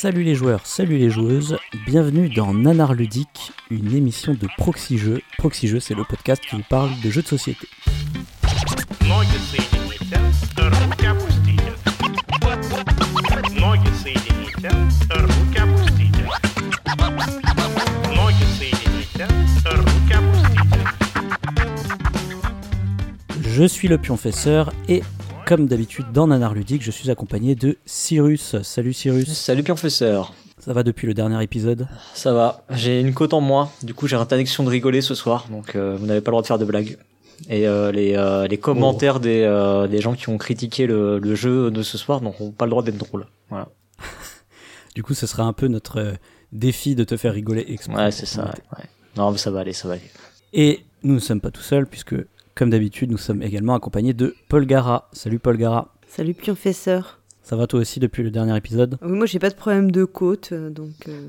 Salut les joueurs, salut les joueuses, bienvenue dans Nanar Ludique, une émission de Proxy Jeux. Proxy Jeux, c'est le podcast qui vous parle de jeux de société. Je suis le Pionfesseur et comme d'habitude dans Nanar Ludique, je suis accompagné de Cyrus. Salut Cyrus, Salut professeur, ça va depuis le dernier épisode? Ça va. J'ai une côte en moins, du coup j'ai interdiction de rigoler ce soir, donc euh, vous n'avez pas le droit de faire de blagues. Et euh, les, euh, les commentaires des, des gens qui ont critiqué le, le jeu de ce soir n'ont pas le droit d'être drôles. Voilà. Du coup, ce sera un peu notre défi de te faire rigoler exprès. Ouais, c'est ça. ouais. Non, mais ça va aller, ça va aller. Et nous ne sommes pas tout seuls puisque, comme d'habitude, nous sommes également accompagnés de Paul Gara. Salut Paul Gara. Salut Pionfesseur. Ça va toi aussi depuis le dernier épisode? Oui, moi j'ai pas de problème de côte, euh, donc euh,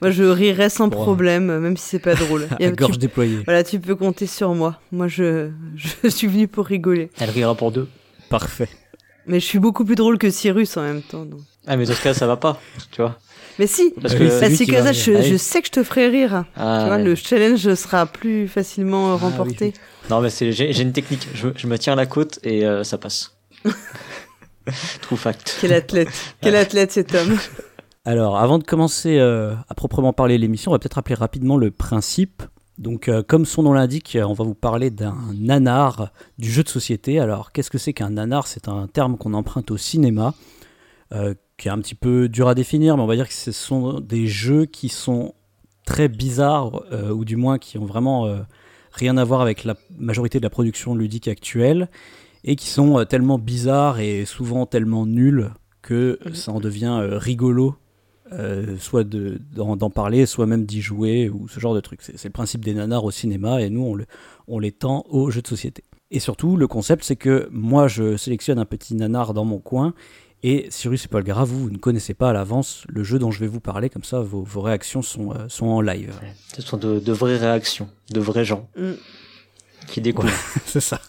moi je rirai sans Bon. problème, euh, même si c'est pas drôle. Y a- À tu- gorge déployée. Voilà, tu peux compter sur moi. Moi je, je suis venu pour rigoler. Elle rira pour deux. Parfait. Mais je suis beaucoup plus drôle que Cyrus en même temps. donc. Ah, mais dans ce cas, ça va pas, tu vois. Mais si, Parce Oui, que. qui que ça, je, Ah je sais que je te ferai rire. Ah, tu vois, ouais. le challenge sera plus facilement euh, remporté. Non, mais c'est, j'ai, j'ai une technique. Je, je me tiens à la côte et euh, ça passe. True fact. Quel athlète, quel athlète cet homme. Alors, avant de commencer euh, à proprement parler l'émission, on va peut-être rappeler rapidement le principe. Donc, euh, comme son nom l'indique, on va vous parler d'un nanar du jeu de société. Alors, qu'est-ce que c'est qu'un nanar? C'est un terme qu'on emprunte au cinéma, euh, qui est un petit peu dur à définir, mais on va dire que ce sont des jeux qui sont très bizarres, euh, ou du moins qui ont vraiment euh, rien à voir avec la majorité de la production ludique actuelle, et qui sont euh, tellement bizarres et souvent tellement nuls que Mhm. ça en devient euh, rigolo euh, soit de- d'en parler, soit même d'y jouer, ou ce genre de truc. C'est c'est le principe des nanars au cinéma, et nous, on, le- on les tend aux jeux de société. Et surtout, le concept, c'est que moi, je sélectionne un petit nanar dans mon coin, et Cyrus et Paul Gara, vous, vous ne connaissez pas à l'avance le jeu dont je vais vous parler, comme ça, vos, vos réactions sont, euh, sont en live. Ce sont de, de vraies réactions, de vrais gens Mm. qui découvrent. c'est ça.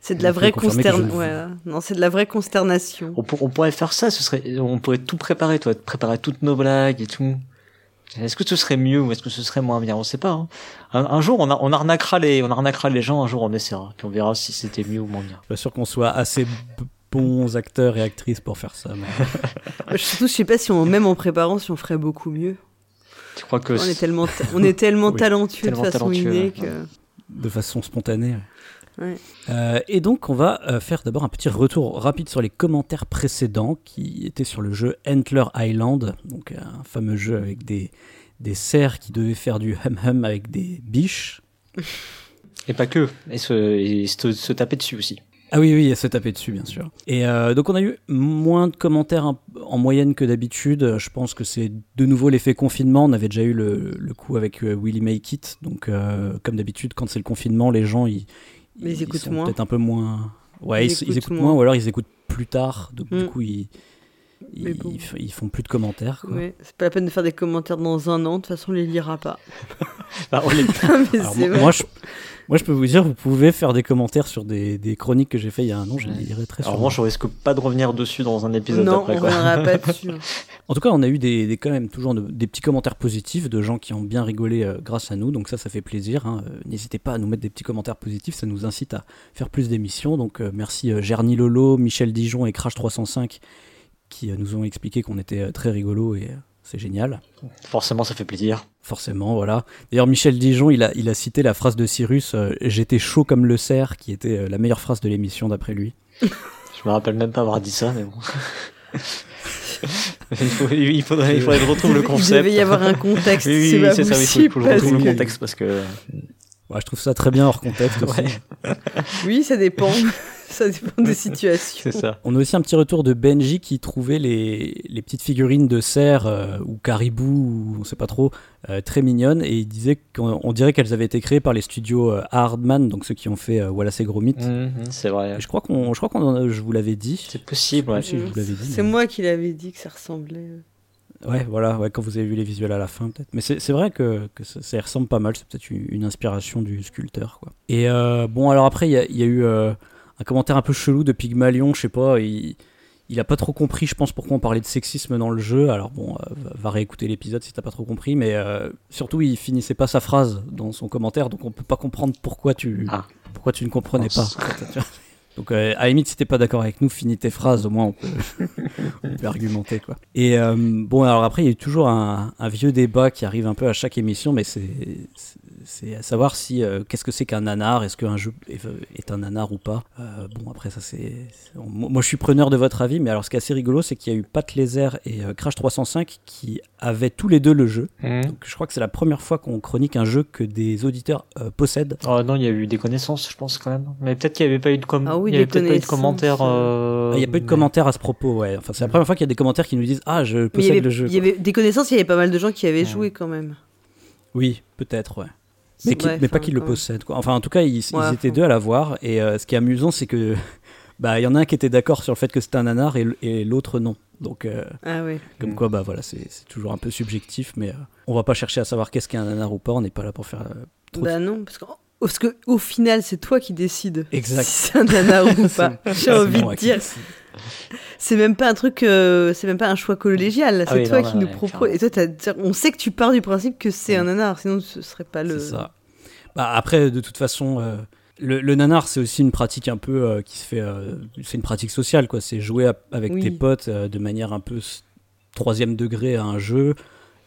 C'est de la vraie consternation. ne- Non, c'est de la vraie consternation. On, pour- on pourrait faire ça, ce serait, on pourrait tout préparer, toi, préparer toutes nos blagues et tout. Est-ce que ce serait mieux ou est-ce que ce serait moins bien? On sait pas. hein. Un, un jour, on, a- on arnaquera les, on arnaquera les gens. Un jour, on essaiera, puis on verra si c'était mieux ou moins bien. Je suis pas sûr qu'on soit assez bons acteurs et actrices pour faire ça. mais- Surtout, je sais pas si on, même en préparant, si on ferait beaucoup mieux. Tu crois que On est tellement, on est tellement Oui, talentueux tellement de façon talentueux, innée ouais. que. de façon spontanée. Ouais. Euh, et donc, on va euh, faire d'abord un petit retour rapide sur les commentaires précédents qui étaient sur le jeu Antler Island, donc un fameux jeu avec des, des cerfs qui devaient faire du hum-hum avec des biches. et pas que, et se, et se, se taper dessus aussi. Ah oui, oui, et se taper dessus, bien sûr. Et euh, donc, on a eu moins de commentaires en, en moyenne que d'habitude. Je pense que c'est de nouveau l'effet confinement. On avait déjà eu le, le coup avec euh, Willy Make It. Donc, euh, comme d'habitude, quand c'est le confinement, les gens, ils, Mais ils écoutent sont moins. peut-être un peu moins. Ouais, ils, Ils ils écoutent moins. moins, ou alors ils écoutent plus tard. Donc, du Mm. coup, ils, ils, bon. f- ils font plus de commentaires. Ouais, c'est pas la peine de faire des commentaires dans un an, de toute façon on les lira pas. Bah, on les- mais Alors, c'est moi, moi, je, moi, je peux vous dire, vous pouvez faire des commentaires sur des, des chroniques que j'ai fait il y a un an. Je les lirai très Alors, sûrement. moi, je risque pas de revenir dessus dans un épisode non, d'après, on quoi. reviendra pas dessus. En tout cas, on a eu des, des- quand même toujours de- des petits commentaires positifs de gens qui ont bien rigolé euh, grâce à nous. Donc ça, ça fait plaisir. hein. Euh, N'hésitez pas à nous mettre des petits commentaires positifs. Ça nous incite à faire plus d'émissions. Donc euh, merci euh, Gerny Lolo, Michel Dijon et Crash 305 qui euh, nous ont expliqué qu'on était euh, très rigolo et euh, c'est génial. Forcément, ça fait plaisir. Forcément, voilà. D'ailleurs, Michel Dijon, il a, il a cité la phrase de Cyrus euh, J'étais chaud comme le cerf, qui était euh, la meilleure phrase de l'émission d'après lui. Je me rappelle même pas avoir dit ça, mais bon. il, faut- il faudrait, il faudrait que je retrouve le Il concept. devait y avoir un contexte, Oui, oui, c'est ça, il faut, faut que je retrouve le contexte parce que. Ouais, je trouve ça très bien hors contexte aussi. Ouais, Oui, ça dépend. ça dépend des situations. c'est ça. On a aussi un petit retour de Benji qui trouvait les, les petites figurines de cerf euh, ou caribou, ou on sait pas trop, euh, très mignonnes. Et il disait qu'on on dirait qu'elles avaient été créées par les studios euh, Hardman, donc ceux qui ont fait euh, Wallace et Gromit. Mhm, c'est vrai. Et je crois qu'on, je crois qu'on, en a- je vous l'avais dit. C'est possible, ouais. Si je vous l'avais dit. C'est mais- moi qui l'avais dit que ça ressemblait. Ouais, voilà, ouais, quand vous avez vu les visuels à la fin, peut-être. Mais c'est vrai que, que ça, ça y ressemble pas mal, c'est peut-être une, une inspiration du sculpteur, quoi. Et euh, bon, alors après, il y a, il y a eu euh, un commentaire un peu chelou de Pygmalion, je sais pas, il, il a pas trop compris, je pense, pourquoi on parlait de sexisme dans le jeu. Alors bon, euh, va- réécouter l'épisode si t'as pas trop compris, mais euh, surtout il finissait pas sa phrase dans son commentaire, donc on peut pas comprendre pourquoi tu, Ah. pourquoi tu ne comprenais Oh, pas. Donc euh, à la limite, si t'es pas d'accord avec nous, finis tes phrases, au moins on peut, on peut argumenter quoi. Et euh, bon, alors après, il y a eu toujours un, un vieux débat qui arrive un peu à chaque émission, mais c'est c'est- à savoir si euh, qu'est-ce que c'est qu'un nanar, est-ce qu'un jeu est, est un nanar ou pas. Euh, bon, après ça c'est, moi je suis preneur de votre avis, mais alors ce qui est assez rigolo, c'est qu'il y a eu Pat Laser et euh, Crash 305 qui avaient tous les deux le jeu. Mhm. Donc je crois que c'est la première fois qu'on chronique un jeu que des auditeurs euh, possèdent. Oh non, il y a eu des connaissances, je pense quand même. Mais peut-être qu'il n'y avait pas eu de com- Ah oui, il y avait peut-être pas eu de commentaires. euh. euh, Il n'y a pas eu de mais- commentaires à ce propos, ouais. Enfin, c'est la première fois qu'il y a des commentaires qui nous disent Ah, je possède avait, le jeu. il y avait des connaissances, il y avait pas mal de gens qui avaient Ouais. joué quand même. Oui, peut-être, ouais. Mais, qui- Ouais, mais pas qu'ils le possèdent, quoi. Enfin, en tout cas, ils, étaient deux à l'avoir. Et euh, ce qui est amusant, c'est que. Bah, il y en a un qui était d'accord sur le fait que c'était un nanar et, l'autre non. Donc, euh, Ah comme Mm. quoi, bah voilà, c'est c'est toujours un peu subjectif, mais euh, on va pas chercher à savoir qu'est-ce qu'est un nanar ou pas. On n'est pas là pour faire. euh, trop de- Bah non, parce que, parce que au final, c'est toi qui décides Exact. si c'est un nanar ou pas. J'ai envie de dire. C'est même pas un truc, euh, c'est même pas un choix collégial. Ah C'est oui, toi non, qui non, nous ouais, propose. Et toi, on sait que tu pars du principe que c'est Mm. un nanar, sinon ce serait pas le. C'est ça. Bah, après, de toute façon, euh, le, le nanar, c'est aussi une pratique un peu euh, qui se fait. euh, c'est une pratique sociale, quoi. C'est jouer à- avec Oui. tes potes euh, de manière un peu troisième degré à un jeu.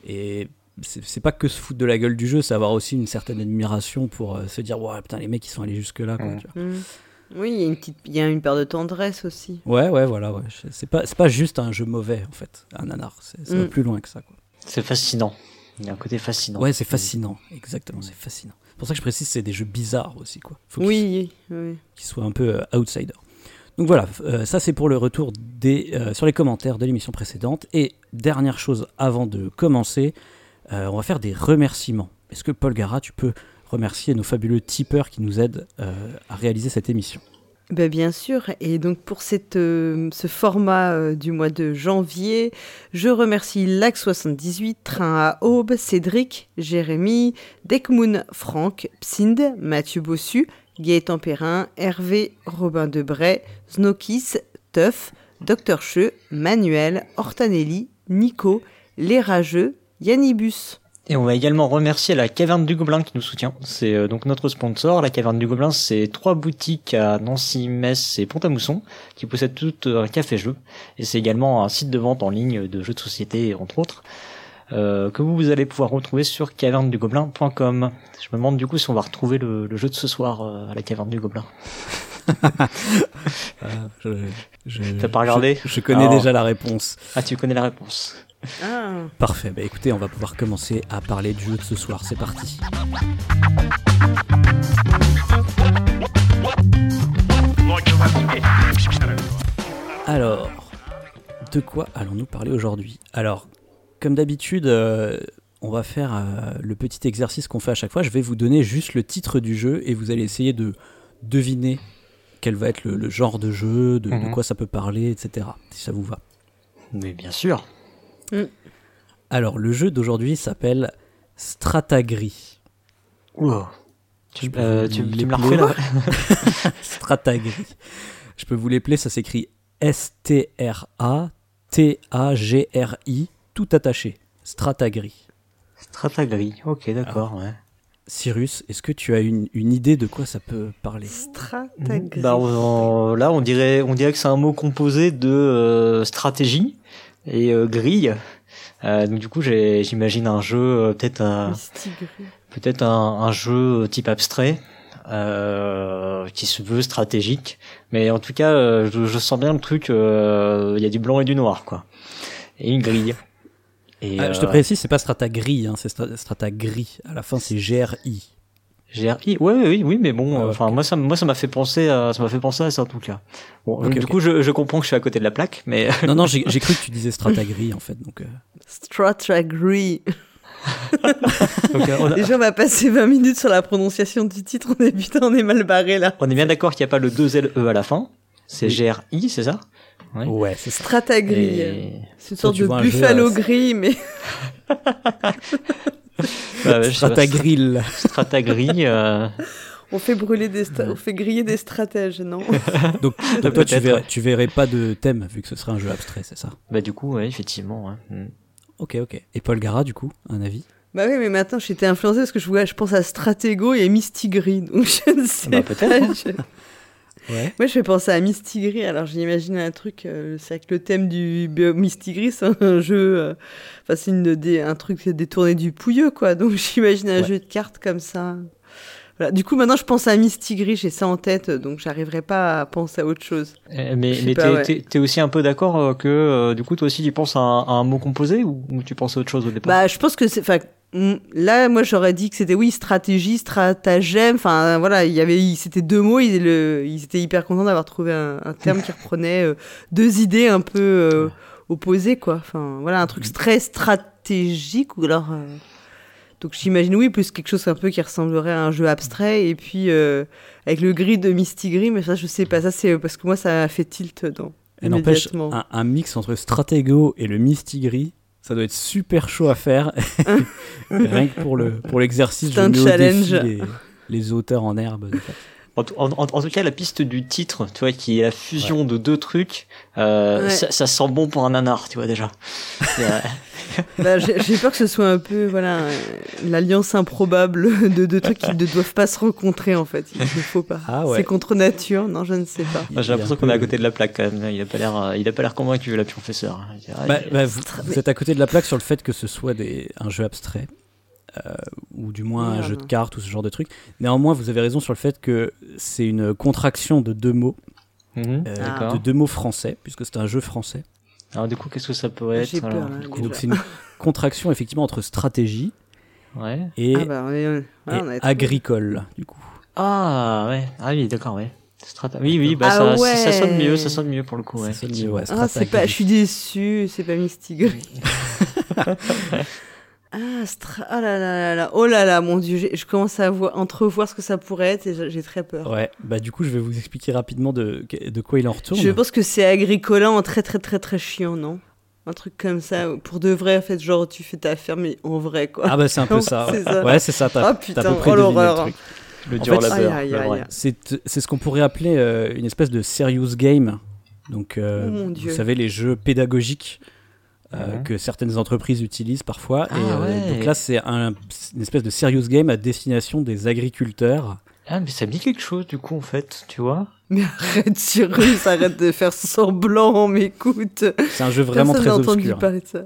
Et c'est pas que se foutre de la gueule du jeu, c'est avoir aussi une certaine admiration pour euh, se dire, ouais, putain, les mecs, ils sont allés jusque-là, quoi. Mm. tu vois. Mm. Oui, il y a une petite, il y a une part de tendresse aussi. Ouais, ouais, voilà, ouais. C'est pas, c'est pas juste un jeu mauvais, en fait, un nanar. C'est- Mm. plus loin que ça, quoi. C'est fascinant. Il y a un côté fascinant. Ouais, c'est fascinant, exactement, c'est fascinant. C'est pour ça que je précise, c'est des jeux bizarres aussi, quoi. Faut qu'ils Oui, oui. qui soit un peu euh, outsider. Donc voilà, euh, ça c'est pour le retour des, euh, sur les commentaires de l'émission précédente. Et dernière chose avant de commencer, euh, on va faire des remerciements. Est-ce que Paul Gara, tu peux remercier nos fabuleux tipeurs qui nous aident euh, à réaliser cette émission Ben, bien sûr. Et donc pour cette, euh, ce format euh, du mois de janvier, je remercie Lac78, Train à Aube, Cédric, Jérémy, Dekmoun, Franck, Psinde, Mathieu Bossu, Gaëtan Perrin, Hervé, Robin Debray, Snokis, Teuf, Dr Cheux, Manuel, Hortanelli, Nico, Les Rageux, Yannibus. Et on va également remercier la Caverne du Gobelin qui nous soutient. C'est euh, donc notre sponsor. La Caverne du Gobelin, c'est trois boutiques à Nancy, Metz et Pont-à-Mousson qui possèdent toutes un café-jeu. Et c'est également un site de vente en ligne de jeux de société, entre autres, euh, que vous, allez pouvoir retrouver sur cavernedugobelin.com. Je me demande du coup si on va retrouver le, le jeu de ce soir euh, à la Caverne du Gobelin. je, je- T'as pas regardé je, je connais Alors. déjà la réponse. Ah, tu connais la réponse. Ah. Parfait, bah écoutez, on va pouvoir commencer à parler du jeu de ce soir, c'est parti. Alors, de quoi allons-nous parler aujourd'hui? Alors, comme d'habitude, euh, on va faire euh, le petit exercice qu'on fait à chaque fois. Je vais vous donner juste le titre du jeu et vous allez essayer de deviner quel va être le, genre de jeu, de, de mhm. quoi ça peut parler, etc. Si ça vous va. Mais bien sûr. Alors, le jeu d'aujourd'hui s'appelle Stratagri. Wow. Tu, Je peux euh, vous tu, tu me la refais là Stratagri. Je peux vous l'épeler, ça s'écrit S-T-R-A-T-A-G-R-I, tout attaché. Stratagri. Stratagri. Ok, d'accord, ouais. Cyrus, est-ce que tu as une, une idée de quoi ça peut parler? Stratagri. Bah, on- là, on dirait, on dirait que c'est un mot composé de euh, stratégie et euh, grille. Euh, donc du coup, j'ai- j'imagine un jeu, euh, peut-être un, peut-être un, un jeu type abstrait euh, qui se veut stratégique. Mais en tout cas, euh, je, je sens bien le truc. euh, Il y a du blanc et du noir, quoi. Et une grille. Et, Ah, Je te euh, précise, c'est pas Stratagri, hein, c'est Stra- Stratagri. À la fin, c'est G-R-I. GRI, ouais, oui, oui, mais bon, Ah, euh, enfin, moi, ça, moi, ça m'a fait penser, à, ça m'a fait penser à ça en tout cas. Bon, du coup, je, je comprends que je suis à côté de la plaque, mais Non, non, j'ai j'ai cru que tu disais Stratagri, en fait. Donc, euh, Stratagri. Donc, on, a- Déjà, on va passer 20 minutes sur la prononciation du titre. On est putain, on est mal barré là. on est bien d'accord qu'il n'y a pas le 2 L E à la fin. C'est Oui. GRI, c'est ça? Ouais. ouais, c'est. Stratagri. Et- C'est une sorte de vois un jeu buffalo gris, mais Bah, ouais, Stratagrill. Euh, On fait brûler des, sta- on fait griller des stratèges, non Donc, donc toi, tu Peut-être, verrais, ouais. tu verrais pas de thème, vu que ce serait un jeu abstrait, c'est ça? Bah du coup, ouais, effectivement. Mm. Ok, ok. Et Paul Gara, du coup, un avis? Bah oui, mais maintenant j'étais influencée parce que je, vois, je pense à Stratego et Mistigris, donc je ne sais Bah, pas. peut-être, je- Ouais. Moi, je fais penser à Mistigris. Alors, j'imagine un truc. euh, c'est avec le thème du Mistigris, c'est un jeu. euh, Enfin, c'est une des- un truc détourné du pouilleux, quoi. Donc, j'imagine un Ouais. jeu de cartes comme ça. Voilà. Du coup, maintenant, je pense à Mistigris. J'ai ça en tête, donc j'arriverai pas à penser à autre chose. Euh, Mais, mais t'es, ouais. t'es- t'es aussi un peu d'accord euh, que euh, du coup toi aussi tu penses à un, à un mot composé ou, ou tu penses à autre chose au départ? Bah, je pense que c'est. Là, moi, j'aurais dit que c'était oui, stratégie, stratagème. Enfin, voilà, il y avait, c'était deux mots. Ils, le, ils étaient hyper contents d'avoir trouvé un, un terme qui reprenait euh, deux idées un peu euh, opposées, quoi. Enfin, voilà, un truc très stratégique ou alors. euh, Donc, j'imagine oui, plus quelque chose un peu qui ressemblerait à un jeu abstrait et puis avec le gris de Mistigris, mais ça, je sais pas. Ça, c'est parce que moi, ça a fait tilt dans. Et n'empêche, un, un mix entre Stratego et le Mistigris, ça doit être super chaud à faire. Rien que pour le pour l'exercice, je défi challenge. Les, les auteurs en herbe. de. En, tout- en- en- en tout cas, la piste du titre, tu vois, qui est la fusion de deux trucs, euh, Ouais. ça, ça sent bon pour un nanar, tu vois déjà. Euh, Bah, j'ai peur que ce soit un peu voilà l'alliance improbable de deux trucs qui ne doivent pas se rencontrer en fait. Il ne faut pas. Ah ouais. C'est contre nature. Non, je ne sais pas. J'ai l'impression qu'on est à côté de la plaque quand même. Il a pas l'air, euh, il a pas l'air convaincu là, professeur. Ah, Bah, bah, vous, vous êtes à côté de la plaque sur le fait que ce soit des, un jeu abstrait, euh, ou du moins un jeu de cartes ou ce genre de truc. Néanmoins, vous avez raison sur le fait que c'est une contraction de deux mots, Mhm, euh, de deux mots français, puisque c'est un jeu français. Alors du coup, qu'est-ce que ça pourrait J'ai être peur, alors, du coup donc c'est une contraction effectivement entre stratégie Ouais. et, ah bah on est, ouais, on et a trouvé. agricole, du coup. Ah ouais. Ah oui, d'accord, ouais. Strata- Oui, oui, bah Ah ça, ouais. ça sonne mieux, ça sonne mieux pour le coup, ouais. Ça sonne mieux, ouais, Ah c'est pas. Je suis déçue. C'est pas Mistigris. Ah, stra... ah là là là là. Oh là là, mon dieu, je commence à voir, entrevoir ce que ça pourrait être et j'ai- très peur. Ouais, bah du coup, je vais vous expliquer rapidement de, de quoi il en retourne. Je pense que c'est agricola en très très très très chiant, non? Un truc comme ça, pour de vrai, en fait, genre tu fais ta ferme mais en vrai quoi. Ah bah c'est un peu ça. C'est Ouais, ça. Ouais, c'est ça. T'as Ah, putain, à peu près oh, le truc. Le dur labeur. C'est c'est ce qu'on pourrait appeler euh, une espèce de serious game. Donc, euh, Oh mon vous Dieu. savez, les jeux pédagogiques euh, que certaines entreprises utilisent parfois. Ah et, euh, ouais. donc là, c'est un- une espèce de serious game à destination des agriculteurs. Ah, mais ça me dit quelque chose du coup en fait, tu vois. Mais arrête, Cyrus, arrête de faire semblant, mais écoute. C'est un jeu vraiment Personne très n'a entendu obscur. parler de ça.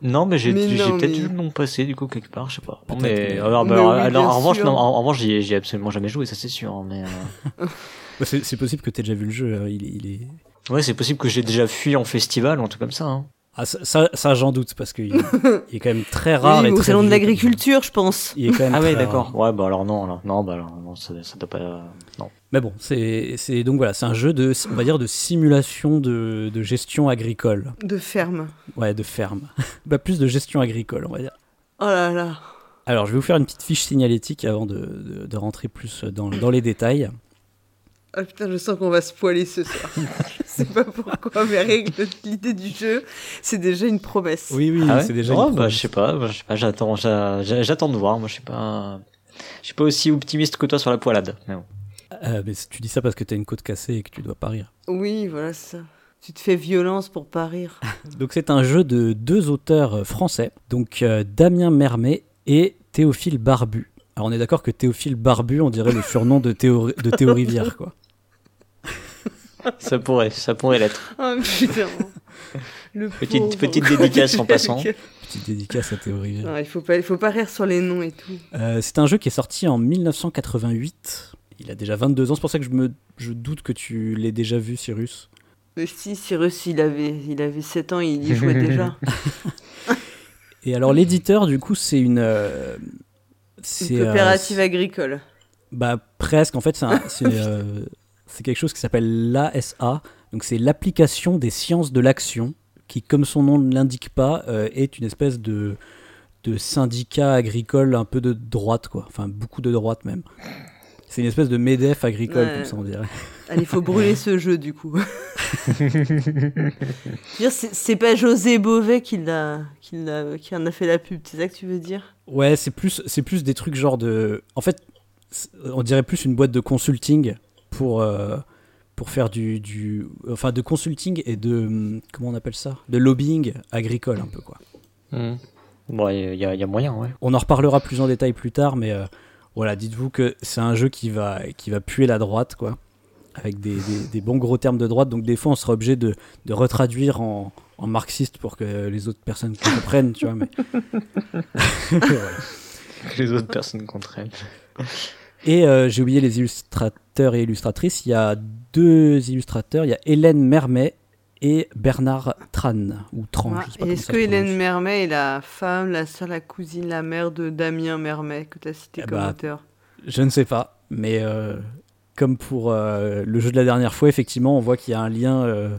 Non, mais j'ai peut-être mais- vu le nom passer du coup quelque part, je sais pas. Non, Peut-être, mais, mais- alors, bah, Mais alors, oui, alors, bien en revanche, sûr. non, en, en revanche, j'y ai, absolument jamais joué, ça c'est sûr. hein, Mais euh, C'est possible que tu aies déjà vu le jeu. euh, Il, est- il est... ouais, c'est possible que j'ai déjà fui en festival ou un truc comme ça. Hein. Ah, ça, ça, ça, j'en doute, parce qu'il il est quand même très rare. Oui, et au très salon de l'agriculture, je pense. Il est quand même Ah ouais, d'accord. Ouais, bah alors non, alors, non, bah alors non, ça, ça doit pas. euh, non. Mais bon, c'est c'est- donc voilà, c'est un jeu de, on va dire, de simulation de, de gestion agricole. De ferme. Ouais, de ferme. bah, plus de gestion agricole, on va dire. Oh là là. Alors, je vais vous faire une petite fiche signalétique avant de, de- de rentrer plus dans, dans les détails. Ah putain, je sens qu'on va se poiler ce soir. je sais pas pourquoi, mais que l'idée du jeu, c'est déjà une promesse. Oui, oui, Ah ouais c'est déjà Oh, une bah promesse. je sais pas, bah, je sais pas, j'attends, j'a- j'a- j'attends de voir. Moi, je suis pas, je suis pas aussi optimiste que toi sur la poilade. Mais bon. Euh, mais tu dis ça parce que t'as une côte cassée et que tu dois pas rire. Oui, voilà, c'est ça. Tu te fais violence pour pas rire. Donc, c'est un jeu de deux auteurs euh, français, donc euh, Damien Mermet et Théophile Barbu. Alors, on est d'accord que Théophile Barbu, on dirait le surnom de Théo, de Théo Rivière, quoi. Ça pourrait, ça pourrait l'être. Oh putain. Le Petite- pauvre. petite dédicace en passant. Petite dédicace à Théo il faut pas, il faut pas rire sur les noms et tout. Euh, c'est un jeu qui est sorti en 1988. Il a déjà 22 ans, c'est pour ça que je, me, je doute que tu l'aies déjà vu, Cyrus. Mais si, Cyrus, il avait, il avait 7 ans, il y jouait déjà. Et alors, l'éditeur, du coup, c'est une. euh, c'est, Une euh, coopérative agricole. Bah presque, en fait c'est un- c'est quelque chose qui s'appelle l'ASA, donc c'est l'application des sciences de l'action, qui comme son nom ne l'indique pas, euh, est une espèce de, de syndicat agricole un peu de droite, quoi, enfin beaucoup de droite même. C'est une espèce de MEDEF agricole, Ouais. comme ça on dirait. Allez, il faut brûler ce jeu du coup. C'est pas José Beauvais qui, en a fait la pub, c'est ça que tu veux dire? Ouais, c'est plus, plus des trucs genre de... En fait, on dirait plus une boîte de consulting pour euh, pour faire du, du enfin de consulting et de comment on appelle ça? De lobbying agricole un peu quoi. Bon, il y, a- il y a moyen, ouais. On en reparlera plus en détail plus tard, mais euh, voilà, dites-vous que c'est un jeu qui va, qui va puer la droite, quoi, avec des, des- des bons gros termes de droite. Donc des fois, on sera obligé de, de retraduire en, en marxiste pour que les autres personnes comprennent, tu vois. Mais... Voilà. Les autres personnes contraignent. Et euh, j'ai oublié les illustrateurs et illustratrices. Il y a deux illustrateurs. Il y a Hélène Mermet et Bernard Tran ou Tran. Ah, je sais pas Est-ce que Hélène. Mermet est la femme, la sœur, la cousine, la mère de Damien Mermet que tu as cité Eh comme bah, auteur? Je ne sais pas, mais euh, comme pour euh, le jeu de la dernière fois, effectivement, on voit qu'il y a un lien euh,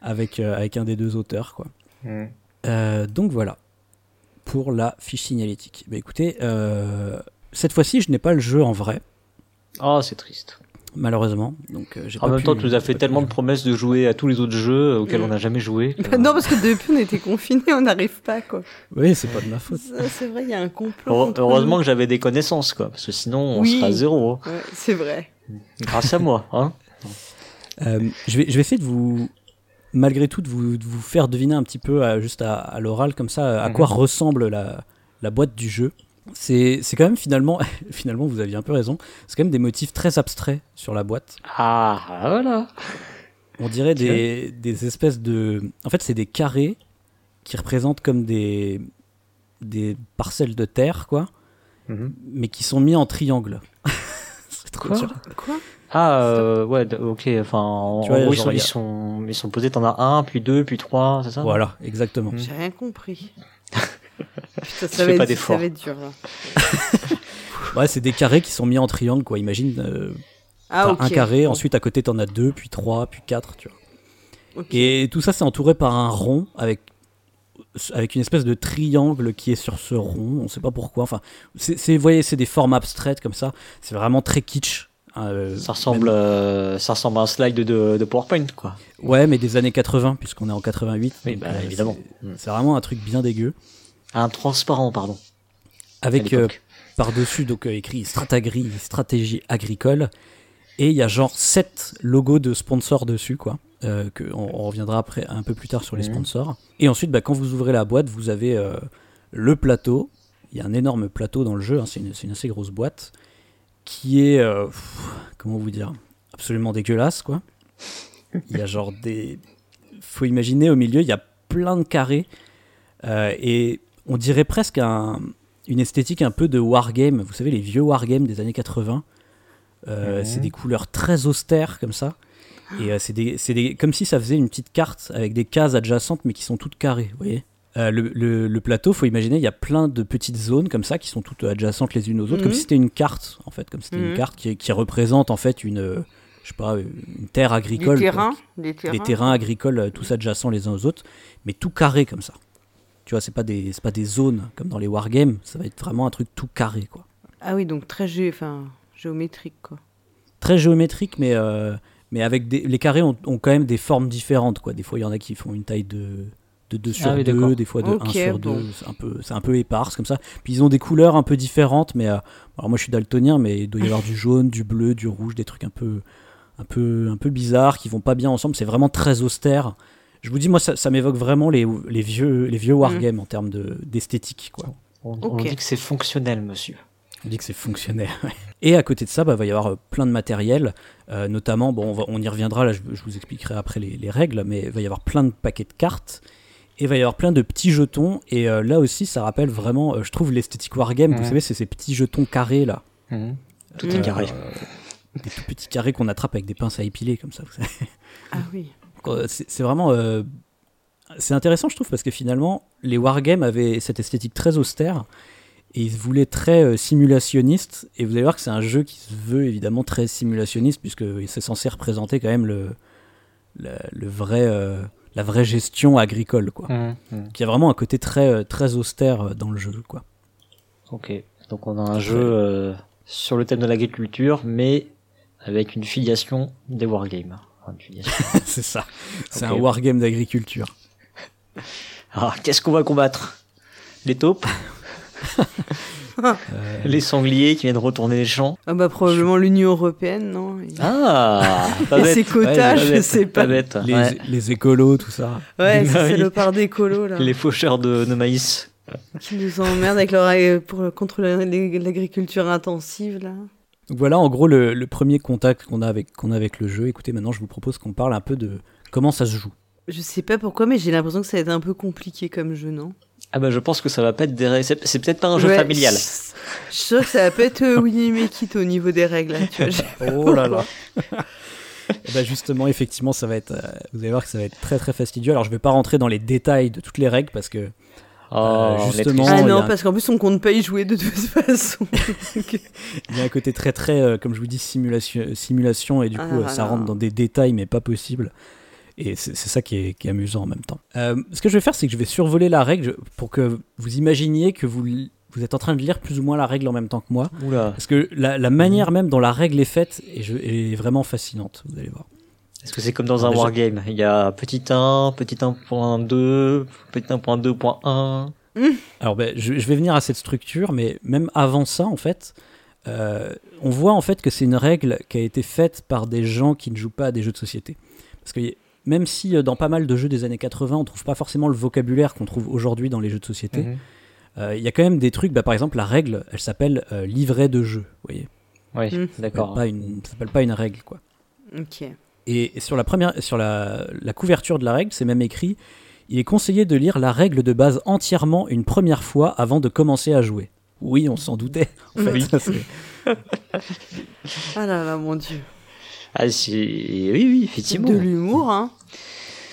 avec, euh, avec un des deux auteurs. Quoi. Euh, donc voilà, pour la fiche signalétique. Bah, écoutez, euh, cette fois-ci, je n'ai pas le jeu en vrai, Oh, c'est triste. malheureusement. Donc, euh, j'ai En pas même pu- temps, tu nous as fait tellement de promesses de jouer à tous les autres jeux auxquels on n'a jamais joué. que- non, parce que depuis on était confinés, on n'arrive pas quoi. Oui, c'est pas de ma faute. C'est vrai, il y a un complot. Heure- Heureusement nous. que j'avais des connaissances, quoi. Parce que sinon, on Oui. sera à zéro. hein. Ouais, c'est vrai. Grâce à moi, hein. Euh, je, vais, je vais essayer de vous, malgré tout, de vous, de vous faire deviner un petit peu, à- juste à, à l'oral, comme ça, à Mhm. quoi ressemble la, la boîte du jeu. C'est c'est quand même finalement, finalement, vous aviez un peu raison, c'est quand même des motifs très abstraits sur la boîte. Ah, voilà. On dirait des, des espèces de. En fait, c'est des carrés qui représentent comme des, des parcelles de terre, quoi, Mhm. mais qui sont mis en triangle. c'est trop Quoi dur. Quoi? Ah, euh, ouais, ok. Enfin, en, Tu vois, en gros, ils, sont, ils, sont, ils sont posés, t'en as un, puis deux, puis trois, c'est ça? Voilà, exactement. J'ai rien compris. Putain, ça, va être, ça va être dur. Là. Ouais, c'est des carrés qui sont mis en triangle, quoi. Imagine. euh, Ah, un carré, Bon, ensuite à côté t'en as deux, puis trois, puis quatre, tu vois. Et tout ça c'est entouré par un rond avec avec une espèce de triangle qui est sur ce rond, on sait pas pourquoi. Enfin, c'est, vous voyez, c'est des formes abstraites comme ça. C'est vraiment très kitsch. Euh, Ça ressemble, même- euh, ça ressemble à un slide de, de PowerPoint, quoi. Ouais, mais des années 80 puisqu'on est en 88. Oui, bah, euh, évidemment. c'est- Mm. C'est vraiment un truc bien dégueu. Un transparent, pardon. Avec euh, par-dessus donc euh, écrit Stratagri, stratégie agricole. Et il y a genre 7 logos de sponsors dessus, quoi. Euh, que on, on reviendra après un peu plus tard sur les Mhm. sponsors. Et ensuite, bah, quand vous ouvrez la boîte, vous avez euh, le plateau. Il y a un énorme plateau dans le jeu, hein, c'est une, c'est une assez grosse boîte, qui est, euh, pff, comment vous dire, absolument dégueulasse, quoi. Il y a genre des... faut imaginer, au milieu, il y a plein de carrés. euh, et on dirait presque un, une esthétique un peu de wargame. Vous savez, les vieux wargames des années 80. Euh, Mhm. C'est des couleurs très austères comme ça. Et euh, c'est des, comme si ça faisait une petite carte avec des cases adjacentes mais qui sont toutes carrées. Vous voyez Euh, le, le, le plateau, faut imaginer, il y a plein de petites zones comme ça qui sont toutes adjacentes les unes aux autres, Mhm. comme si c'était une carte en fait, comme c'était Mhm. une carte qui, qui représente en fait une, je sais pas, une terre agricole. Des terrains, des terrains. des terrains agricoles tous adjacents les uns aux autres, mais tout carré comme ça. Tu vois, c'est pas des c'est pas des zones comme dans les wargames, ça va être vraiment un truc tout carré quoi. Ah oui, donc très gé... enfin, géométrique quoi. Très géométrique, mais euh, mais avec des les carrés ont, ont quand même des formes différentes quoi. Des fois il y en a qui font une taille de de 2 sur Ah oui, 2, d'accord. des fois de Ok, 1 sur 2, bon. c'est un peu c'est un peu éparse comme ça. Puis ils ont des couleurs un peu différentes mais euh, alors moi je suis daltonien mais il doit y avoir du jaune, du bleu, du rouge, des trucs un peu un peu un peu bizarres qui vont pas bien ensemble, c'est vraiment très austère. Je vous dis moi ça, ça m'évoque vraiment les, les vieux les vieux wargames en termes de d'esthétique quoi. On, dit que c'est fonctionnel, monsieur. On dit que c'est fonctionnaire. ouais. Et à côté de ça, bah, va y avoir euh, plein de matériel, euh, notamment, bon, on, va- on y reviendra, là, je, je vous expliquerai après les, les règles, mais il va y avoir plein de paquets de cartes, et il va y avoir plein de petits jetons, et euh, là aussi, ça rappelle vraiment, euh, je trouve, l'esthétique Wargame, vous Mhm. savez, c'est ces petits jetons carrés, là, Tout Mm. est carré. des tout petits carrés qu'on attrape avec des pinces à épiler, comme ça, vous savez. Ah oui. Euh, C'est vraiment... euh, c'est intéressant, je trouve, parce que finalement, les Wargames avaient cette esthétique très austère, et ils se voulaient très euh, simulationniste. Et vous allez voir que c'est un jeu qui se veut évidemment très simulationniste, puisque c'est censé représenter quand même le, le, le vrai, euh, la vraie gestion agricole. Quoi. Mhm. Donc, Il y a vraiment un côté très, très austère dans le jeu. Quoi. Ok. Donc on a un jeu sur le thème de l'agriculture, mais avec une filiation des wargames. C'est ça. C'est Ok. un wargame d'agriculture. Alors, qu'est-ce qu'on va combattre? Les taupes? Euh, Les sangliers qui viennent retourner les champs? Ah bah probablement l'Union Européenne, non? Ah pas Et ses quotas, je bête, sais pas. bête. les, Ouais. les écolos, tout ça. Ouais, Bah c'est salopard d'écolo là, Les faucheurs de, de maïs. qui nous emmerdent avec leur euh, pour contre l'agriculture intensive là. Donc voilà, en gros, le, le premier contact qu'on a, avec, qu'on a avec le jeu. Écoutez, maintenant, je vous propose qu'on parle un peu de comment ça se joue. Je sais pas pourquoi, mais j'ai l'impression que ça va être un peu compliqué comme jeu, non? Ah bah je pense que ça va pas être des... ré- C'est peut-être pas un jeu Ouais, familial. Je suis sûre que ça va pas être euh, Winnie It au niveau des règles. là, tu vois, j'ai- Oh là là Eh ben, Justement, effectivement, ça va être. euh, vous allez voir que ça va être très très fastidieux. Alors, je vais pas rentrer dans les détails de toutes les règles parce que Oh, on est justement. Ah non, un- parce qu'en plus on compte pas y jouer de toute façon. Il y a un côté très très, euh, comme je vous dis, simulation, simulation et du Ah coup, euh, ça rentre dans des détails mais pas possible. Et c'est ça qui est, qui est amusant en même temps. Euh, ce que je vais faire, c'est que je vais survoler la règle pour que vous imaginiez que vous, vous êtes en train de lire plus ou moins la règle en même temps que moi. Oula. Parce que la, la manière même dont la règle est faite est vraiment fascinante, vous allez voir. Est-ce que c'est comme dans un Déjà- wargame Il y a petit 1, petit 1.2, petit 1.2.1. Alors ben, je, je vais venir à cette structure, mais même avant ça, en fait, euh, on voit en fait que c'est une règle qui a été faite par des gens qui ne jouent pas à des jeux de société. Parce que même si euh, dans pas mal de jeux des années 80, on trouve pas forcément le vocabulaire qu'on trouve aujourd'hui dans les jeux de société, Mhm. euh, il y a quand même des trucs, bah, par exemple la règle, elle s'appelle euh, livret de jeu, vous voyez. Oui. Ça d'accord. s'appelle pas une- ça s'appelle pas une règle, quoi. ok. Et, sur la première, sur la, la couverture de la règle, c'est même écrit il est conseillé de lire la règle de base entièrement une première fois avant de commencer à jouer. Oui, on s'en doutait. En fait, Oui. Ça, c'est- Ah là là, mon dieu. Ah, c'est... Oui, oui, C'est effectivement. de l'humour, hein.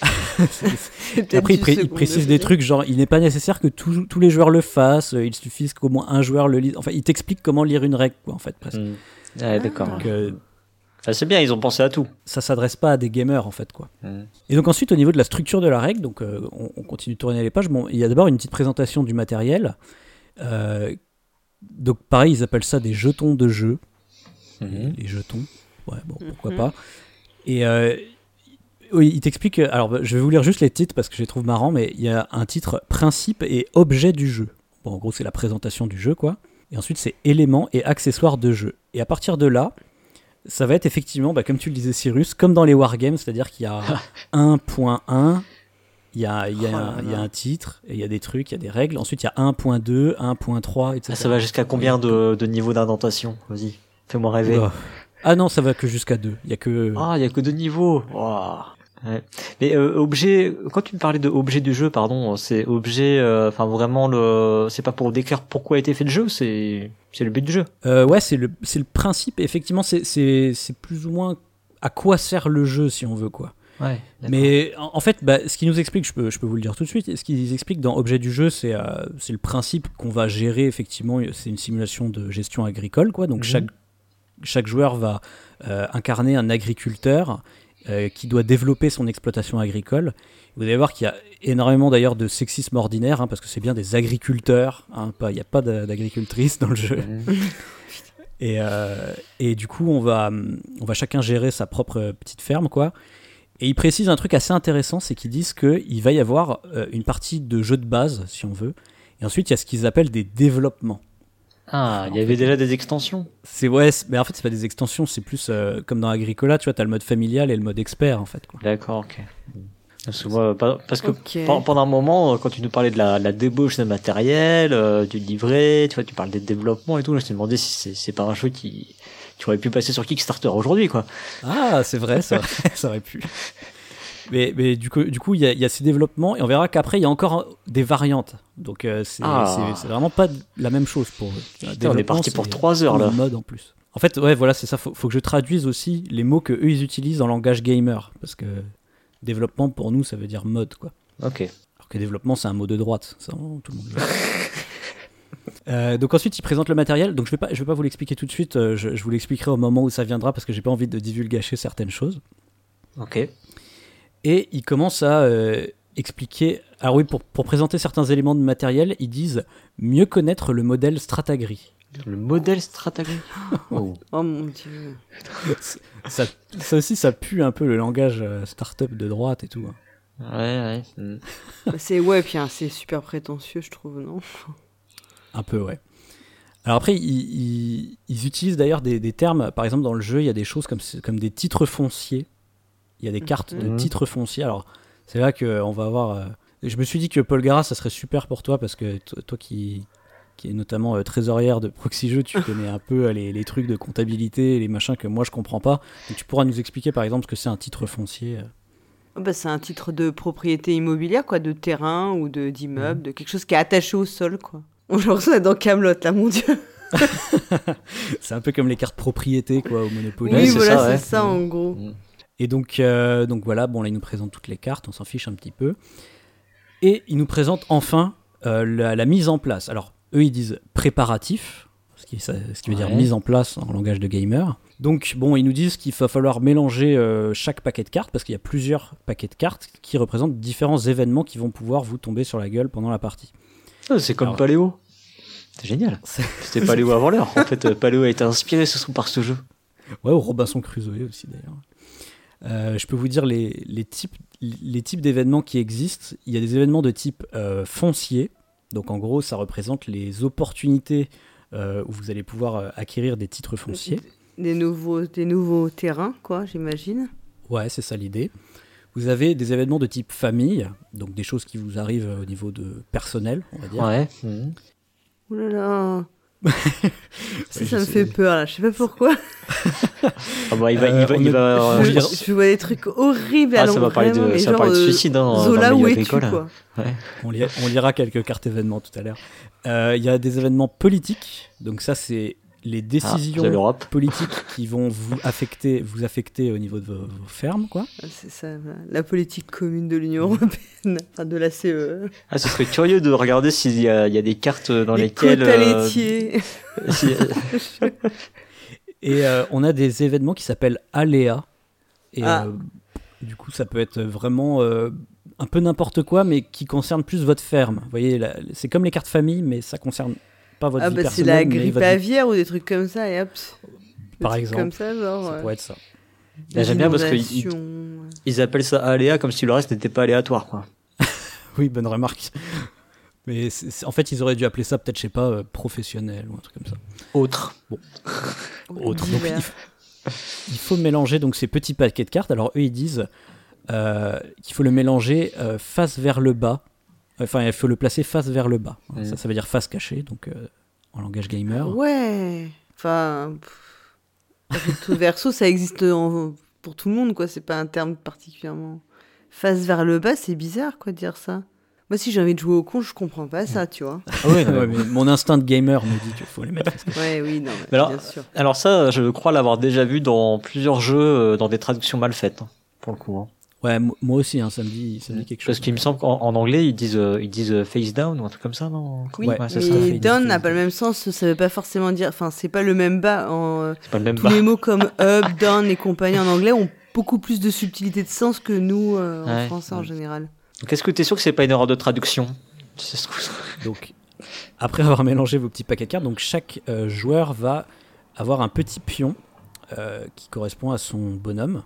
Après, il, pré- précise des trucs genre il n'est pas nécessaire que tous tous les joueurs le fassent, euh, il suffit qu'au moins un joueur le lise. Enfin, il t'explique comment lire une règle, quoi, en fait, presque. Mm. Ah, d'accord. Donc, euh, Ah, c'est bien, ils ont pensé à tout. ça s'adresse pas à des gamers, en fait, quoi. Mm. Et donc ensuite, au niveau de la structure de la règle, donc euh, on, on continue de tourner les pages. Bon, il y a d'abord une petite présentation du matériel. Euh, donc pareil, ils appellent ça des jetons de jeu. Mhm. Les jetons. Ouais, bon, pourquoi Mhm. pas. Et euh, oui, il t'explique. Alors, je vais vous lire juste les titres parce que je les trouve marrants, mais il y a un titre principe et objet du jeu. Bon, en gros, c'est la présentation du jeu, quoi. Et ensuite, c'est éléments et accessoires de jeu. Et à partir de là, ça va être effectivement, bah, comme tu le disais, Cyrus, comme dans les wargames, c'est-à-dire qu'il y a 1.1, il y a, il y, a Oh là un- il y a là. un titre, et il y a des trucs, il y a des règles. Ensuite, il y a 1.2, 1.3, etc. Ah, ça va jusqu'à combien de, de niveaux d'indentation? Vas-y, fais-moi rêver. Ah non, ça va que jusqu'à 2. Il y a que. Ah, il y a que deux niveaux. Ouais. Mais euh, objet, quand tu me parlais de objet du jeu, pardon, c'est objet, euh, enfin vraiment le, c'est pas pour décrire pourquoi a été fait le jeu, c'est c'est le but du jeu. Euh, ouais, c'est le, c'est le principe. Effectivement, c'est, c'est, c'est plus ou moins à quoi sert le jeu, si on veut, quoi. Ouais. Mais en, en fait, bah, ce qui nous explique, je peux, je peux vous le dire tout de suite, ce qu'ils expliquent dans Objet du jeu, c'est, c'est le principe qu'on va gérer, effectivement, c'est une simulation de gestion agricole, quoi. Donc Mhm. chaque, chaque joueur va euh, incarner un agriculteur euh, qui doit développer son exploitation agricole. Vous allez voir qu'il y a énormément d'ailleurs de sexisme ordinaire, hein, parce que c'est bien des agriculteurs, hein, il n'y a pas d'a- d'agricultrices dans le jeu. Et, euh, et du coup, on va, on va chacun gérer sa propre petite ferme, quoi. Et ils précisent un truc assez intéressant, c'est qu'ils disent qu'il va y avoir euh, une partie de jeu de base, si on veut. Et ensuite, il y a ce qu'ils appellent des développements. Ah, il y avait déjà des extensions. C'est ouais, c'est- mais en fait, c'est pas des extensions, c'est plus euh, comme dans Agricola, tu vois, t'as le mode familial et le mode expert, en fait. Quoi. D'accord, ok. Parce que, moi, pas- parce que pendant un moment, euh, quand tu nous parlais de la, la débauche de matériel, euh, du livret, tu vois, tu parles des développements et tout, je t'ai demandé si c'est- c'est pas un jeu qui, qui aurait pu passer sur Kickstarter aujourd'hui, quoi. Ah, c'est vrai, ça, ça aurait pu. Mais, mais du coup, du coup, il y, a- il y a ces développements et on verra qu'après il y a encore des variantes. Donc euh, c'est Ah. c'est- vraiment pas la même chose pour eux. Putain, on est parti pour c'est trois heures, un là. mode en plus. En fait, ouais, voilà, c'est ça. Faut, faut que je traduise aussi les mots que eux ils utilisent en langage gamer parce que développement pour nous ça veut dire mode quoi. Ok. Alors que développement c'est un mot de droite, ça tout le monde. le. Euh, donc ensuite ils présentent le matériel. Donc je vais pas, je vais pas vous l'expliquer tout de suite. euh, Je, je vous l'expliquerai au moment où ça viendra parce que j'ai pas envie de divulgacher certaines choses. Ok. Et ils commencent à euh, expliquer. Alors oui, pour, pour présenter certains éléments de matériel, ils disent mieux connaître le modèle Stratagri. Le modèle stratégique. Oh. Oh mon dieu. Ça, ça aussi, ça pue un peu le langage euh, start-up de droite et tout. hein. Ouais, ouais. mm. Bah, C'est ouais, puis hein, c'est super prétentieux, je trouve, non? Un peu, ouais. Alors après, ils, ils- ils utilisent d'ailleurs des, des termes, par exemple dans le jeu, il y a des choses comme, comme des titres fonciers. Il y a des cartes de Mhm. titres fonciers. Alors c'est là qu'on va avoir... euh, Je me suis dit que Paul Gara, ça serait super pour toi, parce que to- toi qui, qui est notamment euh, trésorière de Proxy Jeux, tu connais un peu euh, les, les trucs de comptabilité, les machins que moi je comprends pas. Donc tu pourras nous expliquer par exemple ce que c'est un titre foncier. Oh, bah, c'est un titre de propriété immobilière, quoi, de terrain ou de d'immeuble, Mhm. de quelque chose qui est attaché au sol, quoi. On le reçoit dans Camelot, là, mon dieu. C'est un peu comme les cartes propriété quoi au Monopoly. Oui, c'est voilà, ça, ouais. c'est ça, en gros. Et donc, euh, donc voilà, bon là il nous présente toutes les cartes, on s'en fiche un petit peu. Et il nous présente enfin euh, la, la mise en place. Alors eux ils disent préparatif, ce qui, ça- ce qui veut dire mise en place en langage de gamer. Donc bon, ils nous disent qu'il va falloir mélanger euh, chaque paquet de cartes parce qu'il y a plusieurs paquets de cartes qui représentent différents événements qui vont pouvoir vous tomber sur la gueule pendant la partie. Ah, c'est comme Alors- Paléo. C'est génial. C'était Paléo avant l'heure. En fait, Paléo a été inspiré ce soir par ce jeu. Ouais, ou Robinson Crusoe aussi d'ailleurs. Euh, je peux vous dire les, les types, les types d'événements qui existent. Il y a des événements de type euh, foncier. Donc en gros, ça représente les opportunités euh, où vous allez pouvoir euh, acquérir des titres fonciers. Des nouveaux, des nouveaux terrains, quoi, j'imagine. Ouais, c'est ça l'idée. Vous avez des événements de type famille, donc des choses qui vous arrivent au niveau de personnel, on va dire. Ouais. Mhm. Ouh là là. ça, Ouais, me fait peur, là. Je sais pas pourquoi. Ah bah, il va, Euh, il va, il euh, je, dire- je vois des trucs horribles à Ah, ça va parler de, vraiment, mais ça va genre, parler de euh, suicide hein, dans Zola, où es-tu, agricole. quoi On, li- on lira quelques cartes événements tout à l'heure. Euh, Il y a des événements politiques, donc ça c'est les Ah, décisions politiques qui vont vous affecter, vous affecter au niveau de vos, vos fermes, quoi. Ah, C'est ça, la politique commune de l'Union européenne, enfin de la CE. Ah, ce serait curieux de regarder s'il y a, il y a des cartes dans Les lesquelles. quotas euh, laitiers. si- Et euh, on a des événements qui s'appellent aléas. Et Ah. euh, du coup, ça peut être vraiment euh, un peu n'importe quoi, mais qui concerne plus votre ferme. Vous voyez, c'est comme les cartes famille, mais ça concerne pas votre Ah vie bah c'est personnelle. la grippe votre aviaire ou des trucs comme ça, et hop. Des Par exemple. Comme ça, genre. Ça ouais. pourrait être ça. J'aime bien parce que inondations. ils appellent ça aléa comme si le reste n'était pas aléatoire, quoi. Oui, bonne remarque. Mais en fait, ils auraient dû appeler ça peut-être, je sais pas, euh, professionnel ou un truc comme ça. Autre. Autre. Donc, il, f- il faut mélanger donc ces petits paquets de cartes. Alors eux, ils disent euh, qu'il faut le mélanger euh, face vers le bas. Enfin, il faut le placer face vers le bas. Mhm. Ça, ça veut dire face cachée, donc euh, en langage gamer. Ouais. Enfin. pff, Recto verso, ça existe en- pour tout le monde, quoi. C'est pas un terme particulièrement. Face vers le bas, c'est bizarre, quoi, de dire ça. Moi, si j'ai envie de jouer au con, je comprends pas ça, tu vois. Ah ouais, Ouais, mais mon instinct de gamer me dit qu'il faut les mettre. Ouais, oui, non, mais Mais alors- bien sûr. Alors ça, je crois l'avoir déjà vu dans plusieurs jeux, euh, dans des traductions mal faites, hein, pour le coup. hein. Ouais, mo- moi aussi, hein, ça, me dit, ça me dit quelque chose. Parce qu'il me semble qu'en en anglais, ils disent, euh, ils disent euh, face down ou un truc comme ça, non? Oui, Ouais, mais down n'a pas le même sens, ça veut pas forcément dire. Enfin, c'est pas le même bas. En, euh, C'est pas le même tous bas. les mots comme up, down et compagnie en anglais ont beaucoup plus de subtilité de sens que nous euh, en Ouais. français en général. Donc est-ce que t'es sûr que c'est pas une erreur de traduction? Si ça se trouve- Donc, après avoir mélangé vos petits paquets de cartes, donc chaque euh, joueur va avoir un petit pion euh, qui correspond à son bonhomme.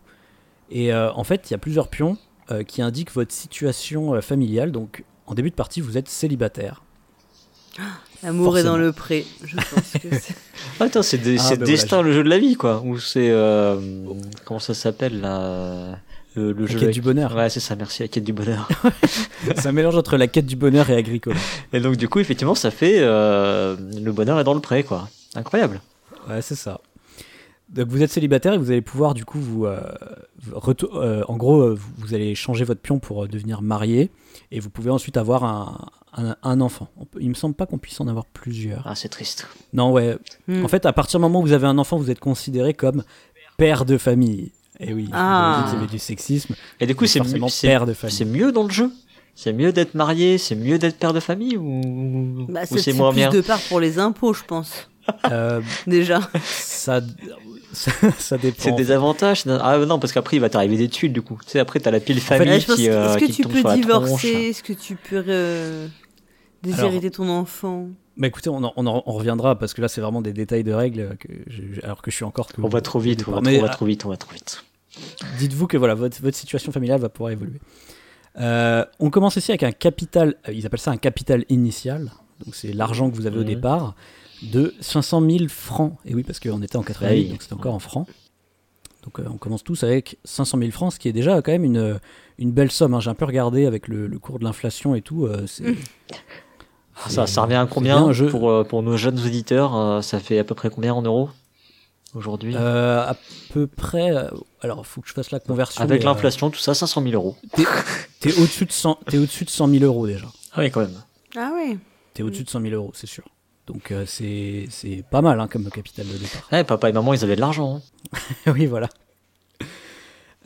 Et euh, en fait, il y a plusieurs pions euh, qui indiquent votre situation euh, familiale. Donc, en début de partie, vous êtes célibataire. L'amour est dans le pré. Je pense que c'est. Ah, Attends, c'est des- Ah, c'est bah destin le jeu de la vie, quoi. Ou c'est euh, comment ça s'appelle là Le, le La jeu quête avec- du bonheur. Ouais, c'est ça. Merci, la quête du bonheur. C'est un mélange entre la quête du bonheur et agricole. Et donc du coup, effectivement, ça fait euh, le bonheur est dans le pré, quoi. Incroyable. Ouais, c'est ça. Donc vous êtes célibataire et vous allez pouvoir du coup vous, euh, euh, en gros euh, vous- allez changer votre pion pour euh, devenir marié et vous pouvez ensuite avoir un, un, un enfant. Il me semble pas qu'on puisse en avoir plusieurs. Ah, c'est triste. Non ouais. Hmm. En fait à partir du moment où vous avez un enfant vous êtes considéré comme père de famille. Et oui. Ah. vous avez du sexisme. Et du coup, c'est père de famille. c'est mieux dans le jeu? C'est mieux d'être marié, c'est mieux d'être père de famille ou, Bah, ou c'est moins plus bien? de part pour les impôts, je pense. Euh, Déjà. ça, ça, ça dépend. C'est des avantages. Ah non, parce qu'après il va t'arriver des tuiles du coup. Tu sais, après t'as la pile famille qui, euh, Est-ce que qui tu tombe peux sur la divorcer? tronche. Est-ce que tu peux déshériter ton enfant? Bah écoutez, on, en- on, en- on reviendra parce que là c'est vraiment des détails de règles que je- alors que je suis encore que On va trop vite, on va, Mais, trop, on va euh, trop vite, on va trop vite. Dites-vous que voilà, votre, votre situation familiale va pouvoir évoluer. Euh, on commence ici avec un capital, ils appellent ça un capital initial. donc c'est l'argent que vous avez au Mhm. départ, de 500 000 francs. Et oui, parce qu'on était en 88, Ah oui. donc c'était encore en francs. Donc euh, on commence tous avec 500 000 francs, ce qui est déjà quand même une, une belle somme. hein. J'ai un peu regardé avec le, le cours de l'inflation et tout. euh, c'est- Ah, Ça, ça revient à combien bien un jeu. pour, euh, pour nos jeunes auditeurs euh, Ça fait à peu près combien en euros aujourd'hui? Euh, à peu près. euh, alors, faut que je fasse la conversion. Avec mais, euh, l'inflation, tout ça, 500 000 euros. T'es au-dessus de 100 t'es au-dessus de 100 000 euros déjà. Ah oui, quand même. Ah ouais. T'es au-dessus de 100 000 euros, c'est sûr. Donc euh, c'est c'est pas mal hein, comme capital de départ. Ouais, papa et maman, ils avaient de l'argent. hein. oui, voilà.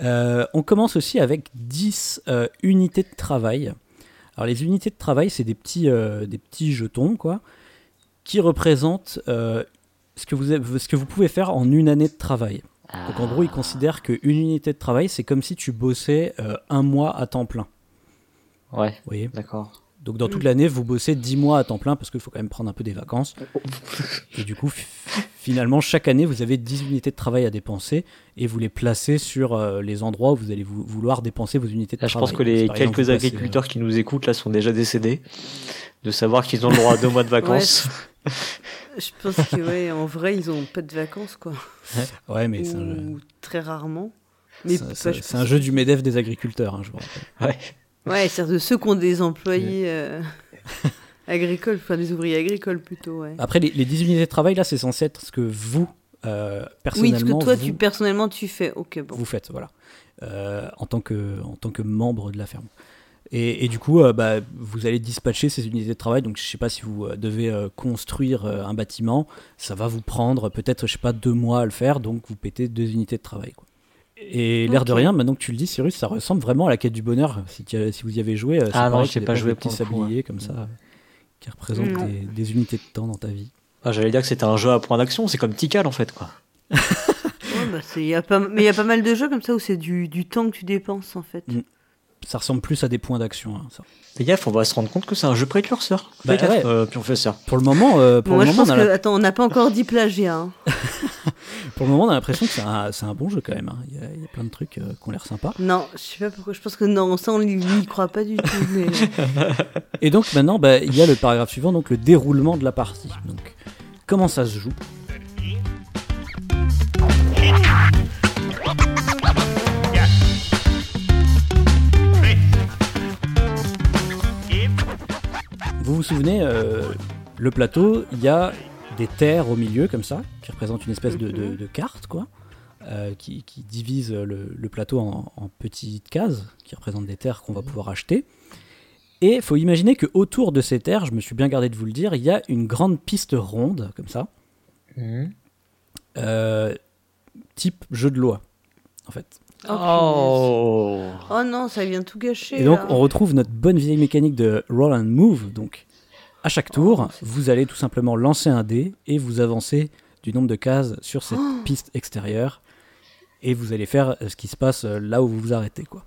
Euh, on commence aussi avec 10 euh, unités de travail. Alors les unités de travail, c'est des petits, des petits jetons, quoi, qui représentent ce, que vous avez- ce que vous pouvez faire en une année de travail. Donc en gros, ils considèrent qu'une unité de travail, c'est comme si tu bossais un mois à temps plein. Ouais, Vous voyez? d'accord. Donc dans toute l'année, vous bossez 10 mois à temps plein parce qu'il faut quand même prendre un peu des vacances. Et du coup, fi- finalement, chaque année, vous avez 10 unités de travail à dépenser et vous les placez sur euh, les endroits où vous allez vou- vouloir dépenser vos unités de Là, je travail. pense que les exemple, quelques passez, agriculteurs qui nous écoutent là sont déjà décédés. De savoir qu'ils ont le droit à deux mois de vacances. Je pense que ouais, en vrai, ils ont pas de vacances quoi. euh, Ouais, mais c'est un, jeu- Ou très rarement. C'est- pense. un jeu du MEDEF des agriculteurs, hein, je vous rappelle. Ouais. Ouais, c'est de ceux qui ont des employés euh, agricoles, enfin des ouvriers agricoles plutôt, ouais. Après, les, les 10 unités de travail, là, c'est censé être ce que vous, euh, oui, personnellement, ce que toi, vous, tu personnellement, tu fais. Ok, bon. vous faites, voilà, Euh, en, tant que, en tant que membre de la ferme. Et, et du coup, euh, bah, vous allez dispatcher ces unités de travail. Donc, je sais pas si vous devez construire un bâtiment, ça va vous prendre peut-être, je sais pas, deux mois à le faire. Donc, vous pétez deux unités de travail. Quoi. Et l'air de rien, maintenant que tu le dis, Cyrus, ça ressemble vraiment à la quête du bonheur. Si, tu as- si vous y avez joué, euh, c'est Ah non, pareil, des pas joué petits coup, sabliers comme ça, euh, qui représentent Non. des, des unités de temps dans ta vie. Ah, J'allais dire que c'était un jeu à point d'action, c'est comme Tikal en fait quoi. Ouais, bah, y a pas... Mais il y a pas mal de jeux comme ça où c'est du, du temps que tu dépenses en fait. Mm. Ça ressemble plus à des points d'action. hein, ça. Fais gaffe, on va se rendre compte que c'est un jeu précurseur. Bah, gaffe, ouais. euh, professeur. Pour le moment, euh, pour Moi, le je moment, pense on a que. la- Attends, on n'a pas encore dit plagiat. hein. pour le moment, on a l'impression que c'est un, c'est un bon jeu quand même. hein. Il y, a- il y a plein de trucs euh, qui ont l'air sympas. Non, je sais pas pourquoi. Je pense que non, ça, on n'y croit pas du tout. Mais... Et donc maintenant, bah, il y a le paragraphe suivant, donc le déroulement de la partie. Donc, comment ça se joue? Vous vous souvenez, euh, le plateau, il y a des terres au milieu, comme ça, qui représentent une espèce de, de- de carte, quoi, euh, qui, qui divise le, le plateau en, en petites cases, qui représentent des terres qu'on va pouvoir acheter. Et il faut imaginer que autour de ces terres, je me suis bien gardé de vous le dire, il y a une grande piste ronde, comme ça, Mhm. euh, type jeu de loi, en fait. Oh, Oh. Oh non, ça vient tout gâcher. Et donc, là. on retrouve notre bonne vieille mécanique de roll and move. Donc, à chaque tour, Oh, vous allez tout simplement lancer un dé et vous avancez du nombre de cases sur cette Oh. piste extérieure. Et vous allez faire euh, ce qui se passe euh, là où vous vous arrêtez. Quoi.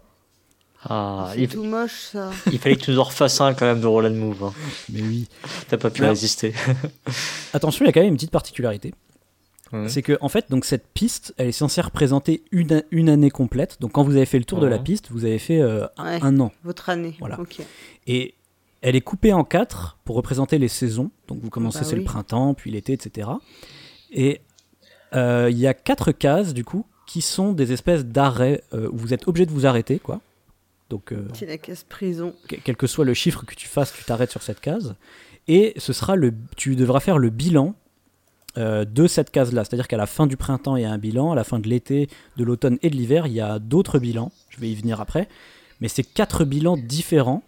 Ah, C'est il, tout moche ça. il fallait que tu nous en refasses un quand même de Roll and Move. hein. Mais oui. T'as pas pu résister. Attention, il y a quand même une petite particularité. C'est que, en fait, donc, cette piste, elle est censée représenter une, une année complète. Donc, quand vous avez fait le tour de la piste, vous avez fait euh, un, Ouais. un an. Votre année. Voilà. Et elle est coupée en quatre pour représenter les saisons. Donc vous commencez, Bah c'est le printemps, puis l'été, etc. Et euh, il y a quatre cases, du coup, qui sont des espèces d'arrêts euh, où vous êtes obligé de vous arrêter, quoi. Donc, euh, C'est la casse prison. que- quel que soit le chiffre que tu fasses, tu t'arrêtes sur cette case. Et ce sera le, tu devras faire le bilan euh, de cette case-là. C'est-à-dire qu'à la fin du printemps, il y a un bilan, à la fin de l'été, de l'automne et de l'hiver, il y a d'autres bilans. Je vais y venir après. Mais c'est quatre bilans différents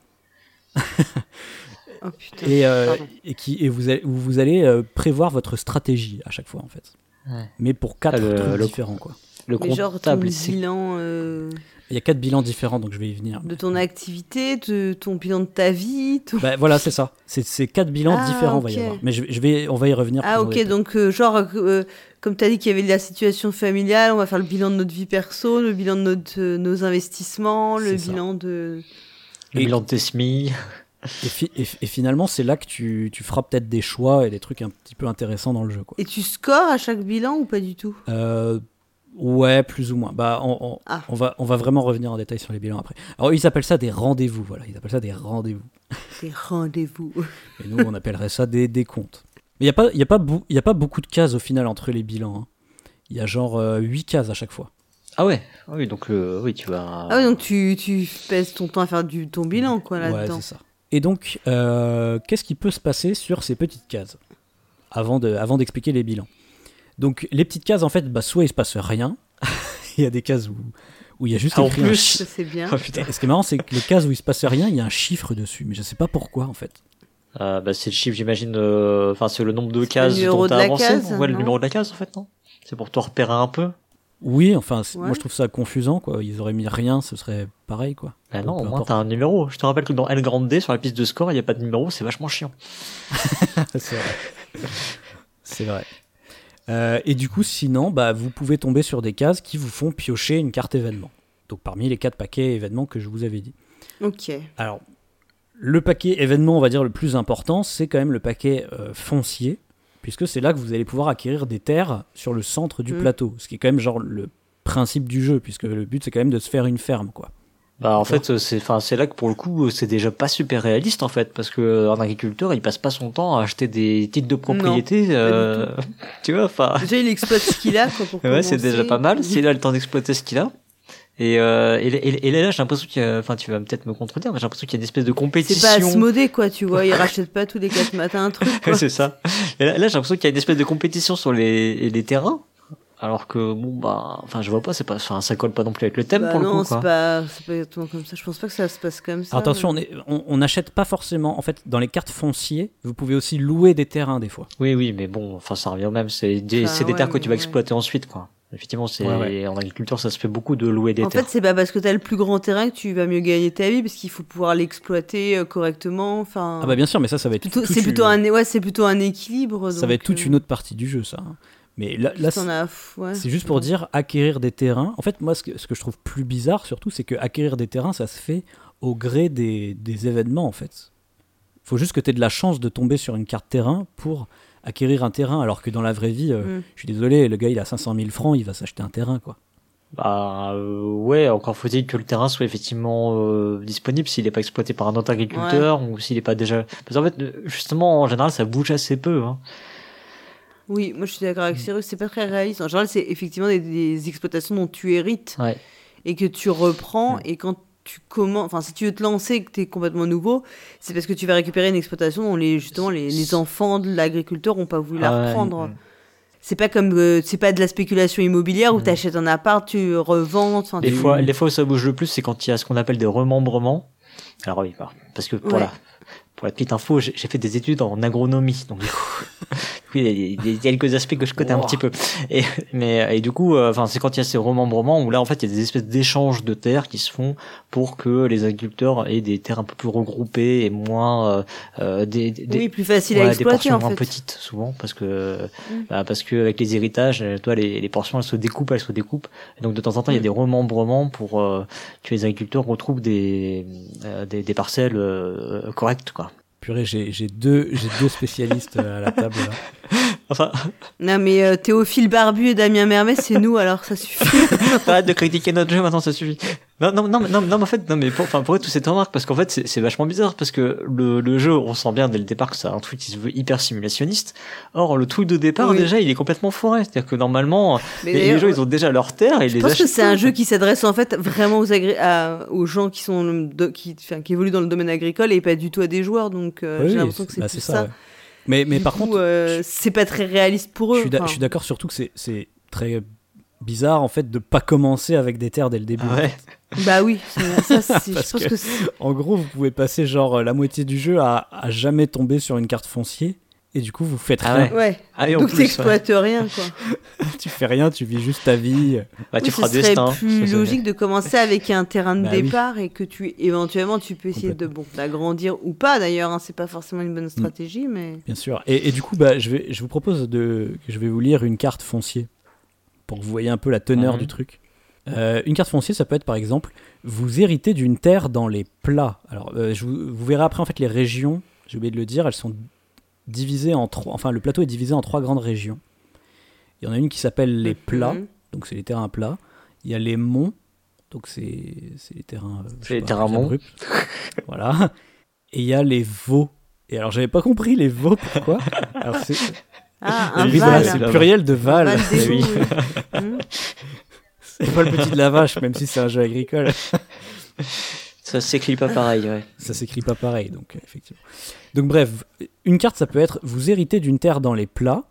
Oh putain. et, euh, et, qui, et vous allez, où vous allez euh, prévoir votre stratégie à chaque fois en fait. Ouais. Mais pour quatre Ah, le- trucs le- différents quoi. Le Mais genre ton bilan euh, Il y a quatre bilans différents donc je vais y venir. de ton activité, de ton bilan de ta vie. ton- Bah, voilà c'est ça. C'est quatre bilans Ah, différents va y ok. avoir. Mais je, vais- je vais, on va y revenir. Ah ok, donc euh, genre, euh, comme tu as dit qu'il y avait la situation familiale, on va faire le bilan de notre vie perso, le bilan de notre, euh, nos investissements, le ça. bilan de... le Et- bilan de tes SMI. Et, fi- et- et finalement c'est là que tu, tu feras peut-être des choix et des trucs un petit peu intéressants dans le jeu quoi. Et tu scores à chaque bilan ou pas du tout? Euh, Ouais, plus ou moins. Bah, on, on- Ah. on va, on va vraiment revenir en détail sur les bilans après. Alors, ils appellent ça des rendez-vous, voilà. Ils appellent ça des rendez-vous. Des rendez-vous. Et nous, on appellerait ça des décomptes. Mais il n'y a, pas- il y a, pas bou- il y a pas beaucoup de cases au final entre les bilans. hein. Il y a genre 8 cases à chaque fois. Ah ouais. Oui, donc le, oui, tu vas. Ah oui, donc tu, tu pèses ton temps à faire du, ton bilan, quoi, Ouais, là-dedans. c'est ça. Et donc, euh, qu'est-ce qui peut se passer sur ces petites cases avant de, avant d'expliquer les bilans? Donc, les petites cases, en fait, bah, soit il se passe rien. il y a des cases où, où il y a juste Ah, en écrit un plus. ça, c'est bien. Oh. Et ce qui est marrant, c'est que les cases où il se passe rien, il y a un chiffre dessus, mais je sais pas pourquoi en fait. Euh, bah, c'est le chiffre, j'imagine. euh, Enfin, c'est le nombre de le cases numéro dont t'as avancé. case, ouais, le numéro de la case, en fait, non? C'est pour te repérer un peu. Oui, enfin, Ouais. moi je trouve ça confusant quoi. Ils auraient mis rien, ce serait pareil quoi. Peu non, au moins t'as un numéro. Je te rappelle que dans L grande D, sur la piste de score, il n'y a pas de numéro, c'est vachement chiant. c'est vrai. c'est vrai. Euh, et du coup, sinon, bah, vous pouvez tomber sur des cases qui vous font piocher une carte événement. Donc parmi les quatre paquets événements que je vous avais dit. Ok. Alors, le paquet événement, on va dire le plus important, c'est quand même le paquet euh, foncier, puisque c'est là que vous allez pouvoir acquérir des terres sur le centre du Mm. plateau, ce qui est quand même genre le principe du jeu, puisque le but c'est quand même de se faire une ferme, quoi. Bah en fait, euh, c'est enfin c'est là que pour le coup, c'est déjà pas super réaliste en fait, parce que euh, un agriculteur, il passe pas son temps à acheter des titres de propriété. euh, tu vois, enfin. Déjà, il exploite ce qu'il a, quoi, pour Ouais, c'est déjà pas mal. S'il a le temps d'exploiter ce qu'il a. Et, euh, et, et, et là, j'ai l'impression qu'il y a, enfin, tu vas peut-être me contredire, mais j'ai l'impression qu'il y a une espèce de C'est compétition. pas Asmodée, quoi, tu vois. Il rachète pas tous les quatre matins un truc, c'est ça. Et là, là, j'ai l'impression qu'il y a une espèce de compétition sur les, les terrains. Alors que, bon, bah, enfin, je vois pas, c'est pas, enfin, ça colle pas non plus avec le thème Bah pour le non, coup, c'est quoi. pas, c'est pas exactement comme ça. Je pense pas que ça se passe comme ça. Alors, attention, on mais- est- on on n'achète pas forcément, en fait, dans les cartes fonciers, vous pouvez aussi louer des terrains des fois. Oui, oui, mais bon, enfin, ça revient au même. C'est des, Enfin, c'est des ouais, terres que tu vas ouais. exploiter ensuite, quoi. Effectivement, c'est, Ouais, ouais. en agriculture, ça se fait beaucoup de louer des En terres. fait, c'est pas parce que t'as le plus grand terrain que tu vas mieux gagner ta vie, parce qu'il faut pouvoir l'exploiter euh, correctement. Enfin, Ah bah bien sûr, mais ça, ça va être plutôt- c'est une- plutôt un, ouais, c'est plutôt un équilibre. ça va être toute une autre partie du jeu, ça. Mais là, là, c'est- juste pour dire acquérir des terrains. En fait, moi, ce que, ce que je trouve plus bizarre, surtout, c'est que acquérir des terrains, ça se fait au gré des, des événements, en fait. faut juste que tu aies de la chance de tomber sur une carte terrain pour acquérir un terrain, alors que dans la vraie vie, euh, Mm. je suis désolé, le gars, il a 500 000 francs, il va s'acheter un terrain, quoi. Bah, euh, ouais, encore faut-il que le terrain soit effectivement euh, disponible s'il n'est pas exploité par un autre agriculteur ou s'il n'est pas déjà. Parce qu'en fait, justement, en général, ça bouge assez peu. Hein. Oui, moi je suis d'accord avec Cyrus, c'est pas très réaliste. En général, c'est effectivement des, des exploitations dont tu hérites Ouais. et que tu reprends. Et quand tu commences, enfin, si tu veux te lancer et que tu es complètement nouveau, c'est parce que tu vas récupérer une exploitation dont les, justement les, les enfants de l'agriculteur n'ont pas voulu la Ah ouais, reprendre. mm. C'est pas comme euh, c'est pas de la spéculation immobilière où Mm. tu achètes un appart, tu revends. Les tu- fois, les fois où ça bouge le plus, c'est quand il y a ce qu'on appelle des remembrements. Alors oui, parce que pour Ouais. la, pour la petite info, j'ai j'ai fait des études en agronomie, donc du coup, oui, il y a- quelques aspects que je connais un petit peu. Et, mais et du coup, euh, enfin, c'est quand il y a ces remembrements où là, en fait, il y a des espèces d'échanges de terres qui se font pour que les agriculteurs aient des terres un peu plus regroupées et moins euh, euh, des, des, Oui, plus facile à Ouais, des exploiter portions en moins fait. petites souvent parce que Mm. bah, parce que avec les héritages euh, toi les, les portions elles se découpent elles se découpent et donc de temps en temps il y a Mm. des remembrements pour euh, que les agriculteurs retrouvent des euh, des, des parcelles euh, correctes quoi Purée, j'ai deux, deux spécialistes à la table. là. enfin Non, mais euh, Théophile Barbu et Damien Mermet, c'est nous, alors ça suffit. arrête de critiquer notre jeu maintenant ça suffit non non non mais- non, non mais en fait non mais pour, enfin pour toutes cette remarque parce qu'en fait c'est vachement bizarre parce que le, le jeu on sent bien dès le départ que c'est un truc qui se veut hyper simulationniste or le truc de départ Oui. déjà il est complètement forêt c'est-à-dire que normalement Mais les, les gens ils ont déjà leur terre et Je les pense que c'est un jeu qui s'adresse en fait vraiment aux, agré- à- aux gens qui sont qui, enfin, qui évoluent dans le domaine agricole et pas du tout à des joueurs. Donc euh, Oui, j'ai l'impression que c'est bah, ça. ça. ouais. Mais, mais Du par coup, contre, euh, c'est pas très réaliste pour eux. je suis d'accord surtout que c'est- c'est très bizarre en fait de pas commencer avec des terres dès le début. Ah ouais. Bah oui, c'est- ça, c'est- je Parce pense que- En gros, vous pouvez passer genre la moitié du jeu à, à jamais tomber sur une carte foncier. Et du coup, vous faites Ah rien. ouais. Ah, et en Donc plus, ouais. t'exploites rien quoi. tu fais rien, tu vis juste ta vie. Bah, tu Oui, feras ce serait destin. plus Ça, c'est- logique de commencer avec un terrain de Bah oui. départ et que tu éventuellement tu peux essayer de bon d'agrandir ou pas d'ailleurs. hein, c'est pas forcément une Mm. bonne stratégie, mais Bien sûr. Et, et du coup, bah, je, vais, je vous propose de, que je vais vous lire une carte foncier pour que vous voyez un peu la teneur Mhm. du truc. Euh, une carte foncier, ça peut être par exemple, vous héritez d'une terre dans les plats. Alors, euh, je vous, vous verrez après en fait les régions. J'ai oublié de le dire, elles sont divisées en trois. Enfin, le plateau est divisé en trois grandes régions. Il y en a une qui s'appelle les plats. Mhm. donc c'est les terrains plats. Il y a les monts, donc c'est c'est les terrains. euh, sais les pas, terrains plus monts. voilà. Et il y a les veaux. Et alors j'avais pas compris les veaux pourquoi? alors c'est Ah, c'est le pluriel de val. Oui. Hmm. C'est pas le petit de la vache, même si c'est un jeu agricole. Ça s'écrit pas pareil, ouais. Ça s'écrit pas pareil, donc euh, effectivement. Donc bref, une carte, ça peut être vous héritez d'une terre dans les plats.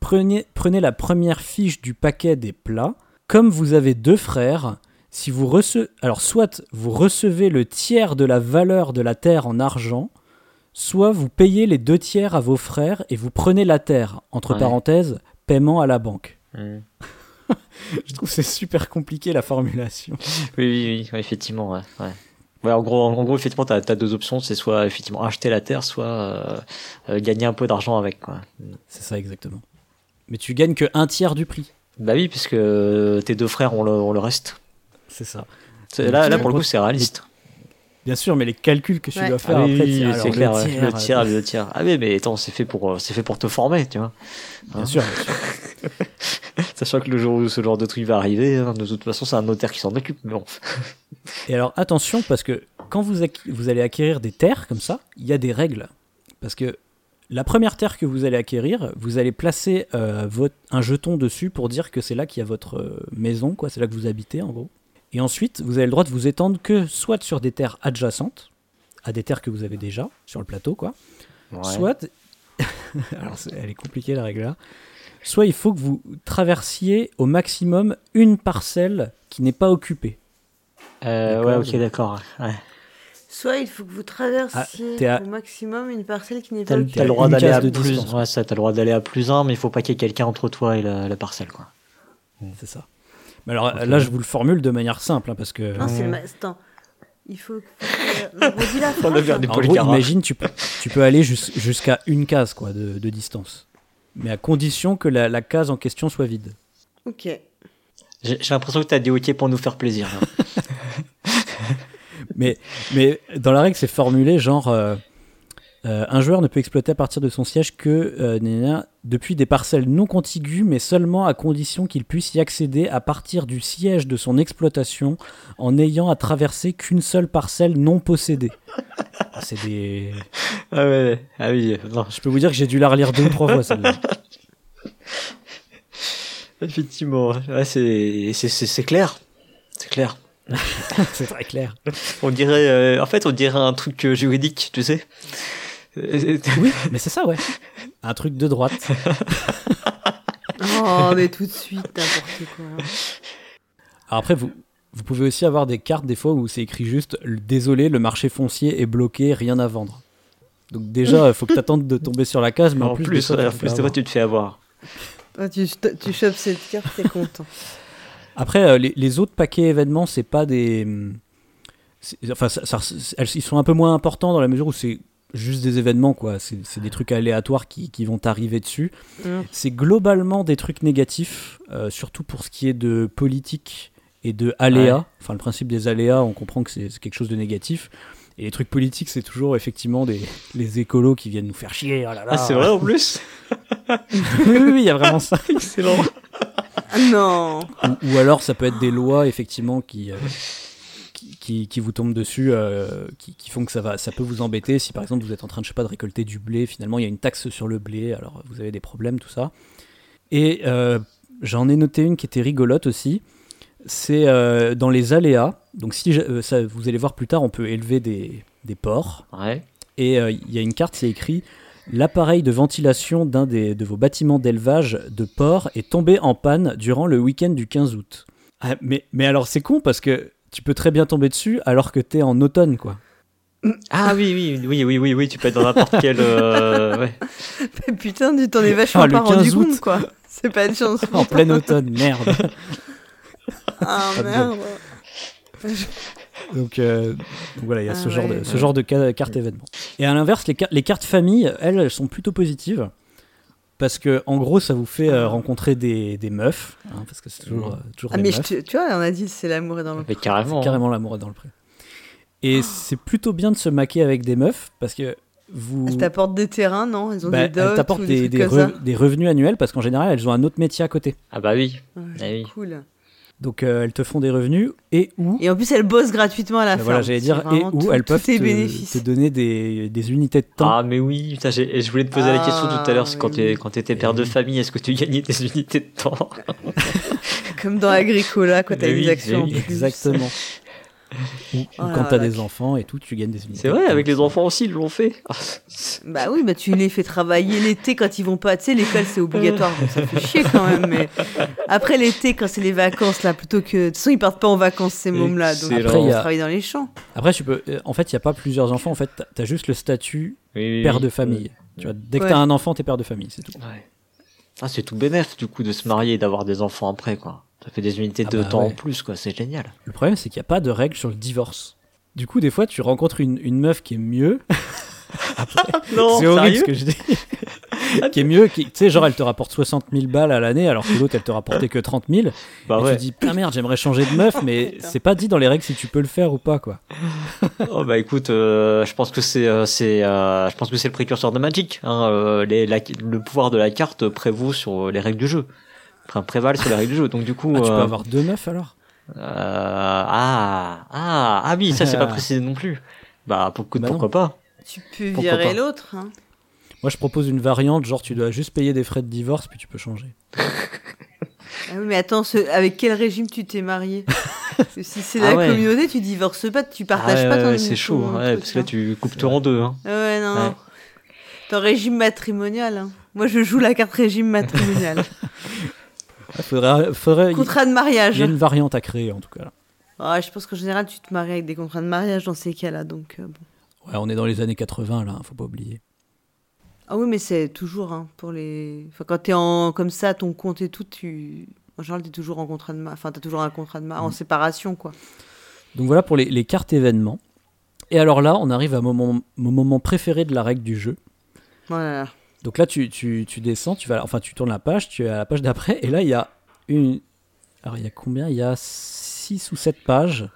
Prenez, prenez la première fiche du paquet des plats. Comme vous avez deux frères, si vous recevez, alors soit vous recevez le tiers de la valeur de la terre en argent, soit vous payez les deux tiers à vos frères et vous prenez la terre. Entre Ouais. parenthèses, paiement à la banque. Hmm. Je trouve que c'est super compliqué la formulation. Oui, oui, oui, effectivement, ouais. ouais. Ouais, en gros, en gros, effectivement, t'as as deux options, c'est soit effectivement acheter la terre, soit euh, euh, gagner un peu d'argent avec, quoi. C'est ça exactement. Mais tu gagnes que un tiers du prix. Bah oui, puisque euh, tes deux frères ont le, ont le reste. C'est ça. Là, là, pour le coup, c'est réaliste. Bien sûr, mais les calculs que tu Ouais. dois faire Ah oui, après, oui, tiens, oui, alors, c'est clair, tiers, le tiers, le tiers. Ah oui, mais attends, c'est fait pour, c'est fait pour te former, tu vois. Bien sûr, bien sûr. Sachant que le jour où ce genre de truc va arriver, hein, de toute façon, c'est un notaire qui s'en occupe. Mais bon. Et alors attention, parce que quand vous, vous allez acquérir des terres comme ça, il y a des règles. Parce que la première terre que vous allez acquérir, vous allez placer euh, votre, un jeton dessus pour dire que c'est là qu'il y a votre euh, maison, quoi. C'est là que vous habitez, en gros. Et ensuite, vous avez le droit de vous étendre que soit sur des terres adjacentes, à des terres que vous avez déjà sur le plateau, quoi. Ouais. Soit, alors c'est- elle est compliquée la règle là. Soit il faut que vous traversiez au maximum une parcelle qui n'est pas occupée. Euh, ouais, ok, d'accord. Ouais. Soit il faut que vous traversiez Ah, à- au maximum une parcelle qui n'est pas occupée. t'as le droit d'aller case à de plus. distance. Ouais, ça, t'as le droit d'aller à plus un, mais il faut pas qu'il y ait quelqu'un entre toi et la, la parcelle, quoi. C'est ça. Mais alors là, je vous le formule de manière simple, hein, parce que. Non, c'est le ma- Attends. Il faut que. Euh, la On phrase. des en gros, imagine, tu peux, tu peux aller jus- jusqu'à une case quoi, de, de distance. Mais à condition que la, la case en question soit vide. Ok. J'ai j'ai l'impression que t'as dit ok pour nous faire plaisir. Mais, mais dans la règle, c'est formulé genre. euh, euh, un joueur ne peut exploiter à partir de son siège que euh, depuis des parcelles non contiguës, mais seulement à condition qu'il puisse y accéder à partir du siège de son exploitation en n'ayant à traverser qu'une seule parcelle non possédée. Ah, C'est des. ah ouais, ah oui, non, Je peux vous dire que j'ai dû la relire deux ou trois fois celle-là. effectivement, ouais, c'est clair, c'est clair. C'est très clair. On dirait, euh, en fait, on dirait un truc juridique, tu sais. Oui, mais c'est ça, ouais. Un truc de droite. Oh, mais tout de suite, n'importe quoi. Alors après, vous, vous pouvez aussi avoir des cartes des fois où c'est écrit juste Désolé, le marché foncier est bloqué, rien à vendre. Donc déjà, il faut que tu attendes de tomber sur la case, mais en plus, des fois, ouais, tu en te plus, tu te fais avoir. Ah, tu, tu chopes cette carte, t'es content. Après, euh, les, les autres paquets événements, c'est pas des. hum, c'est- Enfin, ça- ils sont un peu moins importants dans la mesure où c'est juste des événements, quoi. C'est c'est des trucs aléatoires qui, qui vont t'arriver dessus. Hum. C'est globalement des trucs négatifs, euh, surtout pour ce qui est de politique et de aléas. Ouais. Enfin, le principe des aléas, on comprend que c'est c'est quelque chose de négatif. Et les trucs politiques, c'est toujours effectivement des, les écolos qui viennent nous faire chier. Oh là là. Ah, c'est vrai en plus oui, oui, oui, il y a vraiment ça. Excellent. Ah non ou, ou alors, ça peut être des lois, effectivement, qui, euh, qui, vous tombent dessus, euh, qui, qui font que ça, va, ça peut vous embêter. Si par exemple, vous êtes en train de, je sais pas, de récolter du blé, finalement, il y a une taxe sur le blé, alors vous avez des problèmes, tout ça. Et euh, j'en ai noté une qui était rigolote aussi. C'est euh, dans les aléas. Donc, si je- euh, ça, vous allez voir plus tard, on peut élever des, des porcs. Ouais. Et euh, il y a une carte, c'est écrit L'appareil de ventilation d'un de vos bâtiments d'élevage de porc est tombé en panne durant le week-end du 15 août. Ah, mais, mais alors, c'est con parce que tu peux très bien tomber dessus alors que t'es en automne, quoi. Ah oui, oui, oui, oui, oui, oui, tu peux être dans n'importe quel. euh, ouais. Mais putain, tu t'en es vachement Ah, pas rendu 15 août. compte, quoi. C'est pas de chance. En plein automne, merde. Ah merde. Donc, euh, donc voilà, il y a Ah ce, genre ouais, de, ce ouais. genre de ca- carte événement. Et à l'inverse, les, les cartes famille, elles, elles sont plutôt positives. Parce que, en gros, ça vous fait euh, rencontrer des, des meufs. hein, parce que c'est toujours, euh, toujours Ah, des mais je meufs. te- tu vois, on a dit c'est l'amour est dans le. Mais carrément. C'est carrément l'amour est dans le pré. Et c'est plutôt bien de se maquer avec des meufs parce que vous. Elles t'apportent des terrains, non? Elles ont bah, des dots elles t'apportent ou des, des, des, trucs comme re- des revenus annuels parce qu'en général, elles ont un autre métier à côté. Ah bah oui. Ouais, Ah oui. Cool. Donc, euh, elles te font des revenus et ou. Et en plus, elles bossent gratuitement à la bah, fin. voilà, j'allais dire, et où elles peuvent te, donner des, des unités de temps. Ah mais oui, putain, je voulais te poser la question tout à l'heure, quand Ah, oui. quand t'étais père de oui. famille, est-ce que tu gagnais des unités de temps? Comme dans Agricola, quand t'as Mais des oui, actions en plus. Exactement. ou, ou Oh quand t'as des enfants et tout, tu gagnes des unités. C'est vrai, avec les enfants aussi, ils l'ont fait. Ah, Bah oui, bah tu les fais travailler l'été quand ils vont pas. Tu sais, l'école c'est obligatoire, donc ça fait chier quand même. Mais après l'été, quand c'est les vacances là, plutôt que. De toute façon, ils partent pas en vacances ces mômes là, donc après Après, il y ils a- travaillent dans les champs. Après, tu peux. euh, En fait, il n'y a pas plusieurs enfants. En fait, t'as- juste le statut Oui, oui, père oui. de famille. Tu vois, dès que Ouais. t'as un enfant, t'es père de famille, c'est tout. Ouais. Ah, c'est tout bénef du coup de se marier et d'avoir des enfants après quoi. Ça fait des unités Ah de bah temps en plus quoi, c'est génial. Le problème, c'est qu'il n'y a pas de règle sur le divorce. Du coup, des fois, tu rencontres une, une meuf qui est mieux. Non, c'est horrible ce sérieux que je dis. qui est mieux, qui, tu sais, genre, elle te rapporte 60 000 balles à l'année, alors que l'autre, elle te rapportait que 30 000. Bah et ouais. tu te dis, putain, merde, j'aimerais changer de meuf, mais c'est pas dit dans les règles si tu peux le faire ou pas, quoi. Oh bah écoute, euh, je pense que c'est euh, c'est euh, je pense que c'est le précurseur de Magic. Hein, euh, les, la- le pouvoir de la carte prévaut sur les règles du jeu. Enfin, prévalent sur les règles du jeu. Donc du coup, Ah, tu peux euh, avoir deux meufs alors? euh, ah ah ah oui, ça c'est pas précisé non plus. Bah pour, Bah non. pourquoi pas? Tu peux Pourquoi virer l'autre. Hein. Moi, je propose une variante, genre, tu dois juste payer des frais de divorce, puis tu peux changer. Ah oui, mais attends, ce- avec quel régime tu t'es marié? Si c'est Ah la ouais. communauté, tu divorces pas, tu Ah partages ouais, pas ouais, ton ouais, c'est chaud, ton truc, parce que là tu coupes tout en deux. Hein. Ah ouais, non, Ouais. non. Ton régime matrimonial. hein. Moi, je joue la carte régime matrimonial. Il faudrait, faudrait, il Contrat de mariage. y a une variante à créer, en tout cas. Ah, je pense qu'en général, tu te maries avec des contrats de mariage dans ces cas-là. Donc, euh, bon. Ouais, on est dans les années 80, là, hein, faut pas oublier. Ah oui, mais c'est toujours hein, pour les. Enfin, quand t'es en comme ça, ton compte et tout, tu. En général, t'es toujours en contrat de ma... Enfin, t'as toujours un contrat de ma... Mm. en séparation, quoi. Donc voilà pour les, les cartes événements. Et alors là, on arrive à mon moment, mon moment préféré de la règle du jeu. Voilà. Donc là, tu, tu, tu descends, tu vas, enfin, tu tournes la page, tu es à la page d'après, et là, il y a une. Alors, il y a combien? Il y a 6 ou 7 pages.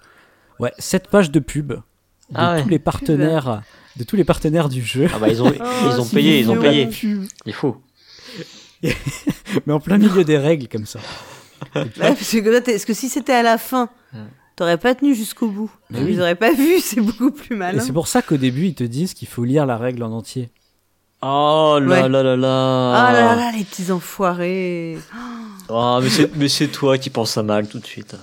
Ouais, 7 pages de pub de Ah ouais. tous les partenaires, de tous les partenaires du jeu. Ah bah ils ont Oh, ils ont payé, ils ont payé. Il faut. Mais en plein milieu des règles, comme ça. Ouais, parce que parce que si c'était à la fin, t'aurais pas tenu jusqu'au bout. Mais Ils oui. auraient pas vu, c'est beaucoup plus Et malin. c'est pour ça qu'au début, ils te disent qu'il faut lire la règle en entier. Oh là Ouais. là là là. Ah là là, les petits enfoirés. Ah mais c'est mais c'est toi qui penses à mal tout de suite.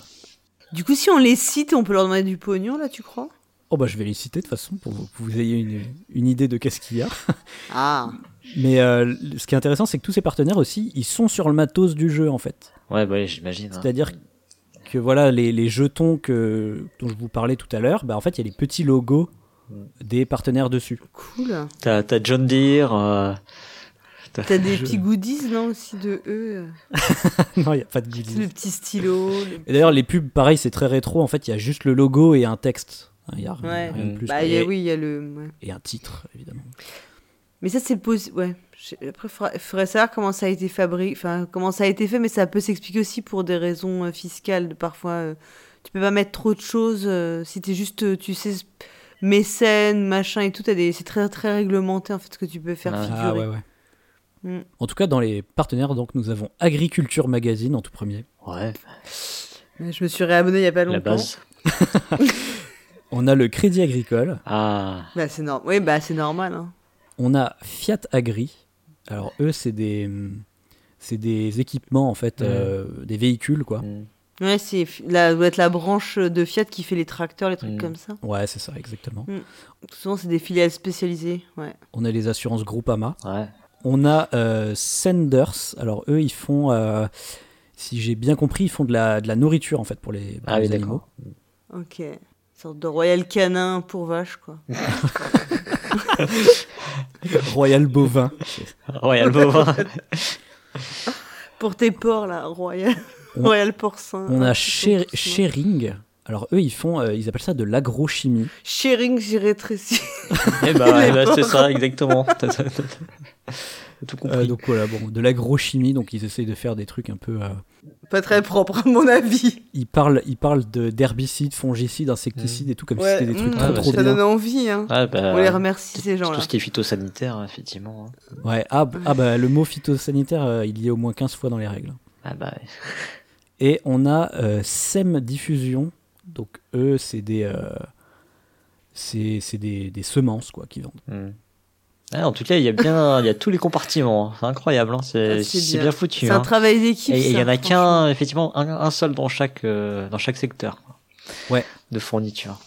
Du coup, si on les cite, on peut leur demander du pognon, là, tu crois? Oh bah je vais les citer de toute façon pour que vous ayez une, une idée de qu'est-ce qu'il y a. Ah. Mais euh, ce qui est intéressant, c'est que tous ces partenaires aussi, ils sont sur le matos du jeu en fait. Ouais bah j'imagine. hein. C'est-à-dire que voilà, les, les jetons que, dont je vous parlais tout à l'heure, bah, en fait, il y a les petits logos des partenaires dessus. Cool. T'as t'as John Deere. euh, T'as des petits goodies, non, aussi de eux non, il n'y a pas de goodies. Le petit stylo. le- Et d'ailleurs, les pubs, pareil, c'est très rétro. En fait, il y a juste le logo et un texte. Hein, Il y a rien, Ouais. rien de plus. Bah, y a- oui, il y a le. ouais. et un titre, évidemment. Mais ça, c'est le posi- Ouais. Je- Après, il faudrait, faudrait savoir comment ça a été fabriqué, enfin, comment ça a été fait, mais ça peut s'expliquer aussi pour des raisons euh, fiscales. Parfois, euh, tu peux pas mettre trop de choses. euh, si t'es juste, euh, tu sais, mécène, machin et tout, des... c'est très, très réglementé, en fait, ce que tu peux faire Ah, figurer. Ah ouais, ouais. Mm. En tout cas, dans les partenaires, donc, nous avons Agriculture Magazine en tout premier. Ouais. Je me suis réabonné il y a pas longtemps. La base. On a le Crédit Agricole. Ah. Bah, c'est normal. Oui, bah, c'est normal. hein. On a Fiat Agri. Alors, eux, c'est des. C'est des équipements, en fait, Ouais. euh, des véhicules, quoi. Mm. Ouais, c'est la, doit être la branche de Fiat qui fait les tracteurs, les trucs Mm. comme ça. Ouais, c'est ça, exactement. Souvent, c'est des filiales spécialisées. Ouais. On a les assurances Groupama. Ouais. On a euh, Senders. Alors, eux, ils font. euh, si j'ai bien compris, ils font de la, de la nourriture, en fait, pour les, pour Ah les oui animaux. Ok. Une sorte de royal canin pour vache, quoi. Royal Bovin. Royal Bovin. Pour tes porcs, là, royal, On- royal porcin. On a Ah, c'est tout, Sharing. Alors, eux, ils font. euh, ils appellent ça de l'agrochimie. Sharing, j'ai rétréci. Eh bah, bah, c'est ça exactement. Tout Euh, compris. donc voilà, bon, de l'agrochimie, donc ils essayent de faire des trucs un peu. euh, Pas très propre, à mon avis. ils parlent, ils parlent de d'herbicides, fongicides, insecticides et tout comme si c'était des trucs mmh, trop Ah, trop ça bien. donne envie. Hein. Ouais, bah, On les remercie, ces gens-là. Tout ce qui est phytosanitaire, effectivement. hein. Ouais, ah, ah bah le mot phytosanitaire, euh, il y est au moins 15 fois dans les règles. Ah bah, Et on a euh, SEM Diffusion, donc eux, c'est des, euh, c'est c'est des, des semences quoi qui vendent. hmm. Ah, en tout cas, il y a bien, il y a tous les compartiments. hein. C'est incroyable, hein. c'est Ah, bien. bien. foutu. C'est un hein. travail d'équipe. Et il y en a qu'un, effectivement, un, un seul dans chaque, euh, dans chaque secteur. Ouais. De fourniture.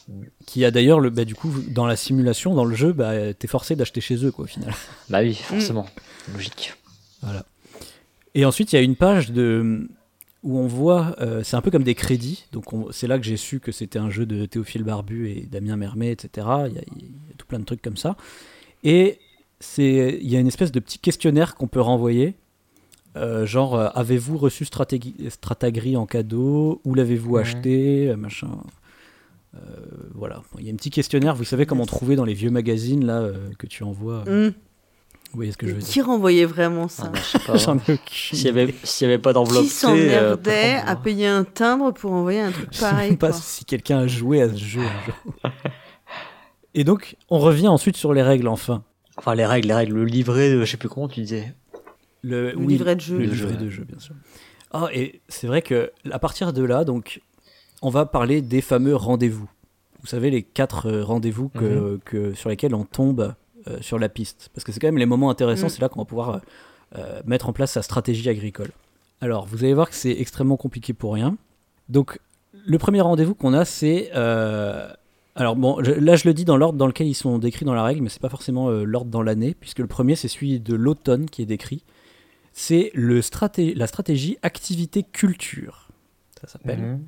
Qui a d'ailleurs le, bah, du coup dans la simulation, dans le jeu, bah, t'es forcé d'acheter chez eux quoi au final. Bah oui, forcément. Logique. Et ensuite, il y a une page de où on voit, euh, c'est un peu comme des crédits. Donc on- c'est là que j'ai su que c'était un jeu de Théophile Barbu et Damien Mermet, etc. Il y, a, il y a tout plein de trucs comme ça. Et c'est, il y a une espèce de petit questionnaire qu'on peut renvoyer. Euh, genre, euh, avez-vous reçu Stratagri en cadeau? Où l'avez-vous acheté? Machin. Euh, voilà. Il y a un petit questionnaire, vous savez comment trouver dans les vieux magazines là que tu envoies. Mmh. Vous voyez ce que je veux dire Qui renvoyait vraiment Ah, ça bah, je sais pas. J'en ai aucune S'il y avait, pas d'enveloppe, Qui sais, euh, s'emmerdait à payer un timbre pour envoyer un truc Je sais pareil même pas quoi. si quelqu'un a joué à ce jeu. un jour. Et donc, on revient ensuite sur les règles, enfin. Enfin, les règles, les règles, le livret, de, je sais plus comment tu disais. Le, Le livret de jeu. Le Le livret jeu, de jeu, bien sûr. Ah, et c'est vrai que à partir de là, donc, on va parler des fameux rendez-vous. Vous savez, les quatre euh, rendez-vous que, que- sur lesquels on tombe euh, sur la piste. Parce que c'est quand même les moments intéressants, Mm. c'est là qu'on va pouvoir euh, euh, mettre en place sa stratégie agricole. Alors, vous allez voir que c'est extrêmement compliqué pour rien. Donc, le premier rendez-vous qu'on a, c'est. euh, alors, bon, je- là, je le dis dans l'ordre dans lequel ils sont décrits dans la règle, mais c'est pas forcément euh, l'ordre dans l'année, puisque le premier, c'est celui de l'automne qui est décrit. C'est le straté- la stratégie activité-culture. Ça s'appelle.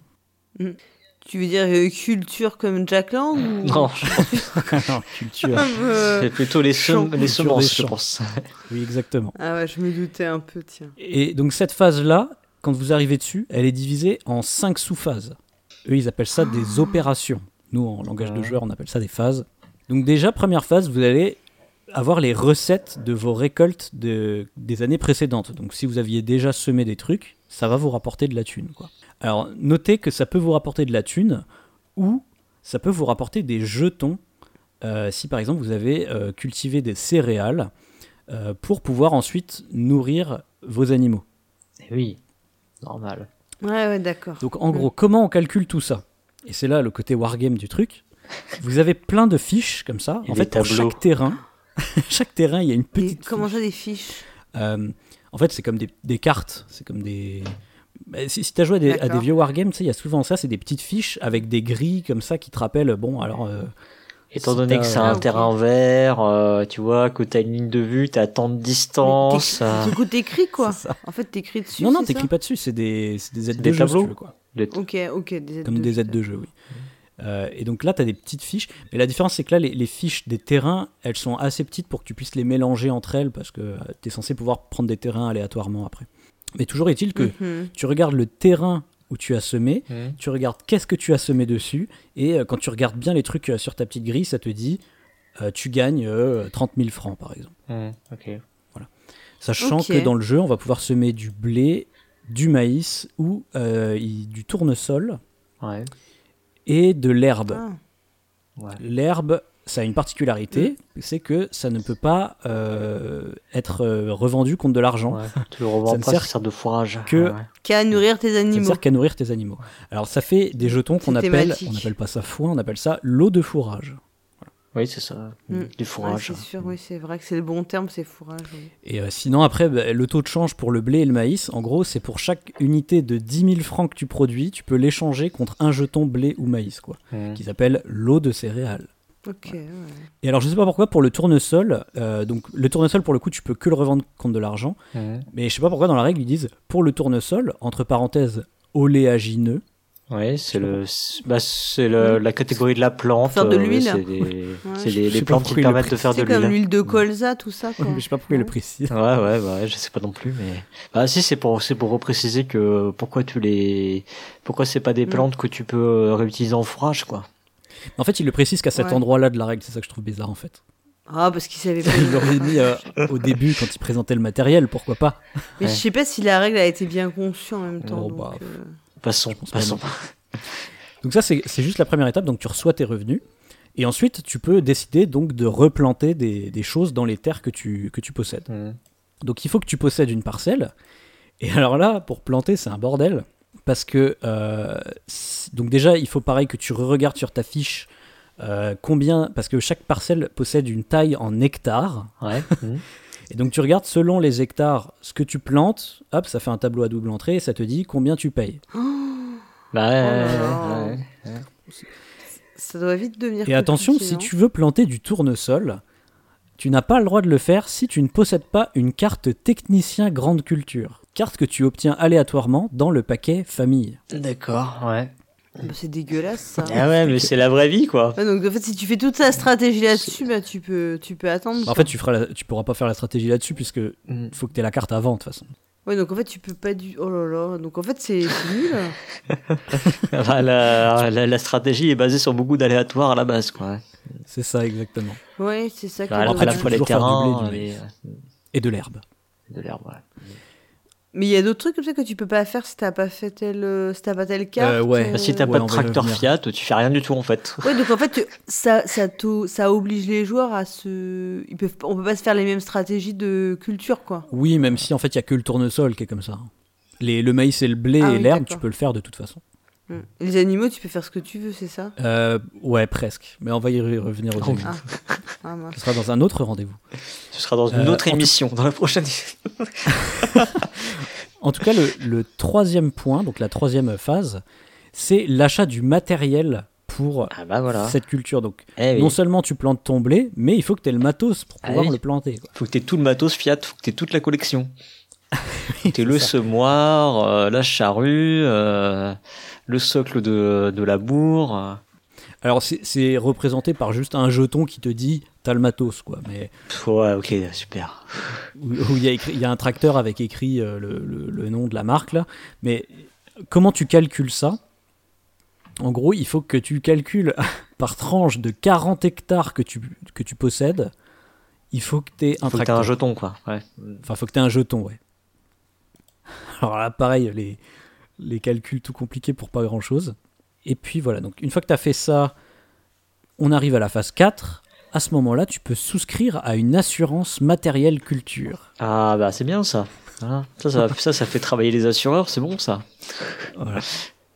Mhm. Tu veux dire euh, culture comme Jack Lang ou Non, culture. comme, euh, c'est plutôt les, sem- les semences, je pense. Oui, exactement. Ah ouais, je me doutais un peu, tiens. Et donc, cette phase-là, quand vous arrivez dessus, elle est divisée en cinq sous-phases. Eux, ils appellent ça des opérations. Nous, en langage de Ah. joueur, on appelle ça des phases. Donc, déjà, première phase, vous allez avoir les recettes de vos récoltes de, des années précédentes. Donc, si vous aviez déjà semé des trucs, ça va vous rapporter de la thune. Quoi. Alors, notez que ça peut vous rapporter de la thune ou ça peut vous rapporter des jetons euh, si, par exemple, vous avez euh, cultivé des céréales euh, pour pouvoir ensuite nourrir vos animaux. Eh oui, normal. Ouais, ouais, d'accord. Donc en gros, comment on calcule tout ça? Et c'est là le côté wargame du truc. Vous avez plein de fiches comme ça. Et en fait, pour chaque terrain, chaque terrain, il y a une Et petite. comment fiche. ça, des fiches Euh, En fait, c'est comme des, des cartes. C'est comme des. Bah, si si tu as joué à des, à des vieux wargames, tu sais, il y a souvent ça, c'est des petites fiches avec des grilles comme ça qui te rappellent. Bon, alors. euh, Étant Si donné que c'est Ah, un ok. terrain vert, euh, tu vois, que t'as une ligne de vue, t'as tant de distance. Du coup, t'écris quoi. En fait, t'écris dessus. Non, non, t'écris pas dessus, c'est des, c'est des aides des de jeu, si tu tableaux veux, quoi. le- Ok, ok, des aides Comme de des aides de jeu, oui. Euh, et donc là, tu as des petites fiches. Mais la différence, c'est que là, les, les fiches des terrains, elles sont assez petites pour que tu puisses les mélanger entre elles parce que tu es censé pouvoir prendre des terrains aléatoirement après. Mais toujours est-il que Mhm. tu regardes le terrain où tu as semé, Mhm. tu regardes qu'est-ce que tu as semé dessus, et euh, quand tu regardes bien les trucs euh, sur ta petite grille, ça te dit euh, tu gagnes euh, 30 000 francs par exemple. Mhm. Sachant que dans le jeu, on va pouvoir semer du blé, du maïs ou euh, y- du tournesol Ouais. Et de l'herbe. Ah. ouais. L'herbe, ça a une particularité, c'est que ça ne peut pas euh, être euh, revendu contre de l'argent. Ouais. Tu le revends Ça ne pas, sert ça sert de fourrage. que- Ouais, ouais. Qu'à nourrir tes Ça ne animaux. sert qu'à nourrir tes animaux. Alors ça fait des jetons qu'on appelle, on n'appelle pas ça foin, on appelle ça l'eau de fourrage. Oui, c'est ça. Mm. Du Ouais, fourrage. c'est sûr, oui, c'est vrai que c'est le bon terme, c'est fourrage. oui. Et euh, sinon après, bah, le taux de change pour le blé et le maïs, en gros, c'est pour chaque unité de 10 000 francs que tu produis, tu peux l'échanger contre un jeton blé ou maïs, quoi, Mhm. qui s'appelle l'eau de céréales. Ok, ouais. Et alors je sais pas pourquoi pour le tournesol, euh, donc le tournesol pour le coup tu peux que le revendre contre de l'argent, Mhm. mais je sais pas pourquoi dans la règle ils disent pour le tournesol entre parenthèses oléagineux. Ouais, c'est le, bah, c'est le- la catégorie de la plante. Faire de euh, l'huile. C'est des, c'est je des, plantes qui permettent de faire de C'est comme l'huile. l'huile de colza, tout ça, quoi. je sais pas pourquoi il le Ouais. précise. Ouais, ouais, bah, ouais, je sais pas non plus, mais. Bah, si, c'est pour, c'est pour repréciser que pourquoi tu les. Pourquoi c'est pas des Mm. plantes que tu peux euh, réutiliser en fourrage, quoi. En fait il le précise qu'à cet Ouais. endroit-là de la règle, c'est ça que je trouve bizarre en fait. Ah, parce qu'il savait pas. Il l'aurait mis euh, au début quand il présentait le matériel, pourquoi pas Mais Ouais. je sais pas si la règle a été bien conçue en même temps. Oh, donc, bah, euh, Passons, passons. Donc ça, c'est juste la première étape. Donc tu reçois tes revenus. Et ensuite, tu peux décider donc de replanter des, des choses dans les terres que tu, que tu possèdes. Mhm. Donc il faut que tu possèdes une parcelle. Et alors là, pour planter, c'est un bordel. Parce que, euh, donc déjà, il faut pareil que tu regardes sur ta fiche euh, combien, parce que chaque parcelle possède une taille en hectares. Ouais. mhm. Et donc tu regardes selon les hectares ce que tu plantes, hop, ça fait un tableau à double entrée et ça te dit combien tu payes. Bah ouais, Oh là ouais, ouais, ouais. Ça doit vite devenir. Et attention, si non tu veux planter du tournesol, tu n'as pas le droit de le faire si tu ne possèdes pas une carte technicien grande culture. Carte que tu obtiens aléatoirement dans le paquet famille. D'accord, ouais. Bah, c'est dégueulasse ça. Ah ouais, mais c'est la vraie vie, quoi. Ouais, donc en fait, si tu fais toute ta stratégie là-dessus, bah, tu peux, tu peux attendre. En fait, tu feras la- tu pourras pas faire la stratégie là-dessus puisque Mhm. faut que tu aies la carte avant de toute façon. Ouais, donc en fait, tu peux pas du. Oh là là. Donc en fait, c'est c'est nul. Enfin, la, la, la stratégie est basée sur beaucoup d'aléatoires à la base, quoi. C'est ça exactement. Ouais, c'est ça. qui est après, la peux fois les toujours faire du terrains, blé, du les- Et de l'herbe. de l'herbe, ouais. Mais il y a d'autres trucs comme ça que tu peux pas faire si t'as pas fait tel, euh, si t'as pas telle carte. Euh, ouais. Bah, si t'as Ouais, pas de tracteur. Fiat, tu fais rien du tout, en fait. Ouais, donc en fait, tu- ça, ça, oblige les joueurs à se. Ils peuvent, on peut pas se faire les mêmes stratégies de culture, quoi. Oui, même si en fait il y a que le tournesol qui est comme ça. Les, le maïs et le blé Ah et oui, l'herbe, tu peux le faire de toute façon. Mm. Les animaux, tu peux faire ce que tu veux, c'est ça? Euh, ouais, presque. Mais on va y re- revenir au Oh. Ah. Ah. Ce sera dans un autre rendez-vous. Ce sera dans une Euh, autre en tout- émission, dans la prochaine. En tout cas, le, le troisième point, donc la troisième phase, c'est l'achat du matériel pour Ah bah voilà. cette culture. Donc, Eh oui. non seulement tu plantes ton blé, mais il faut que tu aies le matos pour Ah pouvoir oui. le planter. quoi. Faut que t'aies tout le matos Fiat, faut que t'aies toute la collection. t'aies le semoir, euh, la charrue, euh, le socle de, de la bourre. euh. Alors, c'est représenté par juste un jeton qui te dit t'as le matos, quoi. Mais Ouais, ok, super. où il y, a écrit- y a un tracteur avec écrit euh, le, le- le nom de la marque là. Mais comment tu calcules ça? En gros, il faut que tu calcules par tranche de 40 hectares que tu, que tu possèdes. Il faut que tu aies un Faut que t'aies tracteur. un jeton, quoi. Ouais. Enfin, faut que tu aies un jeton, ouais. Alors là, pareil, les, les calculs tout compliqués pour pas grand chose. Et puis voilà, donc une fois que tu as fait ça, on arrive à la phase 4. À ce moment-là, tu peux souscrire à une assurance matérielle culture. Ah bah c'est bien ça. Voilà. Ça, ça, ça, ça fait travailler les assureurs, c'est bon ça. Voilà.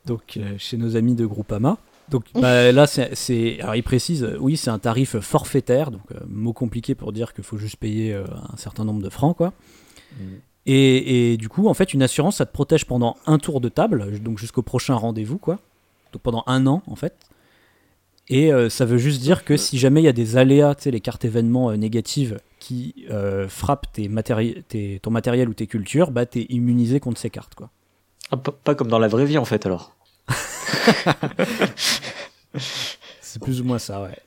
Donc, euh, chez nos amis de Groupama. Donc bah, là, c'est, c'est- alors ils précisent, euh, oui, c'est un tarif forfaitaire, donc euh, mot compliqué pour dire qu'il faut juste payer un certain nombre de francs, quoi. Et, et du coup, en fait, une assurance, ça te protège pendant un tour de table, donc jusqu'au prochain rendez-vous, quoi. Donc pendant un an, en fait. Et euh, ça veut juste dire que si jamais il y a des aléas, tu sais, les cartes événements euh, négatives qui euh, frappent tes matéri- tes- ton matériel ou tes cultures, bah t'es immunisé contre ces cartes, quoi. Ah, pas comme dans la vraie vie en fait alors. C'est plus ou moins ça, ouais.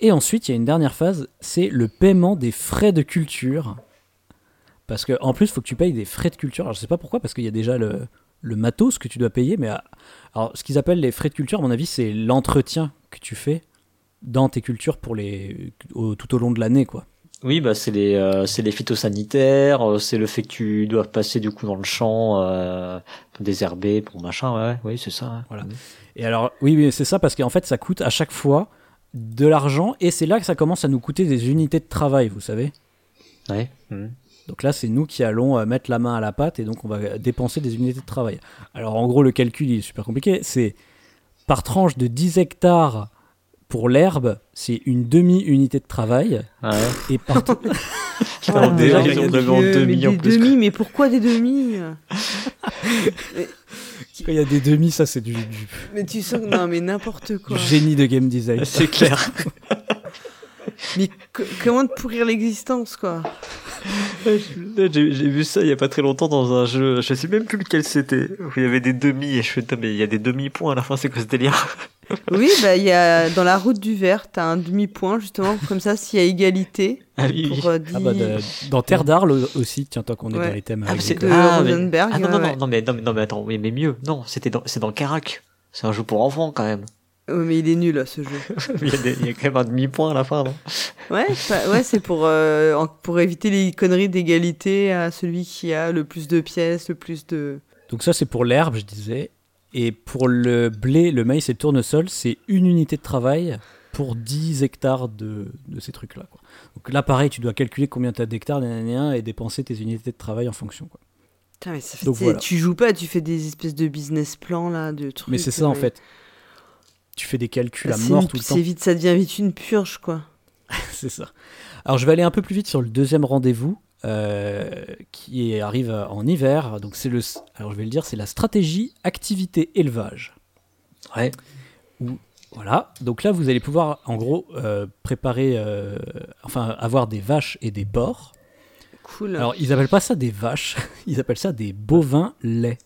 Et ensuite, il y a une dernière phase, c'est le paiement des frais de culture. Parce que en plus, il faut que tu payes des frais de culture. Alors, je sais pas pourquoi, parce qu'il y a déjà le, le matos que tu dois payer, mais ah, alors, ce qu'ils appellent les frais de culture, à mon avis, c'est l'entretien que tu fais dans tes cultures pour les, au- tout au long de l'année, quoi. Oui bah c'est les euh, c'est les phytosanitaires, euh, c'est le fait que tu dois passer du coup dans le champ euh, désherber pour machin ouais, ouais oui c'est ça. ouais. Voilà. Et alors, oui, c'est ça, parce qu'en fait, ça coûte à chaque fois de l'argent, et c'est là que ça commence à nous coûter des unités de travail, vous savez. Ouais. Mhm. Donc là, c'est nous qui allons euh, mettre la main à la pâte et donc on va dépenser des unités de travail. Alors en gros, le calcul il est super compliqué. C'est par tranche de 10 hectares pour l'herbe, c'est une demi-unité de travail. Ouais. Et par Oh, déjà, ils ont mais demi en des plus, demi, mais pourquoi des demi? Quand il y a des demi, ça c'est du, du- Mais tu sens que non, mais n'importe du quoi. génie de game design. C'est clair. Mais co- comment te pourrir l'existence, quoi? J'ai j'ai vu ça il y a pas très longtemps dans un jeu, je sais même plus lequel c'était, où il y avait des demi et je fais mais il y a des demi-points à la fin, c'est quoi ce délire? Oui, bah il y a dans la route du vert, t'as un demi-point justement comme ça s'il y a égalité Ah oui, oui. pour euh, Ah bah, de- dans Terre d'Arles aussi, tiens, tant qu'on est Ouais. dans les thèmes. Ah, c'est de ah, mais- Rosenberg, Ah non, non, ouais. non, non, mais, non, mais, non, mais attends, mais mieux. Non, c'était dans, c'est dans Carac. C'est un jeu pour enfants, quand même. Oh, mais il est nul, ce jeu. il, y a des- il y a quand même un demi-point à la fin, non Ouais, pas- ouais c'est pour, euh, pour éviter les conneries d'égalité à celui qui a le plus de pièces, le plus de. Donc ça c'est pour l'herbe, je disais. Et pour le blé, le maïs et le tournesol, c'est une unité de travail pour 10 hectares de, de ces trucs-là. Donc là, pareil, tu dois calculer combien tu as d'hectares et dépenser tes unités de travail en fonction. quoi. Putain, mais ça fait- Donc t'sais, voilà. Tu joues pas, tu fais des espèces de business plans là, de trucs. Mais c'est ça en euh, fait. Tu fais des calculs à mort une- tout le temps. vite, ça devient vite une purge quoi. c'est ça. Alors je vais aller un peu plus vite sur le deuxième rendez-vous euh, qui arrive en hiver. Donc c'est le, alors je vais le dire, c'est la stratégie activité élevage. Ouais. Voilà, donc là vous allez pouvoir en gros euh, préparer, euh, enfin avoir des vaches et des porcs. Cool. Alors ils appellent pas ça des vaches, ils appellent ça des bovins laits.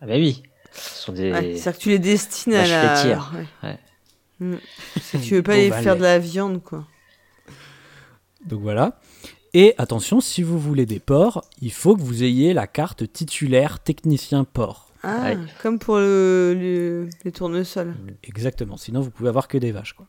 Ah bah oui. Ce sont des... Ouais, C'est-à-dire que tu les destines à la. ouais. Ouais. Mm. Tu veux pas les faire de la viande quoi. Donc voilà. Et attention, si vous voulez des porcs, il faut que vous ayez la carte titulaire technicien porc. Ah, Ouais. comme pour le, le- les tournesols. Exactement, sinon vous pouvez avoir que des vaches. Quoi.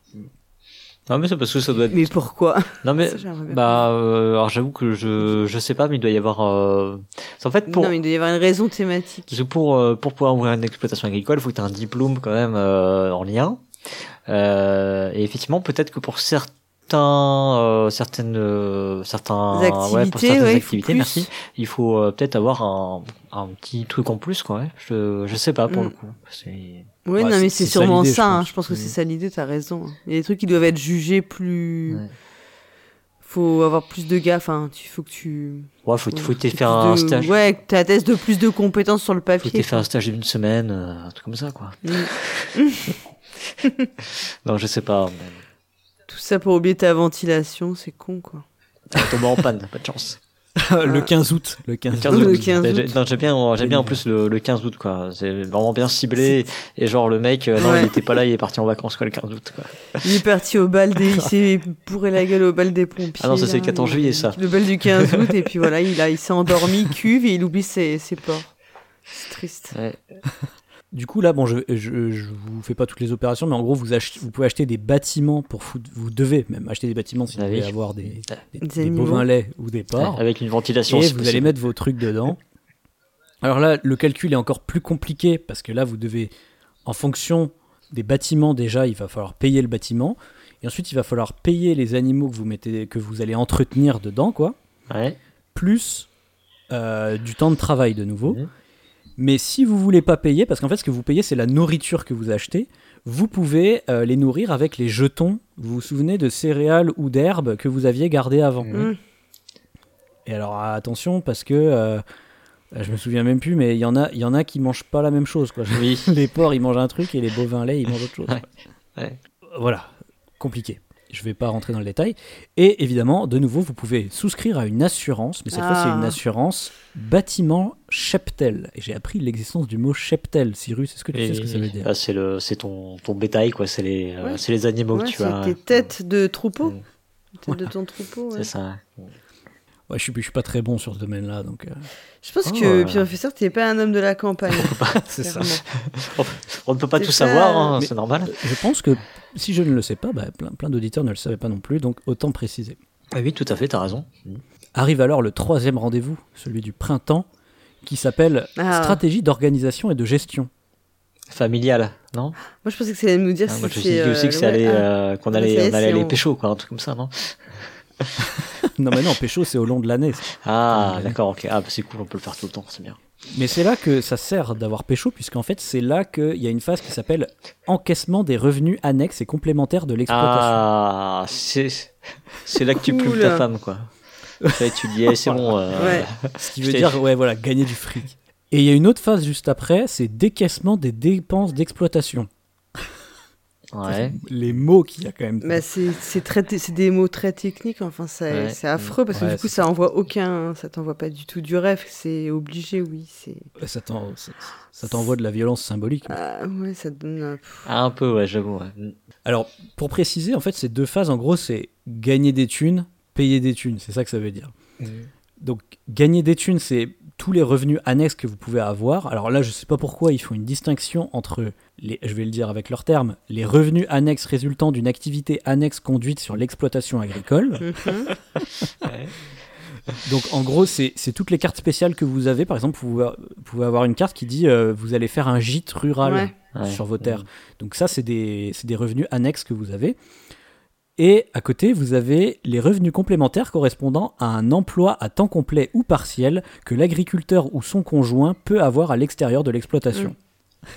Non mais c'est parce que ça doit être... Mais pourquoi Non mais... Ça, Bah, euh, alors j'avoue que je je sais pas, mais il doit y avoir. Euh... En fait, pour Non, mais il doit y avoir une raison thématique. parce que pour euh, pour pouvoir ouvrir une exploitation agricole, il faut que tu aies un diplôme quand même euh, en lien. Euh, et effectivement, peut-être que pour certains euh, certaines euh, certains ouais, pour certaines ouais, il activités, plus. merci. Il faut euh, peut-être avoir un un petit truc en plus, quoi. Ouais. Je je sais pas pour Mm. le coup. C'est Oui, Ouais, non, mais c'est ça sûrement l'idée, je ça. hein. pense. Je pense que c'est ça l'idée, t'as raison. Il y a des trucs qui doivent être jugés plus. Ouais. Faut avoir plus de gars. Enfin, il faut que tu. ouais, faut faut que fait un de- stage. Ouais, que t'attestes de plus de compétences sur le Faut que papier. fait un stage d'une semaine, euh, un truc comme ça, quoi. Mm. Non, je sais pas. mais- Tout ça pour oublier ta ventilation, c'est con, quoi. On tombe en panne, pas de chance. le 15 août. Le 15 Le 15 août. Le août. 15 J'ai- août. non, J'aime bien, j'aime bien en plus le, le 15 août, quoi. C'est vraiment bien ciblé. Et genre, le mec, euh, non, Ouais. il était pas là, il est parti en vacances, quoi, le 15 août, quoi. Il est parti au bal des. Il s'est bourré la gueule au bal des pompiers. Ah non, ça, c'est le là. 14 Il- juillet, ça. Le bal du 15 août, et puis voilà, il, a, il s'est endormi, cuve, et il oublie ses, ses porcs. C'est triste. Ouais. Du coup, là, bon, je, je, je vous fais pas toutes les opérations, mais en gros, vous, achetez- vous pouvez acheter des bâtiments pour vous devez même acheter des bâtiments si vous voulez avoir des, des, Des bovins laits ou des porcs. Avec une ventilation. et si vous allez mettre vos trucs dedans. Alors là, le calcul est encore plus compliqué parce que là, vous devez, en fonction des bâtiments déjà, il va falloir payer le bâtiment. Et ensuite, il va falloir payer les animaux que vous, mettez, que vous allez entretenir dedans, quoi. Ouais. Plus euh, du temps de travail de nouveau. Mhm. Mais si vous voulez pas payer, parce qu'en fait, ce que vous payez, c'est la nourriture que vous achetez, vous pouvez euh, les nourrir avec les jetons. Vous vous souvenez de céréales ou d'herbes que vous aviez gardées avant? Mhm. Mm. Et alors attention parce que euh, je me souviens même plus, mais il y en a, il y en a qui mangent pas la même chose. Quoi. Oui. les porcs ils mangent un truc et les bovins laits ils mangent autre chose. Ouais. Ouais. Voilà, compliqué. Je vais pas rentrer dans le détail. Et évidemment, de nouveau, vous pouvez souscrire à une assurance, mais cette fois c'est Ah. une assurance bâtiment cheptel. Et j'ai appris l'existence du mot cheptel. Cyrus, est-ce que tu sais ce que ça veut dire? Ah, c'est le, c'est ton, ton bétail, quoi. C'est les, euh, c'est les animaux Ouais, que tu c'est as. tes têtes de troupeau. Mm. Tête de ton troupeau. ouais. C'est ça. Ouais, je suis, je suis pas très bon sur ce domaine-là, donc euh, Je pense Oh, que, euh. Pierre Professeur, t'es pas un homme de la campagne. c'est ça. On ne peut pas tout savoir, hein, c'est normal. Je pense que si je ne le sais pas, bah, plein, plein d'auditeurs ne le savaient pas non plus, donc autant préciser. Ah oui, tout à fait, t'as raison. Arrive alors le troisième rendez-vous, celui du printemps, qui s'appelle Ah. Stratégie d'organisation et de gestion. Familial, non? Moi, je pensais que ça allait nous dire Ah, si Moi, je me suis dit aussi euh, allait, ah. euh, qu'on Ah, allait, on aller pécho, quoi, un truc comme ça, non? non, mais non, pécho, c'est au long de l'année. Ah, Ouais. d'accord, ok. Ah, bah, c'est cool, on peut le faire tout le temps, c'est bien. Mais c'est là que ça sert d'avoir pécho, puisqu'en fait, c'est là qu'il y a une phase qui s'appelle encaissement des revenus annexes et complémentaires de l'exploitation. Ah, c'est, là que tu Cool. plumes ta femme, quoi. Tu dis, c'est bon. euh, Ouais. Ce qui veut dire, ouais, voilà, gagner du fric. Et il y a une autre phase juste après, c'est décaissement des dépenses d'exploitation. Ouais. Les mots qu'il y a quand même. Bah, c'est c'est c'est des mots très techniques enfin ça- Ouais. c'est affreux parce que Ouais, du coup c'est ça envoie aucun ça t'envoie pas du tout du rêve c'est obligé oui c'est Ça t'en- ça- ça t'envoie de la violence symbolique. ah, ouais ça donne. Ah, un peu, ouais, j'avoue. ouais. Alors, pour préciser, en fait, ces deux phases, en gros, c'est gagner des thunes, payer des thunes. C'est ça que ça veut dire. Donc, gagner des thunes, c'est tous les revenus annexes que vous pouvez avoir. Alors là, je sais pas pourquoi ils font une distinction entre les, je vais le dire avec leurs termes, les revenus annexes résultant d'une activité annexe conduite sur l'exploitation agricole. Mhm. Donc en gros, c'est c'est toutes les cartes spéciales que vous avez. Par exemple, vous pouvez- vous pouvez avoir une carte qui dit euh, vous allez faire un gîte rural Ouais. Sur vos terres. Donc ça, c'est des, c'est des revenus annexes que vous avez. Et à côté, vous avez les revenus complémentaires correspondant à un emploi à temps complet ou partiel que l'agriculteur ou son conjoint peut avoir à l'extérieur de l'exploitation.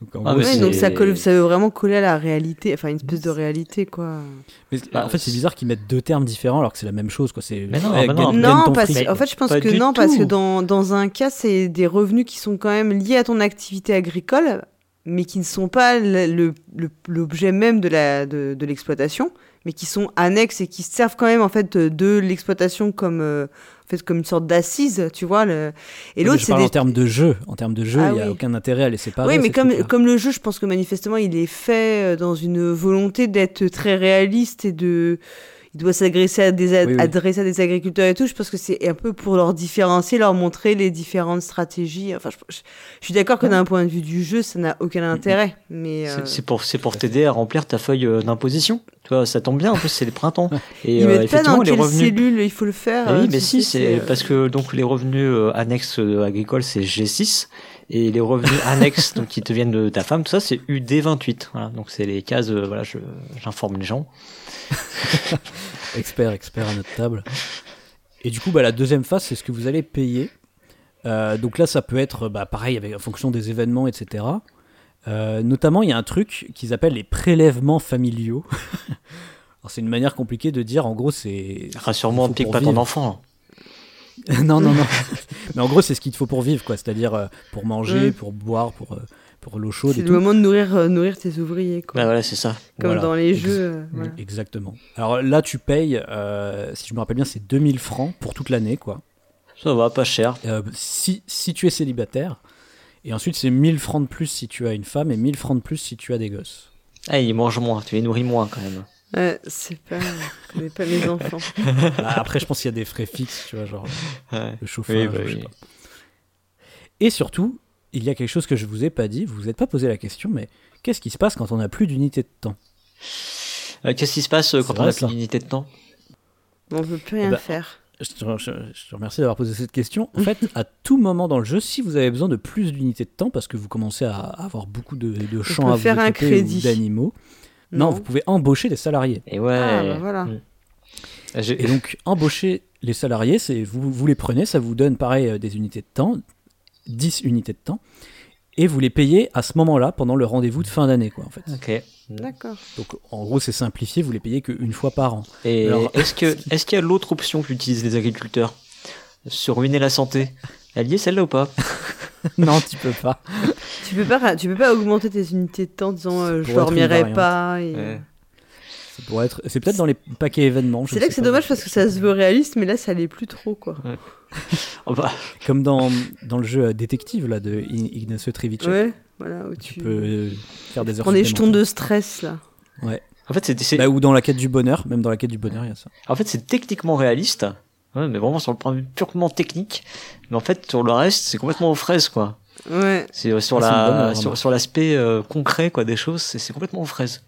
Donc, en Ah, gros, Ouais, donc ça, c'est- colle, ça veut vraiment coller à la réalité, enfin une espèce de réalité quoi. mais Bah, en fait, c'est bizarre qu'ils mettent deux termes différents alors que c'est la même chose. Quoi. C'est, Mais non, Ouais, mais gagne- non. gagne Non, ton parce, en fait, je pense Pas que non, parce que dans un cas, c'est des revenus qui sont quand même liés à ton activité agricole, mais qui ne sont pas l'objet même de la de, de l'exploitation, mais qui sont annexes et qui servent quand même en fait de, l'exploitation comme euh, en fait comme une sorte d'assise, tu vois. Le... Et l'autre, c'est des en termes de jeu. En termes de jeu, il Ah n'y a oui. aucun intérêt à les séparer. Oui, mais comme, comme le jeu, je pense que manifestement, il est fait euh, dans une volonté d'être très réaliste et de. Il doit s'adresser à, des, Oui, oui. adresser à des agriculteurs et tout. Je pense que c'est un peu pour leur différencier, leur montrer les différentes stratégies. Enfin, je, je- je suis d'accord que d'un point de vue du jeu, ça n'a aucun intérêt. Mais euh, C'est- C'est pour, c'est pour t'aider à remplir ta feuille euh, d'imposition. Tu vois, ça tombe bien, en plus, c'est les printemps. Et euh, effectivement, dans les revenus. cellule il faut le faire. Ah oui, euh, mais si, c'est euh, parce que donc les revenus euh, annexes euh, agricoles c'est G6 et les revenus annexes donc qui te viennent de ta femme, tout ça c'est UD28. Voilà, donc c'est les cases. euh, voilà, je- j'informe les gens. Expert, expert à notre table. Et du coup, bah, la deuxième phase, c'est ce que vous allez payer. Euh, donc là, ça peut être bah, pareil avec, en fonction des événements, etc. Euh, notamment, il y a un truc qu'ils appellent les prélèvements familiaux. Alors, c'est une manière compliquée de dire, en gros, c'est. Rassure-moi, on faut pique pas ton enfant. non, non, non. Mais en gros, c'est ce qu'il te faut pour vivre, quoi. C'est-à-dire euh, pour manger, Mm. pour boire, pour, euh, pour l'eau chaude c'est le tout. moment de nourrir, euh, nourrir tes ouvriers. Quoi. Bah voilà, c'est ça. Comme Voilà. dans les Ex- jeux. euh, voilà. Exactement. Alors là, tu payes, euh, si je me rappelle bien, c'est 2000 francs pour toute l'année, quoi. Ça va, pas cher. Euh, si, si tu es célibataire. Et ensuite, c'est 1000 francs de plus si tu as une femme et 1000 francs de plus si tu as des gosses. Ah, ils mangent moins, tu les nourris moins quand même. Ouais, c'est pas. Je connais pas mes enfants. Bah, après, je pense qu'il y a des frais fixes, tu vois, genre Ouais. le chauffage. Oui, bah je sais oui. pas. Et surtout, il y a quelque chose que je vous ai pas dit, vous vous êtes pas posé la question, mais qu'est-ce qui se passe quand on n'a plus d'unité de temps? Euh, Qu'est-ce qui se passe euh, quand on vrai, a plus d'unité de temps? On peut plus rien bah, faire. je te, je- je te remercie d'avoir posé cette question. En fait, à tout moment dans le jeu, si vous avez besoin de plus d'unités de temps, parce que vous commencez à avoir beaucoup de, de champs à vous faire un crédit. d'animaux, non, vous pouvez embaucher des salariés. Et ouais. Ah, bah voilà. Mm. Et donc, embaucher les salariés, c'est vous, vous les prenez, ça vous donne pareil euh, des unités de temps, 10 unités de temps, et vous les payez à ce moment-là, pendant le rendez-vous de fin d'année, quoi, en fait. Ok. D'accord. Donc, en gros, c'est simplifié, vous les payez qu'une fois par an. Et Alors- est-ce que est-ce qu'il y a l'autre option qu'utilisent les agriculteurs? Se ruiner la santé. Elle y est celle-là ou pas? Non, tu peux pas. Tu peux pas, tu peux pas augmenter tes unités de temps en disant euh, je dormirai pas. et- Ouais. Ça pourrait être... C'est peut-être dans les paquets événements. C'est là que c'est dommage parce que ça se veut réaliste, mais là ça l'est plus trop quoi. Oh bah, Comme dans, dans le jeu euh, Détective, là, de Ignacio Trivic. Ouais, voilà où tu, Tu peux euh, faire des heures prends des jetons de stress là. en fait, c'est c'est- Bah, ou dans la quête du bonheur, même dans la quête du bonheur, il y a ça. en fait, c'est techniquement réaliste. Ouais, mais vraiment sur le point de vue purement technique. Mais en fait, sur le reste, c'est complètement aux fraises, quoi. Ouais. C'est euh, sur Ah, bonne, la euh, sur, l'aspect euh, concret, quoi, des choses. C'est c'est complètement aux fraises.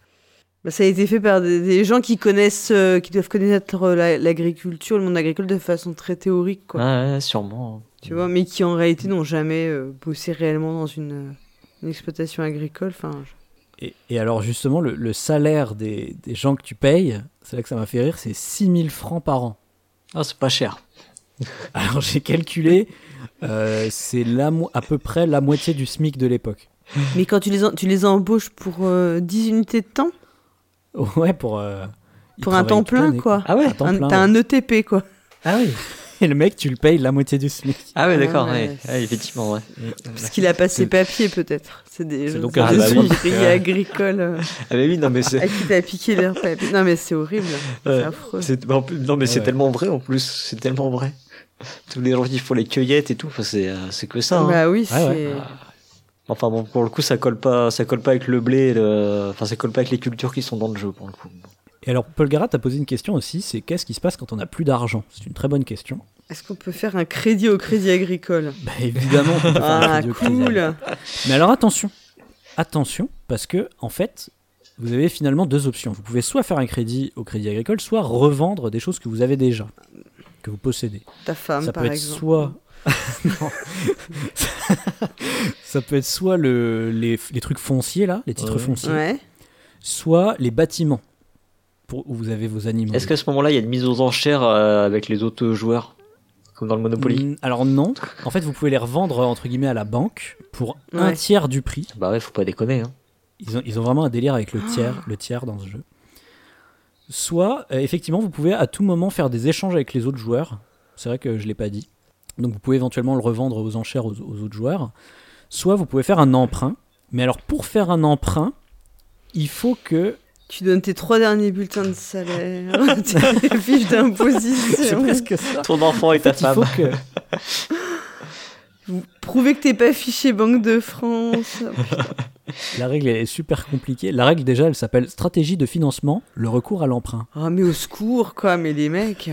Bah, ça a été fait par des, des gens qui connaissent, euh, qui doivent connaître euh, la- l'agriculture, le monde agricole de façon très théorique quoi. Ouais, ouais, sûrement. Tu vois, mais qui en réalité n'ont jamais euh, bossé réellement dans une, une exploitation agricole. Enfin, je- Et, et alors, justement, le, le salaire des, des gens que tu payes, c'est là que ça m'a fait rire, c'est 6000 francs par an. Ah, c'est pas cher. Alors, j'ai calculé, euh, c'est à peu près la moitié du SMIC de l'époque. Mais quand tu les, en- tu les embauches pour euh, 10 unités de temps, Ouais, pour. euh, pour un temps plein quoi. Ah ouais. Temps Un- plein, T'as ouais. un ETP quoi. Ah oui. Et le mec, tu le payes la moitié du SMIC. Ah ouais, Ah d'accord. ouais. Ouais. Ouais, effectivement, ouais. Parce qu'il a pas ses C'est- papiers peut-être. C'est des, des donc un Ah bah oui. agricoles Ah mais oui, non mais c'est. à qui t'as piqué leurs papiers. Non mais c'est horrible. C'est Ouais. affreux. C'est- bah, en plus- non mais c'est tellement vrai en plus, c'est tellement vrai. Tous les gens qui font les cueillettes et tout, enfin, c'est euh, c'est que ça. hein. Bah oui, Ouais, c'est. Enfin bon, pour le coup, ça colle pas, ça colle pas avec le blé, le... enfin ça colle pas avec les cultures qui sont dans le jeu pour le coup. Et alors, Paul Garat a posé une question aussi c'est qu'est-ce qui se passe quand on n'a plus d'argent? C'est une très bonne question. Est-ce qu'on peut faire un crédit au crédit agricole? Bah, évidemment. peut faire Ah, cool. Mais alors attention, attention, parce que en fait, vous avez finalement deux options. Vous pouvez soit faire un crédit au crédit agricole, soit revendre des choses que vous avez déjà, que vous possédez. Ta femme, ça par peut être exemple. soit. ça peut être soit le, les, les trucs fonciers là, les titres Ouais. fonciers, Ouais. soit les bâtiments pour, où vous avez vos animaux. Est-ce qu'à ce moment-là, il y a une mise aux enchères euh, avec les autres joueurs Comme dans le Monopoly? Mm, Alors non. En fait, vous pouvez les revendre entre guillemets à la banque pour un tiers du prix. Bah ouais, faut pas déconner. Hein. Ils ont, ils ont vraiment un délire avec le Ah. tiers, le tiers dans ce jeu. Soit, euh, effectivement, vous pouvez à tout moment faire des échanges avec les autres joueurs. C'est vrai que je l'ai pas dit. Donc vous pouvez éventuellement le revendre aux enchères aux, aux autres joueurs. Soit vous pouvez faire un emprunt. Mais alors pour faire un emprunt, il faut que Tu donnes tes trois derniers bulletins de salaire, tes fiches c'est d'imposition. presque ça. Ton enfant et ta Il femme. faut que Prouver que t'es pas fiché Banque de France. la règle elle est super compliquée. La règle déjà, elle s'appelle stratégie de financement, le recours à l'emprunt. Ah, mais au secours, quoi, mais les mecs.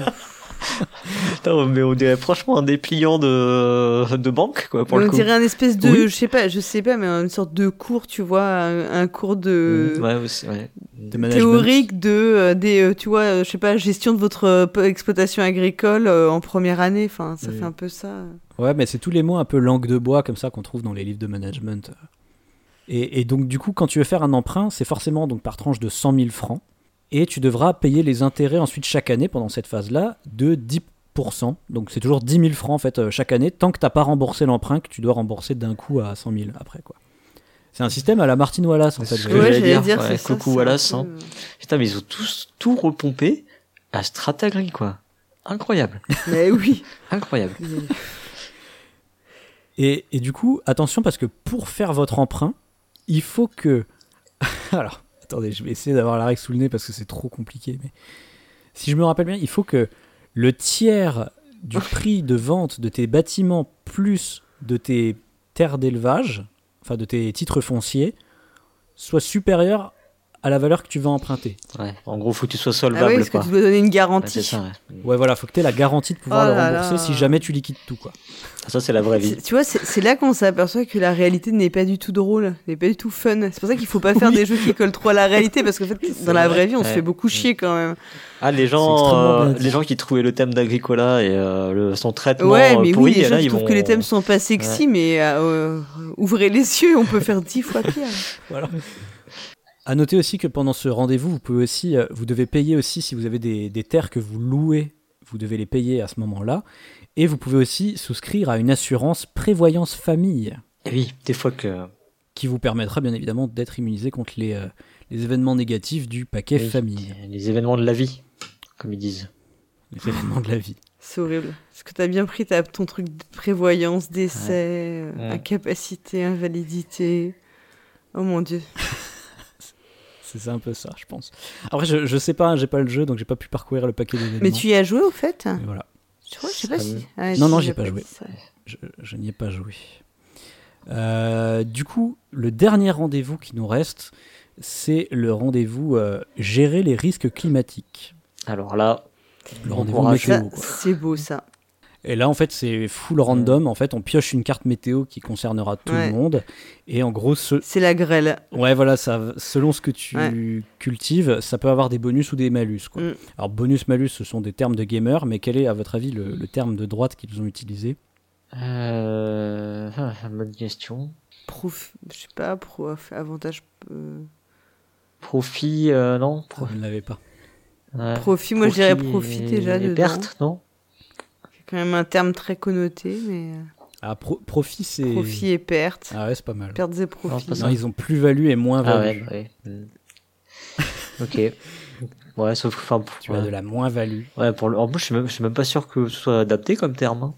Putain, mais on dirait franchement un dépliant de, de banque, quoi, pour Mais le on coup. dirait un espèce de, Oui. je sais pas, je sais pas, mais une sorte de cours, tu vois, un, un cours de Mm, Ouais, aussi, ouais. De management. théorique de euh, des, euh, tu vois, euh, je sais pas, gestion de votre euh, exploitation agricole euh, en première année. Enfin, ça Oui. fait un peu ça. Ouais, mais c'est tous les mots un peu langue de bois comme ça qu'on trouve dans les livres de management. Et, et donc, du coup, quand tu veux faire un emprunt, c'est forcément donc par tranche de 100 000 francs. Et tu devras payer les intérêts ensuite chaque année pendant cette phase-là de 10%. Donc, c'est toujours 10 000 francs en fait euh, chaque année, tant que t'as pas remboursé l'emprunt que tu dois rembourser d'un coup à 100 000 après quoi. C'est un système à la Martin Wallace en fait. C'est ce je- que ouais, j'allais dire, dire, ouais, c'est ça. coucou un Wallace, peu- hein. Putain, mais ils ont tous tout repompé à Stratagri, quoi. Incroyable. Mais oui. Incroyable. Et, et du coup, attention parce que pour faire votre emprunt, il faut que. Alors, attendez, je vais essayer d'avoir la règle sous le nez parce que c'est trop compliqué. Mais si je me rappelle bien, il faut que le tiers du prix de vente de tes bâtiments plus de tes terres d'élevage, enfin de tes titres fonciers, soit supérieur à la valeur que tu vas emprunter. Ouais. En gros, faut que tu sois Ah solvable, ouais, est-ce que quoi. tu dois donner une Ouais, garantie c'est ça, ouais. Ouais, voilà, faut que tu aies la garantie de pouvoir Oh le rembourser là. si jamais tu liquides tout, quoi. Ça, c'est la vraie vie. Tu vois, c'est là qu'on s'aperçoit que la réalité n'est pas du tout drôle, n'est pas du tout fun. C'est pour ça qu'il faut pas faire Oui. des jeux qui collent trop à la réalité, parce qu'en fait, dans la vrai. vraie vie, on se Ouais. fait beaucoup chier quand même. Ah, les gens, euh, les gens qui trouvaient le thème d'Agricola et euh, le, son traitement Ouais, euh, mais pourri, oui, les et gens là, qui ils trouvent vont... que les thèmes sont pas sexy, mais euh, ouvrez les yeux, on peut faire dix fois pire. Voilà. À noter aussi que pendant ce rendez-vous, vous pouvez aussi, euh, vous devez payer aussi si vous avez des, des terres que vous louez, vous devez les payer à ce moment-là. Et vous pouvez aussi souscrire à une assurance prévoyance famille Et oui, des fois que... qui vous permettra bien évidemment d'être immunisé contre les, euh, les événements négatifs du paquet Oui. famille, Les événements de la vie, comme ils disent. les événements de la vie. C'est horrible. Est-ce que t'as bien pris ta, ton truc de prévoyance, décès, euh, Ouais. incapacité, invalidité Oh mon dieu. C'est un peu ça, je pense. Après, je, je sais pas, j'ai pas le jeu, donc j'ai pas pu parcourir le paquet d'événements. Mais tu y as joué au fait Mais voilà, Je crois, je sais pas si. Ah, Non, non, j'ai j'ai pas joué. je, je n'y ai pas joué. Euh, du coup, le dernier rendez-vous qui nous reste, c'est le rendez-vous euh, gérer les risques climatiques. Alors là, Le rendez-vous météo. C'est beau ça. Et là, en fait, c'est full random. En fait, on pioche une carte météo qui concernera tout Ouais. le monde. Et en gros, ce... C'est la grêle. ouais, voilà, ça, selon ce que tu Ouais. cultives, ça peut avoir des bonus ou des malus. Quoi. Mm. Alors, bonus, malus, ce sont des termes de gamer, mais quel est, à votre avis, le, le terme de droite qu'ils ont utilisé? Euh... ah, bonne question. Prof... Je sais pas, prof... avantage. euh, Profit, euh, non Pro- Vous ne l'avez pas. ouais. Profit, moi je dirais Profit déjà et dedans. perte, non? Quand même un terme très connoté, mais. euh, Ah, pro- profit, c'est. Profit et perte. Ah ouais, c'est pas mal. Pertes et Non, profits. ça. Non, ils ont plus-value et Ah moins-value. ouais, ouais. Hmm. ok. Ouais, sauf que, enfin, Tu ouais. as de la moins-value. Ouais, pour le... En plus, je suis, même, je suis même pas sûr que ce soit adapté comme terme. Hein,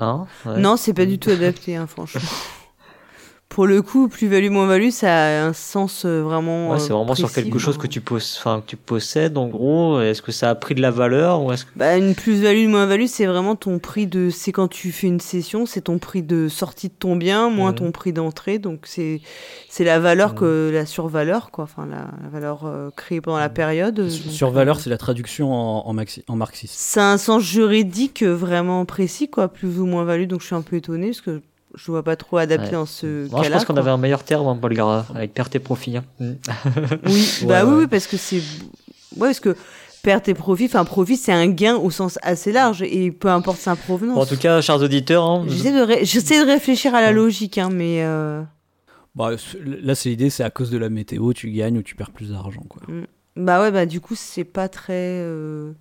Hein Ouais. Non, c'est pas du tout adapté, hein, franchement. pour le coup, plus-value, moins-value, ça a un sens euh, vraiment. Ouais, c'est vraiment sur quelque chose que tu, que tu possèdes, en gros. Est-ce que ça a pris de la valeur ou est-ce que... Bah, une plus-value, une moins-value, c'est vraiment ton prix de. C'est quand tu fais une session, c'est ton prix de sortie de ton bien moins Mhm. ton prix d'entrée. Donc, c'est c'est la valeur Mhm. que. La survaleur, quoi. Enfin, la, la valeur euh, créée pendant la Mhm. période. Sur donc, sur valeur, euh, c'est la traduction en, en, maxi- en marxiste. Ça a un sens juridique vraiment précis, quoi. Plus ou moins-value. Donc, je suis un peu étonnée parce que je vois pas trop adapté Ouais. dans ce Moi, je cas-là. pense qu'on quoi. avait un meilleur terme, hein, Paul Gara, avec perte et profit. hein. Mm. Oui, Ouais, bah oui, ouais. oui, parce que c'est. Ouais, parce que perte et profit, enfin, profit, c'est un gain au sens assez large et peu importe sa provenance. Bon, en tout cas, chers auditeurs, hein, J'essaie de, ré- j'essaie de réfléchir à la logique, hein, mais. euh, Bah, là, c'est l'idée, c'est à cause de la météo, tu gagnes ou tu perds plus d'argent. quoi. Bah ouais, bah du coup, c'est pas très. euh,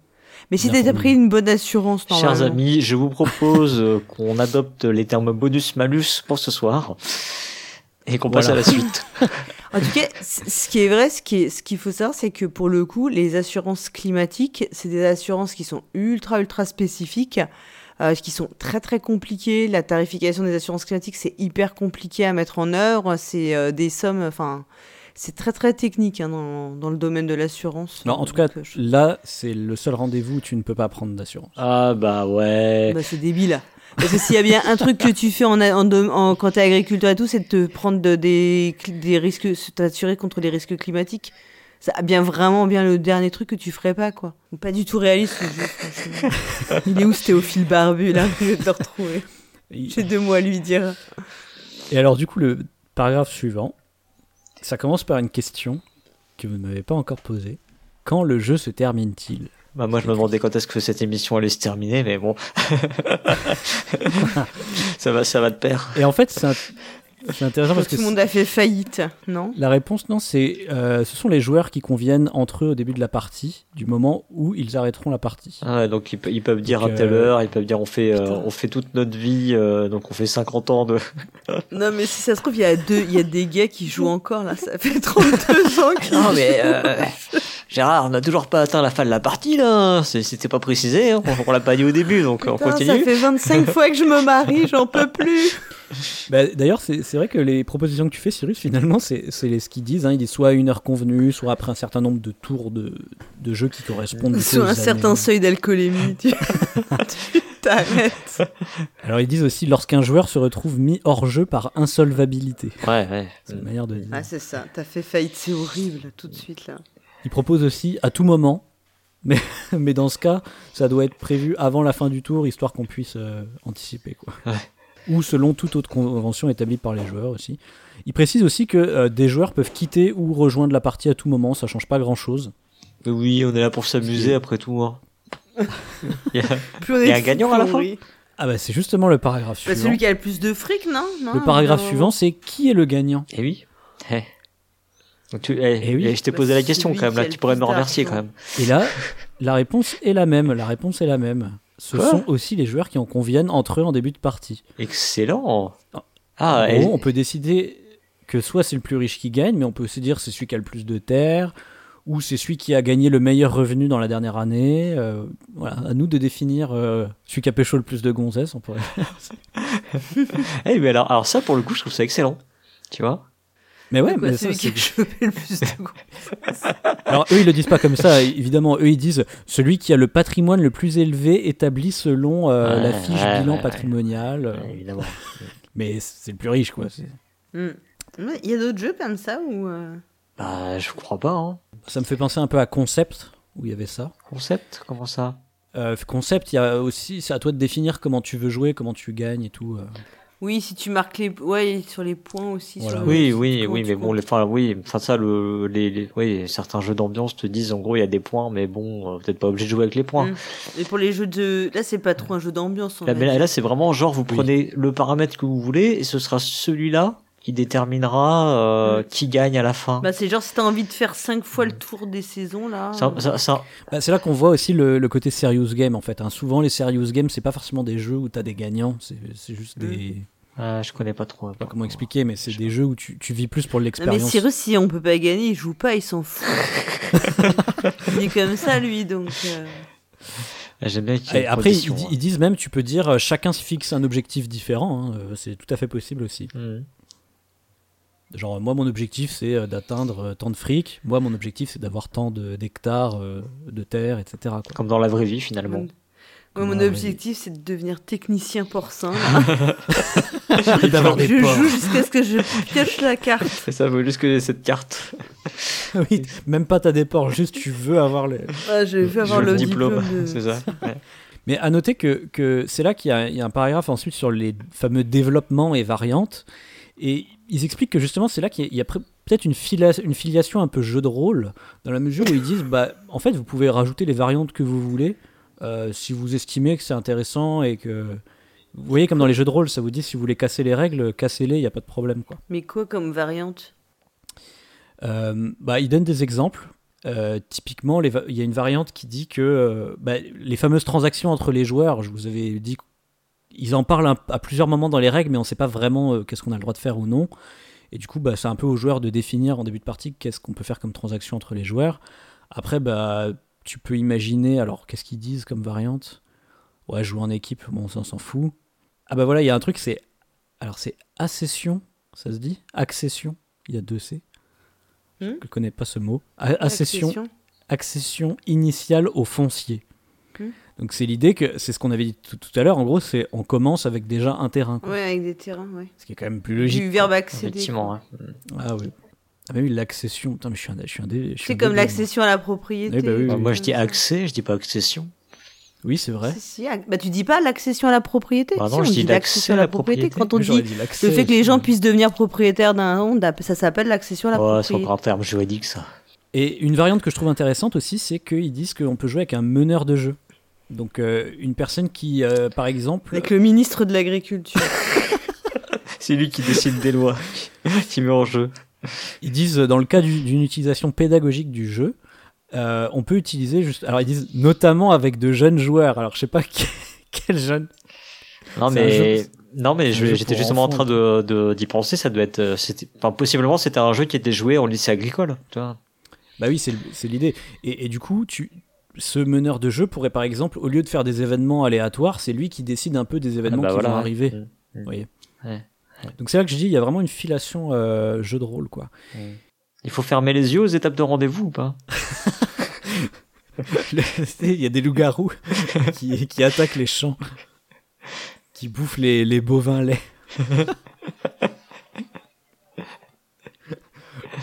Mais si Bien t'as pris une bonne assurance, chers amis, je vous propose euh, qu'on adopte les termes bonus-malus pour ce soir et qu'on passe à la suite. En tout cas, ce qui est vrai, ce qui est- ce qu'il faut savoir, c'est que pour le coup, les assurances climatiques, c'est des assurances qui sont ultra, ultra spécifiques, euh, qui sont très, très compliquées. La tarification des assurances climatiques, c'est hyper compliqué à mettre en œuvre. C'est euh, des sommes, enfin, c'est très, très technique hein, dans, dans le domaine de l'assurance. Non, en tout cas, euh, je- là, c'est le seul rendez-vous où tu ne peux pas prendre d'assurance. Ah bah ouais. Bah, c'est débile. Parce que s'il y a bien un truc que tu fais en, en, en- quand t'es agriculteur et tout, c'est de te prendre de- des, des risques, t'assurer contre les risques climatiques. Ça a bien vraiment bien le dernier truc que tu ferais pas, quoi. Pas du tout réaliste, jeu. Il est où ce Théophile Barbu, là Je vais te le retrouver? Et, J'ai deux mots à lui dire. et alors, du coup, le paragraphe suivant, ça commence par une question que vous ne m'avez pas encore posée. Quand le jeu se termine-t-il? Bah moi je me demandais quand est-ce que cette émission allait se terminer, mais bon. ça va, ça va de pair. Et en fait, c'est un- c'est intéressant parce que Tout le monde a fait faillite, non? La réponse, non, c'est euh, ce sont les joueurs qui conviennent entre eux au début de la partie, du moment où ils arrêteront la partie. Ah ouais, donc ils, pe- ils peuvent dire Donc, à telle euh, heure, ils peuvent dire on fait, euh, on fait toute notre vie, euh, donc on fait 50 ans de. Non, mais si ça se trouve, il y, a deux- il y a des gars qui jouent encore, là. Ça fait 32 ans qu'ils Non mais euh, Gérard, on n'a toujours pas atteint la fin de la partie là. C'était pas précisé, hein. on, on l'a pas dit au début, donc on Putain, ça continue. fait 25 fois que je me marie, j'en peux plus. Bah, D'ailleurs, c'est c'est vrai que les propositions que tu fais, Cyrus, finalement, c'est ce qu'ils disent. Hein. Ils disent soit à une heure convenue, soit après un certain nombre de tours de, de jeux qui correspondent. aux un certain années. seuil d'alcoolémie, tu tu t'arrêtes. Alors, ils disent aussi lorsqu'un joueur se retrouve mis hors jeu par insolvabilité. Ouais, ouais. C'est une manière de dire. Ah, c'est ça, t'as fait faillite, c'est horrible, tout de suite, là. Ils proposent aussi à tout moment, mais, mais dans ce cas, ça doit être prévu avant la fin du tour, histoire qu'on puisse euh, anticiper. Quoi. Ouais. Ou selon toute autre convention établie par les joueurs aussi. Ils précisent aussi que euh, des joueurs peuvent quitter ou rejoindre la partie à tout moment, ça change pas grand chose. Oui, on est là pour s'amuser après tout. Hein. Il y a- Il y un gagnant à la fin. Ah bah c'est justement le paragraphe Bah, suivant. celui qui a le plus de fric, non, non Le paragraphe suivant, c'est qui est le gagnant? Eh oui. Eh. Donc tu, eh, Eh oui. eh, je t'ai Bah, posé la c'est question quand même là. Tu pourrais me remercier quand même. Et là, la réponse est la même. La réponse est la même. Ce Quoi sont aussi les joueurs qui en conviennent entre eux en début de partie. Excellent. Ah. En et- on peut décider que soit c'est le plus riche qui gagne, mais on peut aussi dire c'est celui qui a le plus de terres, ou c'est celui qui a gagné le meilleur revenu dans la dernière année. Euh, voilà, à nous de définir euh, celui qui a pécho le plus de gonzesses, on pourrait. eh, mais alors, alors ça pour le coup, je trouve ça excellent. Tu vois? Mais ouais, Quoi, mais ça, celui qui c'est- a chopé le plus de. Alors eux ils le disent pas comme ça, évidemment. Eux ils disent celui qui a le patrimoine le plus élevé établi selon euh, Ouais, la fiche ouais, bilan ouais, patrimonial. euh, Ouais, Évidemment. Mais c'est le plus riche quoi. Hmm. Il y a d'autres jeux comme ça ou euh, Bah, je crois pas. Hein. Ça me fait penser un peu à Concept où il y avait ça. Concept Comment ça? Euh, concept, il y a aussi, c'est à toi de définir comment tu veux jouer, comment tu gagnes et tout. Euh. Oui, si tu marques les, ouais, sur les points aussi. Voilà. sur le- Oui, oui, oui, mais bon, les, enfin, oui, enfin ça, le, les, les- oui, certains jeux d'ambiance te disent en gros il y a des points, mais bon, euh, peut-être pas obligé de jouer avec les points. Mm. Et pour les jeux de, là, c'est pas trop un jeu d'ambiance. Là, mais là, c'est vraiment genre vous Oui. prenez le paramètre que vous voulez et ce sera celui-là qui déterminera euh, Mm. qui gagne à la fin. Bah, c'est genre si t'as envie de faire cinq fois le tour des saisons là. Ça- ça- ça- Bah, c'est là qu'on voit aussi le, le côté serious game en fait. hein. Souvent les serious games, c'est pas forcément des jeux où t'as des gagnants, c'est c'est juste des. Ah, je connais pas trop. Pas comment expliquer, mais c'est des jeux où tu, tu vis plus pour Non, mais l'expérience. Cyrus, si on peut pas gagner, il joue pas, il s'en fout. il est comme ça, lui, donc. euh, Ah, J'aime bien qu'il y ait Et une après, ils, hein. ils disent même, tu peux dire, euh, chacun se fixe un objectif différent. hein, euh, c'est tout à fait possible aussi. Mm. Genre, moi, mon objectif, c'est euh, d'atteindre euh, tant de fric. Moi, mon objectif, c'est d'avoir tant de- d'hectares euh, de terre, etc. quoi. Comme dans la vraie vie, finalement. Moi, mon objectif, c'est de devenir technicien porcin. D'avoir des je porcs. joue jusqu'à ce que je pioche la carte. Et ça vaut juste que cette carte. oui, même pas t'as des porcs, juste tu veux avoir les. Ah, je veux avoir Je le diplôme. de- C'est ça. Ouais. Mais à noter que, que c'est là qu'il y, a- il y a un paragraphe ensuite sur les fameux développements et variantes. Et ils expliquent que justement, c'est là qu'il y a, il y a pré- peut-être une, fila- une filiation un peu jeu de rôle, dans la mesure où ils disent, bah, en fait, vous pouvez rajouter les variantes que vous voulez, euh, si vous estimez que c'est intéressant et que... Vous voyez, comme dans les jeux de rôle, ça vous dit, si vous voulez casser les règles, cassez-les, il n'y a pas de problème. Quoi. Mais quoi comme variante? Euh, bah, il donne des exemples. Euh, typiquement, les va- il y a une variante qui dit que euh, bah, les fameuses transactions entre les joueurs, je vous avais dit qu'ils en parlent un- à plusieurs moments dans les règles, mais on ne sait pas vraiment euh, qu'est-ce qu'on a le droit de faire ou non. Et du coup, bah, c'est un peu aux joueurs de définir en début de partie qu'est-ce qu'on peut faire comme transaction entre les joueurs. Après, bah, tu peux imaginer, alors qu'est-ce qu'ils disent comme variante? Ouais, jouer en équipe, bon, ça on s'en fout. Ah bah voilà, il y a un truc, c'est. Alors c'est accession, ça se dit? Accession, il y a deux C. Hmm Je ne connais pas ce mot. A- Accession, Accession. accession initiale au foncier. Hmm? Donc c'est l'idée que, c'est ce qu'on avait dit tout, tout à l'heure, en gros, c'est on commence avec déjà un terrain. quoi. Ouais, avec des terrains, ouais. Ce qui est quand même plus logique. Du verbe accéder. Effectivement. hein. Ah oui. Ah mais oui, l'accession. Putain, mais je suis un, je suis un dé- je suis C'est un comme l'accession à la propriété. Oui, bah oui, Bah, oui. moi, je dis accès, je dis pas accession. Oui, c'est vrai. Si, si, Bah, tu dis pas l'accession à la propriété. Bah Si, non, on je dis dit l'accession à la propriété. propriété. Quand on dit le fait que les c'est- gens puissent devenir propriétaires d'un monde, ça s'appelle l'accession à la c'est propriété. encore un terme juridique, ça. Et une variante que je trouve intéressante aussi, c'est qu'ils disent qu'on peut jouer avec un meneur de jeu. Donc euh, une personne qui, euh, par exemple, Avec le ministre de l'Agriculture. C'est lui qui décide des lois, qui met en jeu. ils disent euh, dans le cas du- d'une utilisation pédagogique du jeu, euh, on peut utiliser juste. Alors ils disent notamment avec de jeunes joueurs. Alors je sais pas que- quel jeune. Non, mais. Non mais j'étais justement en train de de- d'y penser, ça doit être euh, enfin possiblement c'était un jeu qui était joué en lycée agricole, tu vois. Bah oui, c'est l'idée. Et, et du coup, tu, ce meneur de jeu pourrait par exemple, au lieu de faire des événements aléatoires, c'est lui qui décide un peu des événements bah qui voilà, vont ouais. arriver. Mm, mm. Vous voyez. Ouais. Donc c'est là que je dis, il y a vraiment une filation euh, jeu de rôle, quoi. Il faut fermer les yeux aux étapes de rendez-vous ou pas? Il y a des loups-garous qui, qui attaquent les champs, qui bouffent les, les bovins laits.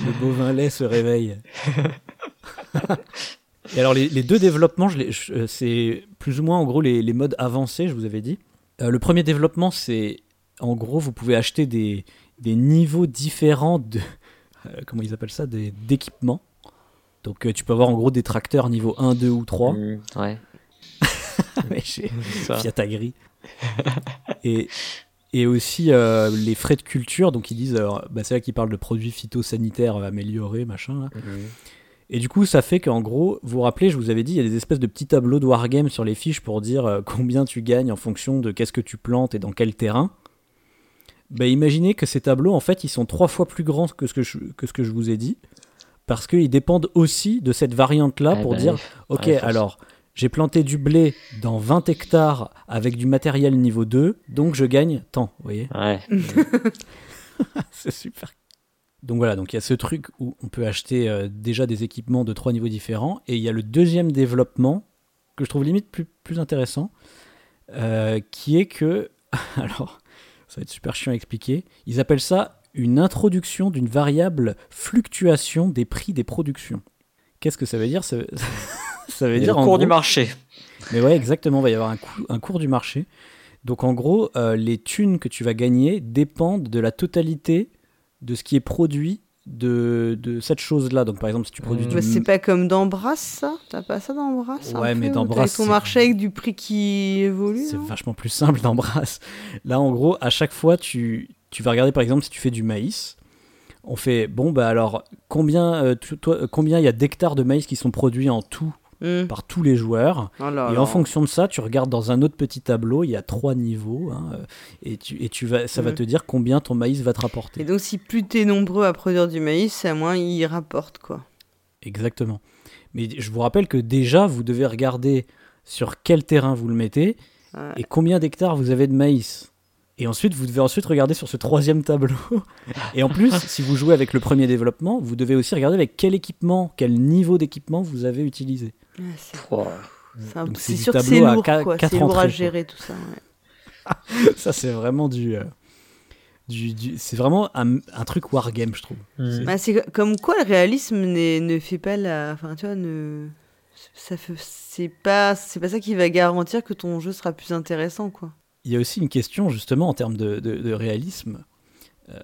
Le bovin lait se réveille. Et alors, les, deux développements, euh, c'est plus ou moins en gros les, les modes avancés, je vous avais dit. Euh, le premier développement, c'est en gros, vous pouvez acheter des, des niveaux différents de. Euh, comment ils appellent ça des- D'équipements. Donc, euh, tu peux avoir en gros des tracteurs niveau 1, 2 ou 3. Mm, Ouais. Mais chez. Fiat Agri. et, et aussi euh, les frais de culture. Donc, ils disent. bah, c'est là qu'ils parlent de produits phytosanitaires améliorés, machin. là. Mm. Et du coup, ça fait qu'en gros, vous vous rappelez, je vous avais dit, il y a des espèces de petits tableaux de wargame sur les fiches pour dire combien tu gagnes en fonction de qu'est-ce que tu plantes et dans quel terrain. Bah, imaginez que ces tableaux, en fait, ils sont trois fois plus grands que ce que je, que ce que je vous ai dit, parce qu'ils dépendent aussi de cette variante-là Eh pour ben, dire, ok, ouais, alors, j'ai planté du blé dans 20 hectares avec du matériel niveau 2, donc je gagne tant, vous voyez Ouais. c'est super. Donc voilà, donc il y a ce truc où on peut acheter euh, déjà des équipements de trois niveaux différents, et il y a le deuxième développement que je trouve limite plus, plus intéressant, euh, qui est que, alors, ça va être super chiant à expliquer, ils appellent ça une introduction d'une variable fluctuation des prix des productions. Qu'est-ce que ça veut dire ça, veut- ça veut Et dire le cours du marché. mais ouais, exactement, il va y avoir un cours du marché. Donc en gros, euh, les thunes que tu vas gagner dépendent de la totalité de ce qui est produit de, de cette chose-là. Donc par exemple, si tu produis Mmh. du... Bah, c'est pas comme dans Brass, ça T'as pas ça dans Brass Ouais, mais peu, dans Brass, ton marché avec du prix qui évolue. C'est vachement plus simple d'embrasse. Là, en gros, à chaque fois, tu, tu vas regarder, par exemple, si tu fais du maïs. On fait, bon, bah alors, combien euh, combien il y a d'hectares de maïs qui sont produits en tout? Hmm. par tous les joueurs Oh là Et là. en fonction de ça, tu regardes dans un autre petit tableau, il y a trois niveaux, hein, et, tu, et tu vas, ça va Mhm. te dire combien ton maïs va te rapporter. Et donc, si plus t'es nombreux à produire du maïs, à moins il rapporte, quoi. Exactement. Mais je vous rappelle que déjà, vous devez regarder sur quel terrain vous le mettez Ouais. et combien d'hectares vous avez de maïs. Et ensuite, vous devez ensuite regarder sur ce troisième tableau. Et en plus, si vous jouez avec le premier développement, vous devez aussi regarder avec quel équipement, quel niveau d'équipement vous avez utilisé. C'est- Oh. sûr que c'est lourd, C'est lourd à gérer tout ça. ouais. Ça, c'est vraiment du. euh, du, du- c'est vraiment un, un truc wargame, je trouve. Hmm. Bah, c'est comme quoi le réalisme ne fait pas la. Enfin, tu vois, ne. Ça fait... C'est pas... c'est pas ça qui va garantir que ton jeu sera plus intéressant, quoi. Il y a aussi une question, justement, en termes de, de- de réalisme. euh,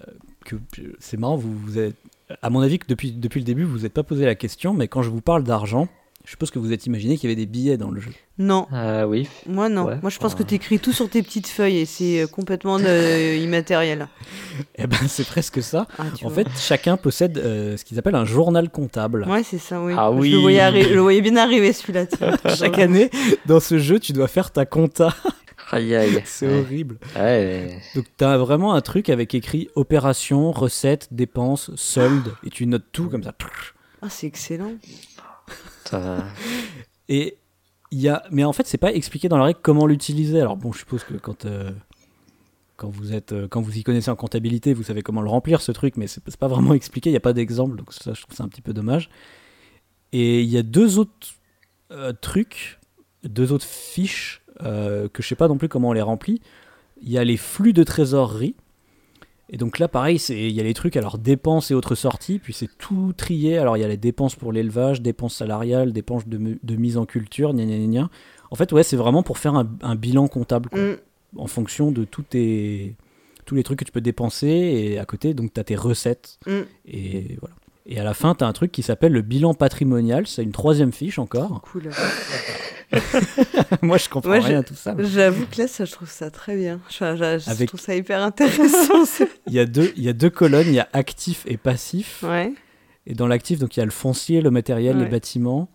que c'est marrant, vous, vous êtes. À mon avis, que depuis, depuis le début, vous vous êtes pas posé la question, mais quand je vous parle d'argent, je suppose que vous êtes imaginé qu'il y avait des billets dans le jeu. Non, Euh, oui. moi non. Ouais, moi je pense ouais. que tu écris tout sur tes petites feuilles et c'est euh, complètement euh, immatériel. Eh ben, c'est presque ça. Ah, En vois. fait, chacun possède euh, ce qu'ils appellent un journal comptable. Ouais, c'est ça, oui. Ah Je oui. le voyais, arri- je le voyais bien arriver celui-là. Chaque année, dans ce jeu, tu dois faire ta compta. Aïe aïe. C'est Ouais. horrible. Ouais. Donc, tu as vraiment un truc avec écrit opération, recettes, dépenses, soldes, et tu notes tout comme ça. Ah, c'est excellent. Ça- Et il y a, mais en fait, c'est pas expliqué dans la règle comment l'utiliser. Alors bon, je suppose que quand euh, quand vous êtes, euh, quand vous y connaissez en comptabilité, vous savez comment le remplir ce truc, mais c'est pas vraiment expliqué. Il y a pas d'exemple, donc ça, je trouve ça un petit peu dommage. Et il y a deux autres euh, trucs, deux autres fiches euh, que je sais pas non plus comment on les remplit. Il y a les flux de trésorerie. Et donc là, pareil, il y a les trucs, alors dépenses et autres sorties, puis c'est tout trié. Alors il y a les dépenses pour l'élevage, dépenses salariales, dépenses de, de mise en culture, gna gna gna. En fait, ouais, c'est vraiment pour faire un, un bilan comptable, quoi, Mm. en fonction de tous tes, tous les trucs que tu peux dépenser, et à côté, donc tu as tes recettes. Mm. Et voilà. Et à la fin, tu as un truc qui s'appelle le bilan patrimonial, c'est une troisième fiche encore. Cool. Moi, je comprends je- rien à tout ça. J'avoue que là, ça, je trouve ça très bien. Je, je- je Avec- trouve ça hyper intéressant. Il y, a deux, il y a deux colonnes, il y a actif et passif. ouais. Et dans l'actif, donc il y a le foncier, le matériel, les bâtiments.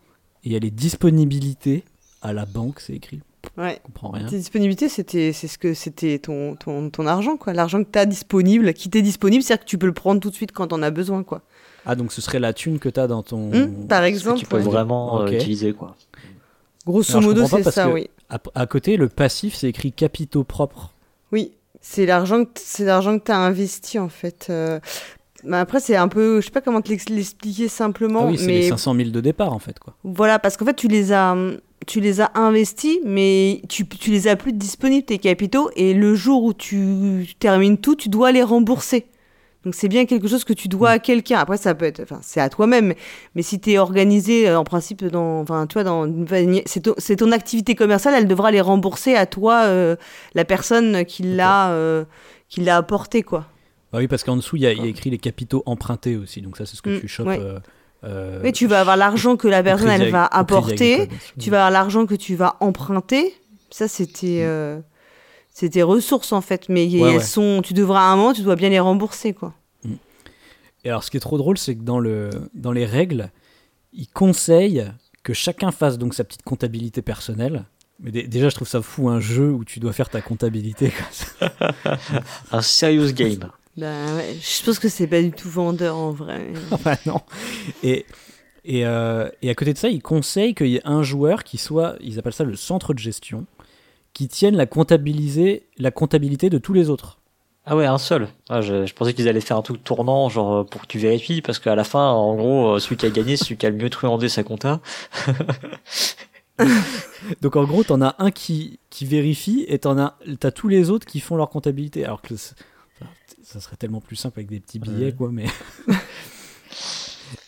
Et il y a les disponibilités à la banque, c'est écrit. Ouais. Comprends rien. Tes disponibilités, c'était, c'est ce que c'était ton, ton, ton argent, quoi. L'argent que tu as disponible, qui t'est disponible, c'est-à-dire que tu peux le prendre tout de suite quand on a besoin, quoi. Ah, donc ce serait la thune que tu as dans ton. Hum, par que exemple, tu peux ouais. vraiment euh, Ok. utiliser quoi. grosso Alors, modo, c'est ça, oui. À, à côté, le passif, c'est écrit capitaux propres. Oui, c'est l'argent que c'est l'argent que tu as investi, en fait. Euh, bah après, c'est un peu, je sais pas comment te l'ex- l'expliquer simplement, ah oui, c'est mais les 500 000 de départ, en fait. quoi. Voilà, parce qu'en fait, tu les as, tu les as investis, mais tu, tu les as plus disponibles, tes capitaux, et le jour où tu termines tout, tu dois les rembourser. Donc c'est bien quelque chose que tu dois à quelqu'un. Après, ça peut être, enfin, c'est à toi-même. Mais si tu es organisé, euh, en principe, dans, enfin, tu vois, dans, c'est ton, activité commerciale, elle devra les rembourser à toi, euh, la personne qui l'a, euh, qui l'a apporté, quoi. Bah oui, parce qu'en dessous, il y, a- il y a écrit les capitaux empruntés aussi. Donc ça, c'est ce que Mm, tu chopes. ouais. euh, euh, Mais tu vas avoir l'argent que la personne, elle va apporter. tu vas avoir l'argent que tu vas emprunter. Ça, c'était euh, c'était ressources en fait, mais Ouais, elles ouais. sont, tu devras à un moment, tu dois bien les rembourser quoi. Et alors, ce qui est trop drôle, c'est que dans, le, dans les règles, ils conseillent que chacun fasse donc sa petite comptabilité personnelle. Mais dé- déjà, je trouve ça fou un jeu où tu dois faire ta comptabilité. comme ça. Un serious game. Ben ouais, je pense que c'est pas du tout vendeur en vrai. Ah bah non. Et, et, euh, et à côté de ça, ils conseillent qu'il y ait un joueur qui soit, ils appellent ça le centre de gestion, qui tienne la, comptabiliser, la comptabilité de tous les autres. Ah ouais, un seul. Ah, je, je pensais qu'ils allaient faire un truc tournant, genre euh, pour que tu vérifies, parce qu'à la fin, en gros, euh, celui qui a gagné, c'est celui qui a le mieux truandé sa compta. Donc en gros, t'en as un qui, qui vérifie et t'en as, t'as tous les autres qui font leur comptabilité. Alors que ça serait tellement plus simple avec des petits billets, Ouais. quoi, mais.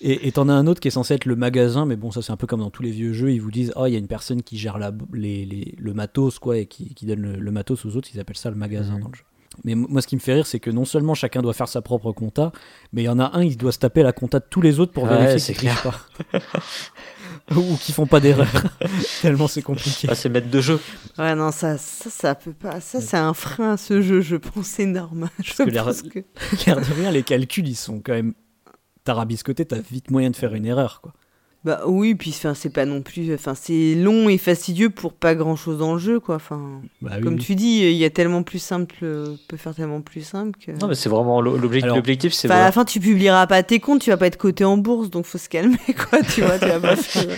Et t'en as un autre qui est censé être le magasin, mais bon, ça c'est un peu comme dans tous les vieux jeux, ils vous disent, oh, il y a une personne qui gère la, les, les- le matos, quoi, et qui, qui donne le, le matos aux autres, ils appellent ça le magasin Mhm. dans le jeu. Mais moi, ce qui me fait rire, c'est que non seulement chacun doit faire sa propre compta, mais il y en a un, il doit se taper la compta de tous les autres pour Ouais, vérifier qu'ils trichent pas. Ou qu'ils font pas d'erreur. Tellement c'est compliqué. Ah, c'est maître de jeu. Ouais non ça ça ça peut pas, ça c'est un frein à ce jeu, je pense énorme. Je que l'air- pense que- L'air de rien, les calculs, ils sont quand même. T'as rabiscoté, t'as vite moyen de faire une erreur, quoi. Bah oui, puis enfin c'est pas non plus, enfin c'est long et fastidieux pour pas grand chose dans le jeu quoi. Enfin Bah oui, comme oui. tu dis, il y a tellement plus simple, euh, peut faire tellement plus simple que. Non, mais c'est vraiment l'objectif. C'est Enfin, à la fin, tu publieras pas tes comptes, tu vas pas être coté en bourse, donc faut se calmer, quoi, tu vois, tu vas pas faire...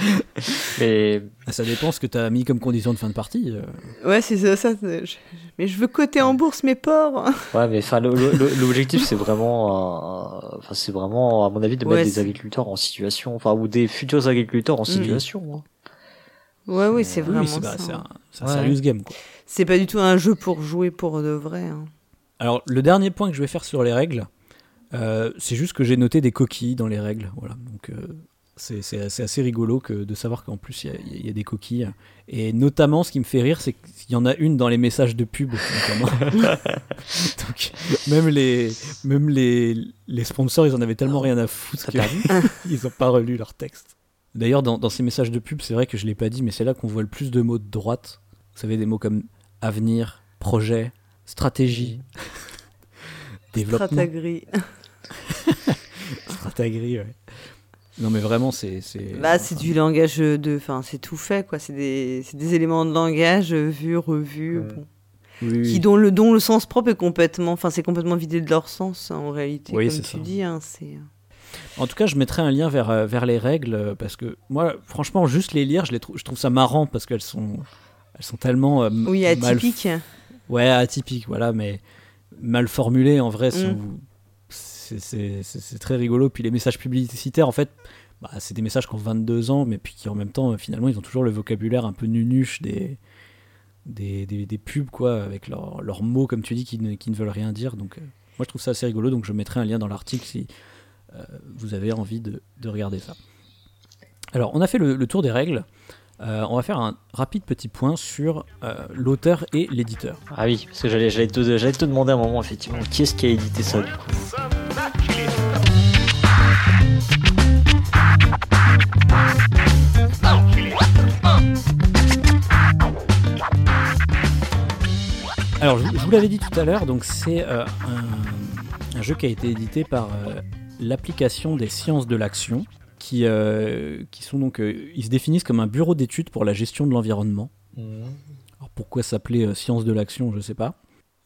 Mais Ça dépend ce que tu as mis comme condition de fin de partie. euh. Ouais, c'est ça. ça je- Mais je veux coter en bourse mes porcs. Ouais, mais enfin, l'objectif, c'est vraiment, euh, enfin, c'est vraiment, à mon avis, de Ouais, mettre des agriculteurs en situation, enfin, ou des futurs agriculteurs en situation. hein. Ouais, oui, c'est Oui, vraiment c'est bah, ça. c'est un, c'est un Ouais. serious game. Quoi. C'est pas du tout un jeu pour jouer pour de vrai. hein. Alors, le dernier point que je vais faire sur les règles, euh, c'est juste que j'ai noté des coquilles dans les règles. Voilà. Donc, euh, c'est assez, rigolo que de savoir qu'en plus, il y a- il y, a des coquilles. Et notamment, ce qui me fait rire, c'est qu'il y en a une dans les messages de pub. Donc, même les, même les, les sponsors, ils en avaient tellement rien à foutre qu'ils n'ont pas relu leur texte. D'ailleurs, dans, dans ces messages de pub, c'est vrai que je ne l'ai pas dit, mais c'est là qu'on voit le plus de mots de droite. Vous savez, des mots comme avenir, projet, stratégie, développement, Stratagri. stratégie, ouais. Non, mais vraiment, c'est. c'est- Bah, c'est du langage de. Enfin, c'est tout fait, quoi. C'est des, c'est des éléments de langage euh, vus, revus. Ouais. bon. Oui, oui. Qui, dont, le, dont le sens propre est complètement. Enfin, c'est complètement vidé de leur sens, hein, en réalité. Oui, comme c'est tu ça. dis. Hein, c'est... En tout cas, je mettrai un lien vers, euh, vers les règles euh, parce que moi, franchement, juste les lire, je, les trouve, je trouve ça marrant parce qu'elles sont, elles sont tellement. euh, Oui, mal atypique. Ouais, atypique, voilà, mais mal formulé en vrai. si Mm. on- c'est- C'est très rigolo. Puis les messages publicitaires, en fait, bah, c'est des messages qui ont 22 ans, mais puis qui en même temps, euh, finalement, ils ont toujours le vocabulaire un peu nunuche des, des, des, pubs, quoi, avec leurs mots, comme tu dis, qui ne, qui ne veulent rien dire. Donc, euh, moi, je trouve ça assez rigolo. Donc, je mettrai un lien dans l'article si euh, vous avez envie de, de regarder ça. Alors, on a fait le tour des règles. Euh, on va faire un rapide petit point sur euh, l'auteur et l'éditeur. Ah oui, parce que j'allais, j'allais te, j'allais te demander un moment, effectivement, qui est-ce qui a édité ça, du coup? Alors, je, je vous l'avais dit tout à l'heure, donc c'est euh, un, un jeu qui a été édité par l'application des sciences de l'action, qui, euh, qui sont donc, euh, ils se définissent comme un bureau d'études pour la gestion de l'environnement. Alors pourquoi s'appeler euh, sciences de l'action, je sais pas.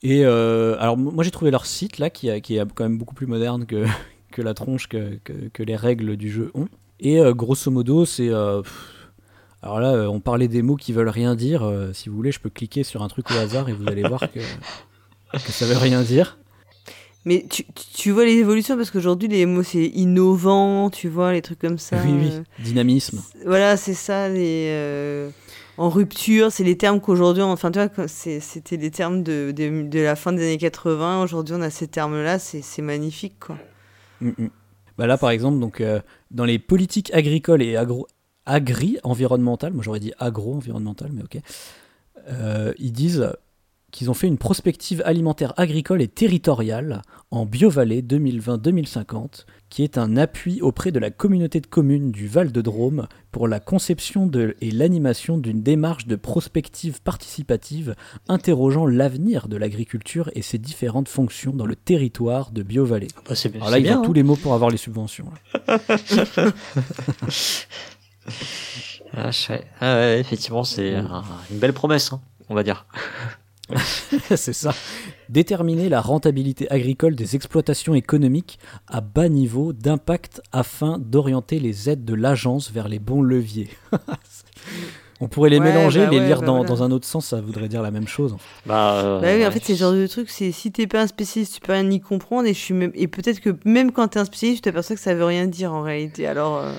Et alors moi j'ai trouvé leur site là qui, a- qui est quand même beaucoup plus moderne que, que la tronche que, que- que les règles du jeu ont. Et grosso modo c'est... alors là on parlait des mots qui veulent rien dire. si vous voulez je peux cliquer sur un truc au hasard et vous allez voir que, que ça veut rien dire. Mais tu, tu- vois les évolutions parce qu'aujourd'hui, les mots, c'est innovant, tu vois, les trucs comme ça. oui oui, euh, dynamisme. Voilà, c'est ça, les. euh, en rupture, c'est les termes qu'aujourd'hui, enfin, tu vois, c'était les termes de, de, de la fin des années 80. Aujourd'hui, on a ces termes-là, c'est c'est magnifique, quoi. Mm, mm. Bah là, par exemple, donc, euh, dans les politiques agricoles et agro agri-environnementales, moi j'aurais dit agro-environnementales, mais ok, euh, ils disent qu'ils ont fait une prospective alimentaire agricole et territoriale en Biovallée 2020-2050, qui est un appui auprès de la communauté de communes du Val-de-Drôme pour la conception de, et l'animation d'une démarche de prospective participative interrogeant l'avenir de l'agriculture et ses différentes fonctions dans le territoire de Biovallée. Bah, c'est, Alors là, ils bien, ont tous hein. les mots pour avoir les subventions. Ah. Ah ouais, effectivement, c'est un- une belle promesse, hein, on va dire. C'est ça. Déterminer la rentabilité agricole des exploitations économiques à bas niveau d'impact afin d'orienter les aides de l'agence vers les bons leviers. On pourrait les Ouais, mélanger, bah les ouais, lire bah dans, voilà. dans un autre sens, ça voudrait dire la même chose. en fait. Bah, euh, Bah oui, en fait, c'est le genre de truc, c'est si t'es pas un spécialiste, tu peux rien y comprendre, et je suis même, et peut-être que même quand t'es un spécialiste, tu t'aperçois que ça veut rien dire en réalité. Alors, euh,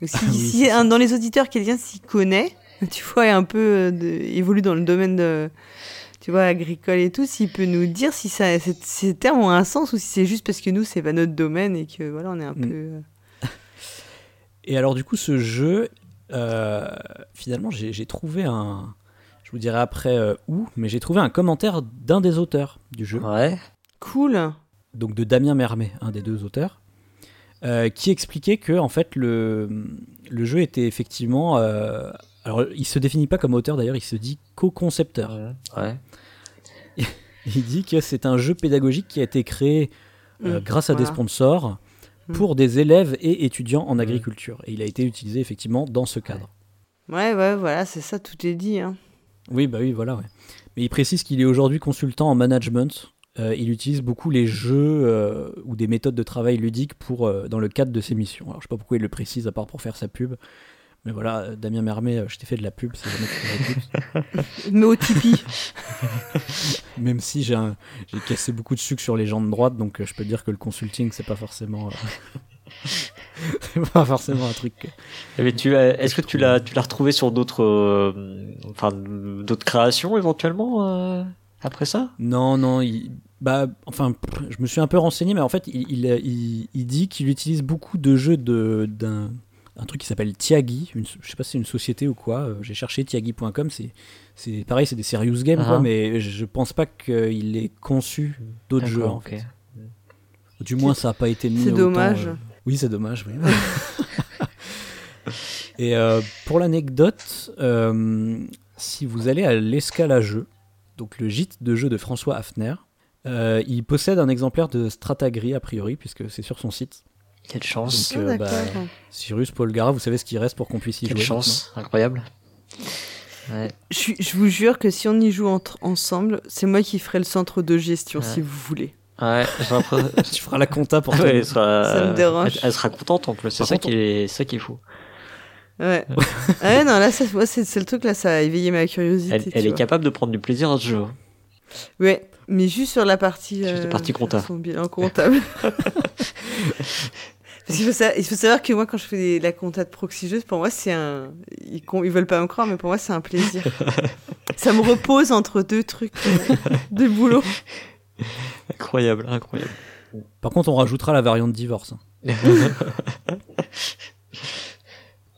donc si, Oui, si c'est un, dans les auditeurs quelqu'un s'y connaît, tu vois, et un peu euh, de- évolue dans le domaine de, tu vois, agricole et tout, s'il peut nous dire si ça, ces, ces termes ont un sens ou si c'est juste parce que nous c'est pas notre domaine et que voilà, on est un Mm. peu. euh, Et alors, du coup, ce jeu, euh, finalement, j'ai j'ai trouvé un. Je vous dirai après euh, où, mais j'ai trouvé un commentaire d'un des auteurs du jeu. Ouais. Cool. donc de Damien Mermet, un des deux auteurs, euh, qui expliquait que en fait le, le jeu était effectivement, euh, alors il se définit pas comme auteur d'ailleurs, il se dit co-concepteur. Ouais. Il dit que c'est un jeu pédagogique qui a été créé euh, Mm, grâce à des sponsors Mm. pour des élèves et étudiants en agriculture, et il a été utilisé effectivement dans ce cadre. Ouais, ouais, voilà, c'est ça, tout est dit. Hein. Oui, bah oui, voilà. Ouais. Mais il précise qu'il est aujourd'hui consultant en management. Euh, il utilise beaucoup les jeux euh, ou des méthodes de travail ludiques pour, dans le cadre de ses missions. Alors, je sais pas pourquoi il le précise, à part pour faire sa pub. Mais voilà, euh, Damien Mermet, euh, je t'ai fait de la pub, si jamais. Mais au Tipeee. Même si j'ai un- j'ai cassé beaucoup de sucre sur les gens de droite, donc euh, je peux dire que le consulting, c'est pas forcément. euh, c'est pas forcément un truc. Eh, Mais tu est-ce que tu l'as, tu l'as retrouvé sur d'autres, euh, enfin, d'autres créations éventuellement euh, après ça? Non, non, il... bah, enfin, je me suis un peu renseigné, mais en fait, il, il, il- il dit qu'il utilise beaucoup de jeux de, d'un un truc qui s'appelle Tiagi. Une, je sais pas si c'est une société ou quoi. euh, J'ai cherché Tiagi.com. C'est, pareil, c'est des serious games, quoi, Ah. mais je pense pas qu'il ait conçu d'autres jeux. En fait. Du moins, ça a pas été mis. C'est dommage. euh, Oui, c'est dommage. Oui. Et euh, pour l'anecdote, si vous allez à l'escalageux, donc le gîte de jeu de François Hafner, euh, il possède un exemplaire de Stratagri a priori, puisque c'est sur son site. Quelle chance, Donc, Ah, euh, bah. Cyrus, Paul Gara, vous savez ce qu'il reste pour qu'on puisse y quelle jouer chance, incroyable. Ouais. Je, vous jure que si on y joue entre- ensemble, c'est moi qui ferai le centre de gestion, Ouais. si vous voulez. Ouais, tu feras la compta pour toi. Ouais, elle sera- Ça me dérange. Elle, elle sera contente en plus. C'est ça qui est, c'est ça qui est fou. Ouais. ah ouais, non, là, c'est le truc, là, ça a éveillé ma curiosité. Elle, est capable de prendre du plaisir à ce jeu. Ouais, mais juste sur la partie. Juste la partie compta. Son bilan comptable. Parce qu'il faut, sa- il faut savoir que moi, quand je fais des- la compta de proxy pour moi, c'est un. Ils, con- ils veulent pas me croire, mais pour moi, c'est un plaisir. ça me repose entre deux trucs euh, de boulot. Incroyable, incroyable. Par contre, on rajoutera la variante divorce.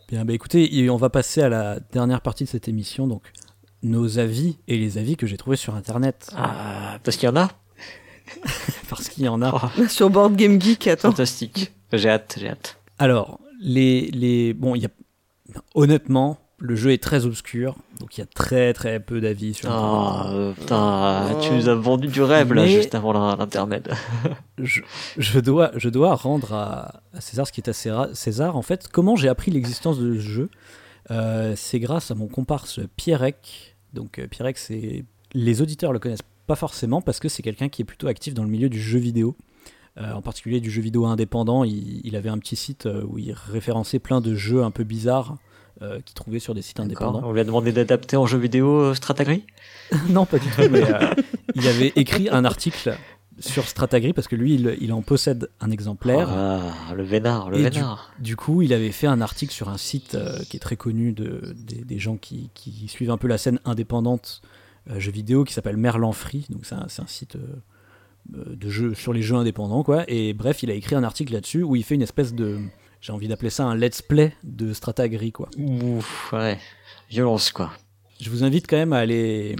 Bien, bah écoutez, on va passer à la dernière partie de cette émission, donc nos avis et les avis que j'ai trouvés sur Internet. Ah, parce qu'il y en a? Parce qu'il y en a. Oh, Sur Board Game Geek, attends. fantastique. J'ai hâte, j'ai hâte. Alors, les, les, bon, il y a, honnêtement, le jeu est très obscur, donc il y a très très peu d'avis sur Ah, euh, putain, Oh. tu nous as vendu du rêve là, Mais- juste avant l'internet. je, je dois, je dois rendre à, à César ce qui est à Céra- César. En fait, comment j'ai appris l'existence de ce jeu? Euh, C'est grâce à mon comparse Pierrec. Donc, euh, Pierrec, c'est les auditeurs le connaissent pas forcément parce que c'est quelqu'un qui est plutôt actif dans le milieu du jeu vidéo. Euh, en particulier du jeu vidéo indépendant, il, il avait un petit site euh, où il référençait plein de jeux un peu bizarres euh, qu'il trouvait sur des sites indépendants. On lui a demandé d'adapter en jeu vidéo Stratagri non, pas du tout. Mais il avait écrit un article sur Stratagri parce que lui, il, il en possède un exemplaire. Ah, le vénard, le Et vénard. Du coup, il avait fait un article sur un site euh, qui est très connu de, des, des gens qui, qui suivent un peu la scène indépendante euh, jeux vidéo qui s'appelle Merlan Free. Donc, c'est un, site euh, de jeux sur les jeux indépendants, quoi. Et bref, il a écrit un article là-dessus où il fait une espèce de. J'ai envie d'appeler ça un let's play de Stratagri, quoi. Ouf, ouais. Violence, quoi. Je vous invite quand même à aller,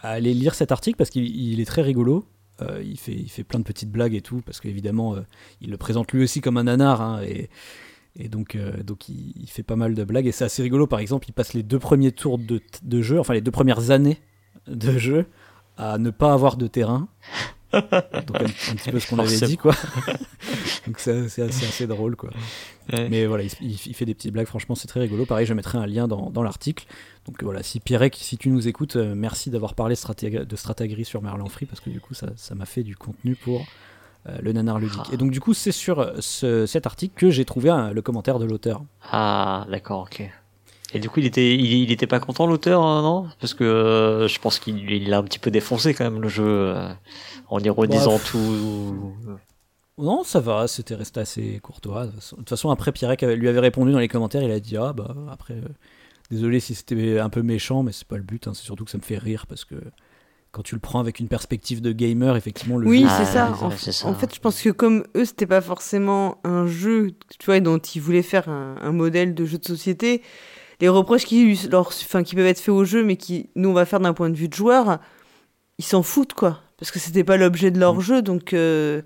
à aller lire cet article parce qu'il il est très rigolo. Euh, il, fait, il fait plein de petites blagues et tout, parce qu'évidemment, euh, il le présente lui aussi comme un nanar. hein, et, et donc, euh, donc il, il fait pas mal de blagues. Et c'est assez rigolo, par exemple, il passe les deux premiers tours de, de jeu, enfin les deux premières années de jeu, à ne pas avoir de terrain. Donc un, un petit peu ce qu'on avait dit, quoi. donc c'est assez, assez drôle, quoi. Ouais. Mais voilà, il, fait des petites blagues, franchement, c'est très rigolo. Pareil, je mettrai un lien dans, dans l'article. Donc voilà, si Pierrec, si tu nous écoutes, euh, merci d'avoir parlé de Stratagri sur Merlan Free, parce que du coup, ça ça m'a fait du contenu pour euh, le nanar ludique. Ah. Et donc, du coup, c'est sur euh, ce- cet article que j'ai trouvé le commentaire de l'auteur. Ah, d'accord, ok. Et du coup, il était, il, il était pas content l'auteur, hein, non? Parce que euh, je pense qu'il il a un petit peu défoncé quand même le jeu euh, en ironisant Bah, tout. Non, ça va, c'était resté assez courtois. De toute façon, après, Pierrec lui avait répondu dans les commentaires, il a dit Ah, bah, après, euh, désolé si c'était un peu méchant, mais c'est pas le but, hein, c'est surtout que ça me fait rire parce que quand tu le prends avec une perspective de gamer, effectivement, le Oui, jeu, Ah, c'est ça. ouais, En, c'est ça. en fait, je pense que comme eux, c'était pas forcément un jeu, tu vois, dont ils voulaient faire un, un modèle de jeu de société. Les reproches qui, leur, enfin, qui peuvent être faits au jeu, mais qui nous on va faire d'un point de vue de joueur, ils s'en foutent quoi, parce que c'était pas l'objet de leur Mm. jeu, donc euh,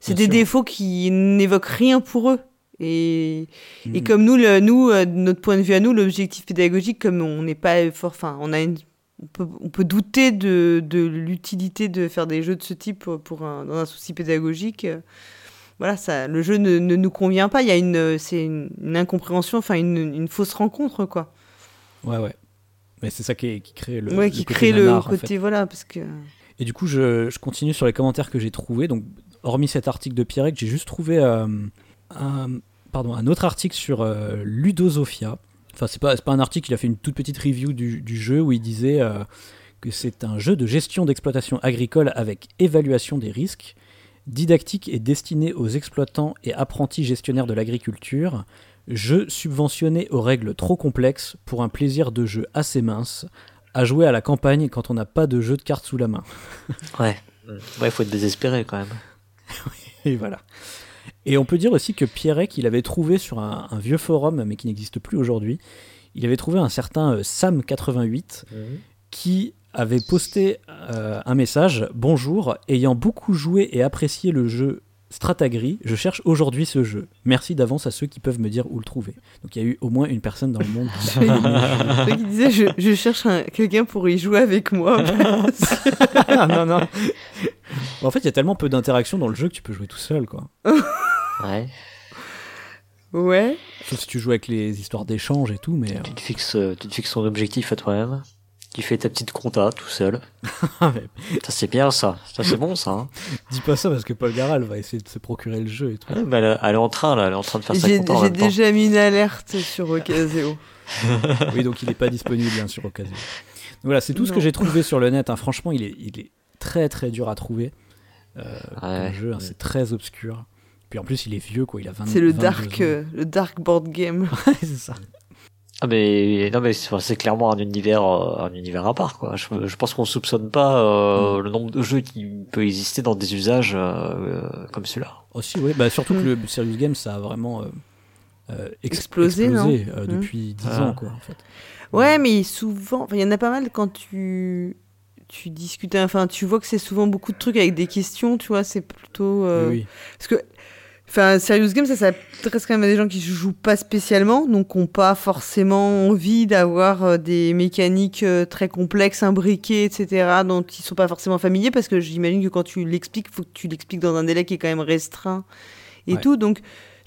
c'est des sûr. défauts qui n'évoquent rien pour eux. Et, et Mhm. comme nous, le, nous, euh, de notre point de vue à nous, l'objectif pédagogique, comme on n'est pas fort, enfin, on a une, on peut, on peut douter de, de l'utilité de faire des jeux de ce type pour, pour un, dans un souci pédagogique. Voilà, ça, le jeu ne, ne nous convient pas. Il y a une, euh, c'est une, une incompréhension, enfin une, une fausse rencontre, quoi. Ouais, ouais. Mais c'est ça qui, est- qui crée le, ouais, le qui côté crée le en côté, fait. voilà, parce que. Et du coup, je, je continue sur les commentaires que j'ai trouvés. Donc, hormis cet article de Pierrec, j'ai juste trouvé euh, un, pardon, un autre article sur euh, Ludosofia. Enfin, c'est pas, c'est pas un article, il a fait une toute petite review du, du jeu où il disait euh, que c'est un jeu de gestion d'exploitation agricole avec évaluation des risques, didactique et destiné aux exploitants et apprentis gestionnaires de l'agriculture, jeu subventionné aux règles trop complexes pour un plaisir de jeu assez mince, à jouer à la campagne quand on n'a pas de jeu de cartes sous la main. Ouais. Ouais, faut être désespéré quand même. Et voilà. Et on peut dire aussi que Pierrec, il avait trouvé sur un, un vieux forum, mais qui n'existe plus aujourd'hui, il avait trouvé un certain euh, Sam88 qui avait posté euh, un message Bonjour, ayant beaucoup joué et apprécié le jeu Stratagri, je cherche aujourd'hui ce jeu. Merci d'avance à ceux qui peuvent me dire où le trouver. Donc il y a eu au moins une personne dans le monde. qui- qu'il disait je, je cherche un- quelqu'un pour y jouer avec moi. Non, non. Bon, en fait, il y a tellement peu d'interactions dans le jeu que tu peux jouer tout seul, quoi. Ouais. ouais. Sauf si tu joues avec les histoires d'échange et tout, mais. euh, Tu te fixes, euh, tu te fixes ton objectif à toi-même. Tu fais ta petite compta tout seul. Ça c'est bien ça. Ça c'est bon ça. Hein. dis pas ça parce que Paul Garal va essayer de se procurer le jeu et tout. Ouais, mais elle, elle est en train là, elle est en train de faire sa J'ai compta j'ai temps. déjà mis une alerte sur Ocaseo. Oui, donc il n'est pas disponible, bien sûr, occasion. Donc voilà, c'est tout ce que j'ai trouvé sur le net. hein. Franchement, il est, il est très très dur à trouver. Euh, Ouais. comme jeu, hein, c'est très obscur. Puis en plus, il est vieux, quoi. Il a 20 C'est le 22 dark, ans. euh, le dark board game. Ouais, c'est ça. Ah mais non mais c'est clairement un univers euh, un univers à part quoi. Je, je pense qu'on soupçonne pas euh, le nombre de jeux qui peut exister dans des usages euh, comme celui-là. Aussi, oui. Bah, surtout que Mm. le Serious Game, ça a vraiment euh, ex- Explosé, non euh, Mm. depuis 10 Ah. ans, quoi, en fait. Ouais, mais souvent, enfin, il y en a pas mal quand tu tu discutes, enfin, tu vois que c'est souvent beaucoup de trucs avec des questions, tu vois, c'est plutôt euh, Oui, oui. parce que enfin, serious game, ça s'adresse quand même à des gens qui jouent pas spécialement, donc ont pas forcément envie d'avoir euh, des mécaniques euh, très complexes, imbriquées, etc., dont ils sont pas forcément familiers, parce que j'imagine que quand tu l'expliques, faut que tu l'expliques dans un délai qui est quand même restreint et Ouais. tout, donc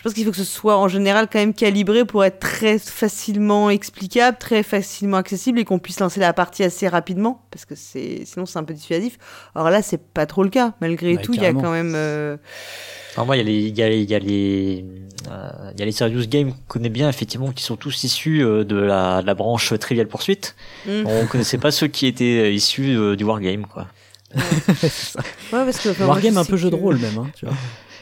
pense qu'il faut que ce soit en général quand même calibré pour être très facilement explicable, très facilement accessible et qu'on puisse lancer la partie assez rapidement parce que c'est sinon c'est un peu dissuasif. Alors là c'est pas trop le cas. Malgré Bah, tout, il y a quand même euh, Alors moi il y a les il y a les il y a les euh, il y a les serious games qu'on connaît bien effectivement qui sont tous issus euh, de la, de la branche Trivial Pursuit. hmm. On connaissait pas ceux qui étaient euh, issus euh, du wargame quoi. ouais parce que enfin, Wargame, je un peu jeu de rôle, même. Hein, tu vois.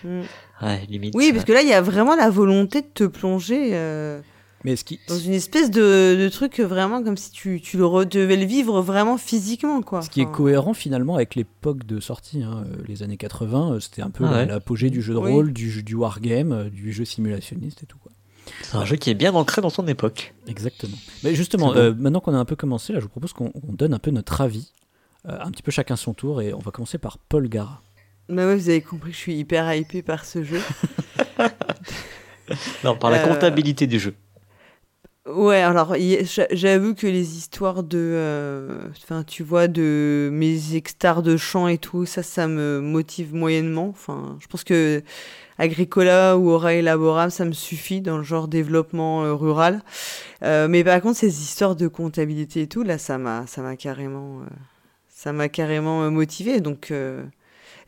Hmm. Ouais, limite. Oui, parce que là il y a vraiment la volonté de te plonger euh, Mais ce qui, dans une espèce de, de truc vraiment comme si tu, tu le devais le vivre vraiment physiquement quoi. Ce qui est cohérent finalement avec l'époque de sortie, hein, euh, les années 80, euh, c'était un peu Ah ouais. l'apogée du jeu de Oui. rôle, du, jeu- du wargame, du jeu simulationniste et tout. Quoi. c'est un jeu qui est bien ancré dans son époque. Exactement. Mais justement, bon. euh, maintenant qu'on a un peu commencé, là, je vous propose qu'on on donne un peu notre avis, euh, un petit peu chacun son tour, et on va commencer par Paul Gara. Bah ouais, vous avez compris que je suis hyper hypé par ce jeu. Non, par la Euh, comptabilité du jeu. Ouais, alors j'avoue que les histoires de, euh, enfin, tu vois, de mes hectares de champs et tout, ça, ça me motive moyennement. Enfin, je pense que Agricola ou Aura Elaborable, ça me suffit dans le genre développement euh, rural. Euh, mais par contre, ces histoires de comptabilité et tout, là, ça m'a, ça m'a carrément, ça m'a carrément motivé. Donc,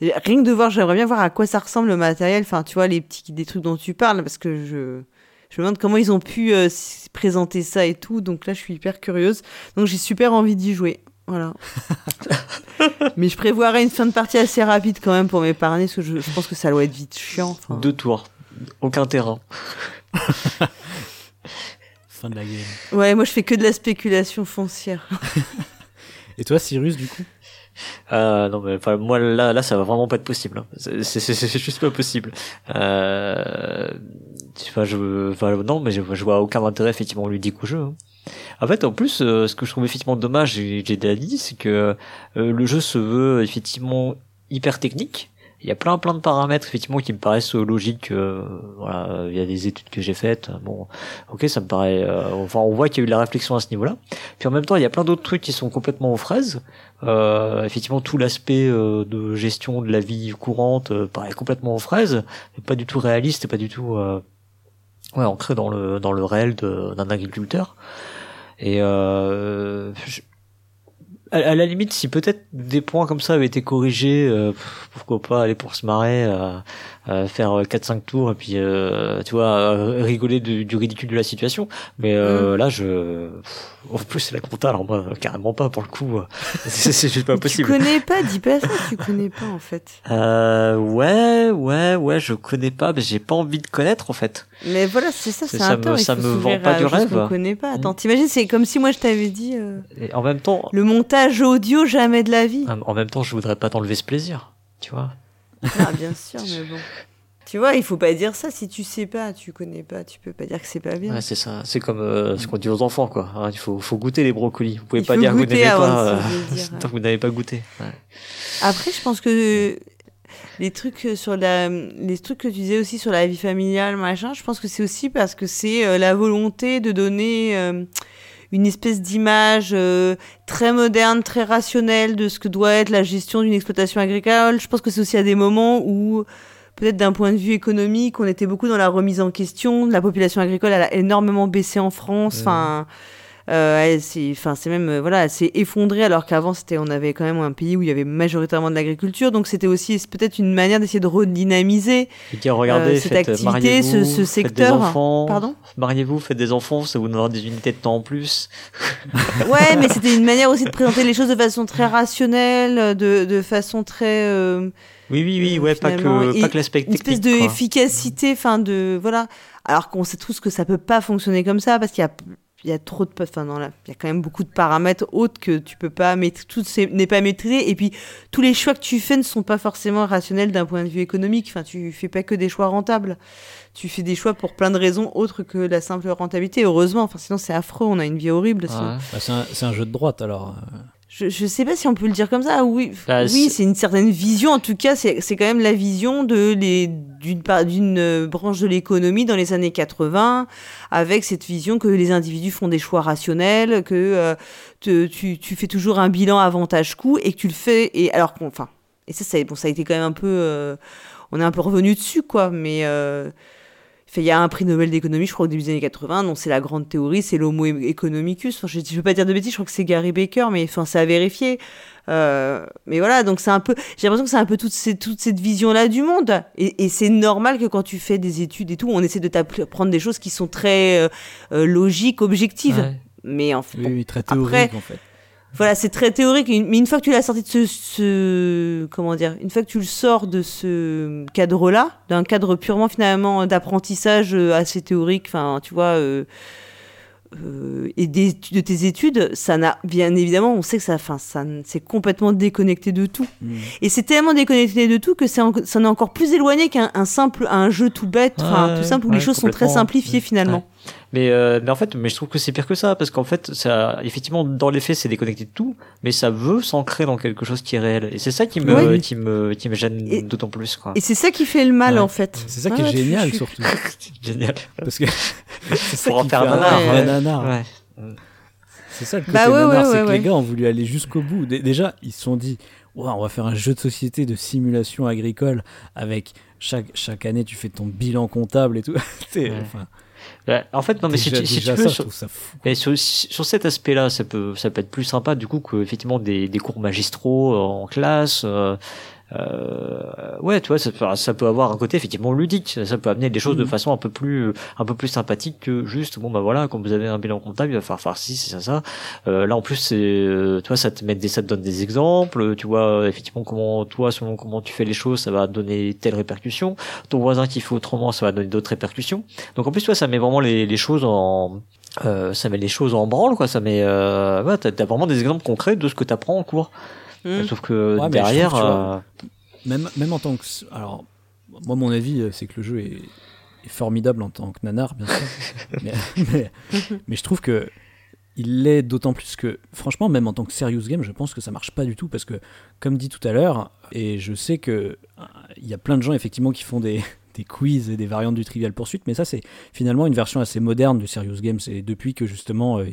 rien que de voir, j'aimerais bien voir à quoi ça ressemble le matériel. Enfin, tu vois, les petits, des trucs dont tu parles, parce que je, je me demande comment ils ont pu euh, présenter ça et tout. Donc là, je suis hyper curieuse. Donc j'ai super envie d'y jouer. Voilà. Mais je prévoirais une fin de partie assez rapide quand même pour m'épargner, parce que je, je pense que ça doit être vite chiant. Enfin, Deux tours. Aucun terrain. Fin de la game. Ouais, moi je fais que de la spéculation foncière. Et toi, Cyrus, du coup? Euh, non mais enfin, moi là là ça va vraiment pas être possible. hein. C'est juste pas possible. Euh, enfin je enfin non mais je, vois aucun intérêt effectivement ludique au jeu. hein. En fait en plus euh, ce que je trouve effectivement dommage j'ai j'ai déjà dit c'est que euh, le jeu se veut effectivement hyper technique. Il y a plein plein de paramètres effectivement qui me paraissent logiques. euh, voilà, il y a des études que j'ai faites. Bon, ok, ça me paraît. euh, enfin, on voit qu'il y a eu de la réflexion à ce niveau-là. Puis en même temps, il y a plein d'autres trucs qui sont complètement aux fraises. Euh, effectivement, tout l'aspect euh, de gestion de la vie courante euh, paraît complètement aux fraises, pas du tout réaliste, et pas du tout euh, ouais, ancré dans le dans le réel d'un agriculteur. Et je- à, la limite, si peut-être des points comme ça avaient été corrigés, euh, pourquoi pas aller pour se marrer, euh, euh, faire 4-5 tours et puis euh, tu vois euh, rigoler du, du ridicule de la situation. Mais euh, là, je en plus c'est la compta, alors moi carrément pas pour le coup. euh, c'est juste pas Tu possible. connais pas, dis pas ça, tu connais pas en fait. Euh, ouais, ouais, ouais, je connais pas, mais j'ai pas envie de connaître en fait. Mais voilà, c'est ça, C'est- un me- tort. ça me vend pas du rêve. qu'on connaît pas. Attends, Mm. t'imagines, c'est comme si moi je t'avais dit euh, Et en même temps, le montage audio jamais de la vie. en même temps, je voudrais pas t'enlever ce plaisir, tu vois. Ah, bien sûr, mais bon. Tu vois, il faut pas dire ça si tu sais pas, tu connais pas, tu peux pas dire que c'est pas bien. Ouais, c'est ça. C'est comme euh, ce qu'on dit aux enfants, quoi. Hein, il faut, faut goûter les brocolis. Vous pouvez Il pas dire que vous avant pas euh, dire, tant que vous n'avez pas goûté. Ouais. Après, je pense que les trucs sur la, les trucs que tu disais aussi sur la vie familiale, machin, je pense que c'est aussi parce que c'est euh, la volonté de donner euh, une espèce d'image euh, très moderne, très rationnelle de ce que doit être la gestion d'une exploitation agricole. Je pense que c'est aussi à des moments où peut-être d'un point de vue économique, on était beaucoup dans la remise en question. La population agricole elle a énormément baissé en France. Enfin, euh, s'est- enfin, c'est même, euh, voilà, elle s'est effondrée alors qu'avant, c'était, on avait quand même un pays où il y avait majoritairement de l'agriculture. Donc, c'était aussi peut-être une manière d'essayer de redynamiser. Dire, regardez, Euh, cette faites, activité, ce- ce faites des secteur. enfants. Pardon? Mariez-vous, faites des enfants, ça vous donnera des unités de temps en plus. Ouais, mais c'était une manière aussi de présenter les choses de façon très rationnelle, de, de façon très. euh, Oui, oui, oui, Euh, ouais, pas que, pas que l'aspect une espèce technique. d'efficacité, enfin de voilà. Alors qu'on sait tous que ça peut pas fonctionner comme ça parce qu'il y a il y a trop de enfin dans la il y a quand même beaucoup de paramètres autres que tu peux pas mettre tout n'est pas maîtrisé. Et puis tous les choix que tu fais ne sont pas forcément rationnels d'un point de vue économique. Enfin tu fais pas que des choix rentables. Tu fais des choix pour plein de raisons autres que la simple rentabilité heureusement. Enfin sinon c'est affreux. On a une vie horrible. Bah, c'est un jeu de droite alors. Je, je sais pas si on peut le dire comme ça. Oui, Bah, oui, c'est- une certaine vision. En tout cas, c'est c'est quand même la vision de les d'une part d'une euh, branche de l'économie dans les années 80, avec cette vision que les individus font des choix rationnels, que euh, te- tu, tu fais toujours un bilan avantage-coût et que tu le fais. Et alors qu'on, enfin, et ça, ça, bon, ça a été quand même un peu, euh, on est un peu revenu dessus, quoi. Mais euh, fait, il y a un prix Nobel d'économie, je crois, au début des années 80. Non, c'est la grande théorie, c'est l'homo economicus. Enfin, je ne veux pas dire de bêtises, je crois que c'est Gary Baker, mais enfin, c'est à vérifier. Euh, mais voilà, donc c'est un peu, j'ai l'impression que c'est un peu toute, ces- toute cette vision-là du monde. Et, et c'est normal que quand tu fais des études et tout, on essaie de t'apprendre des choses qui sont très euh, euh, logiques, objectives. Ouais. Mais en fait, Oui, bon, oui, très Après- théorique en fait. Voilà, c'est très théorique, mais une fois que tu l'as sorti de ce, ce- comment dire, une fois que tu le sors de ce cadre-là, d'un cadre purement finalement d'apprentissage euh, assez théorique, enfin, tu vois, euh, euh, et des, de tes études, ça n'a, bien évidemment, on sait que ça, enfin, ça, c'est complètement déconnecté de tout. Mm. Et c'est tellement déconnecté de tout que c'est, en- ça en est encore plus éloigné qu'un un simple, un jeu tout bête, enfin, Ouais, tout simple où ouais, les choses sont très simplifiées Mm. finalement. Mais, euh, mais en fait, mais je trouve que c'est pire que ça, parce qu'en fait, ça, effectivement, dans les faits, c'est déconnecté de tout, mais ça veut s'ancrer dans quelque chose qui est réel. Et c'est ça qui me, Oui. qui me, qui me gêne Et- d'autant plus, quoi. Et c'est ça qui fait le mal Ouais. en fait. C'est ça Ouais, qui est génial je- surtout. C'est génial. Parce que c'est ça Pour en qui faire fait un nanar, vrai ouais. nanar. Ouais. C'est ça le côté Bah ouais, nanar, ouais, c'est ouais, que ouais. les gars ont voulu aller jusqu'au bout. Dé- Déjà, ils se sont dit, Ouais, on va faire un jeu de société de simulation agricole avec chaque, chaque année tu fais ton bilan comptable et tout. C'est- Ouais. enfin, Ouais, En fait, non, mais si tu, si déjà tu veux, ça, sur, mais sur, sur cet aspect-là, ça peut, ça peut être plus sympa, du coup, que, effectivement, des, des cours magistraux euh, en classe, euh, euh, ouais, tu vois, ça, peut- ça peut avoir un côté effectivement ludique. Ça peut amener des choses de Mhm. façon un peu plus, un peu plus sympathique que juste bon bah voilà, quand vous avez un bilan comptable, il va falloir faire ci, c'est ça, ça. Euh, là en plus, c'est, euh, tu vois, ça te met des, ça te donne des exemples. Tu vois effectivement comment toi, selon comment tu fais les choses, ça va donner telle répercussion. Ton voisin qui fait autrement, ça va donner d'autres répercussions. Donc en plus, toi, ça met vraiment les, les choses en euh, ça met les choses en branle quoi ça met euh, ouais, t'as, t'as vraiment des exemples concrets de ce que t'apprends en cours Mm. sauf que Ouais, derrière vois, euh, Même, même en tant que. Alors, moi, mon avis, euh, c'est que le jeu est, est formidable en tant que nanar, bien sûr. mais, mais, mais je trouve que il l'est d'autant plus que, franchement, même en tant que serious game, je pense que ça marche pas du tout parce que, comme dit tout à l'heure, et je sais que euh, il y a plein de gens effectivement qui font des, des quiz et des variantes du Trivial Pursuit, mais ça, c'est finalement une version assez moderne du serious game. C'est depuis que justement. euh,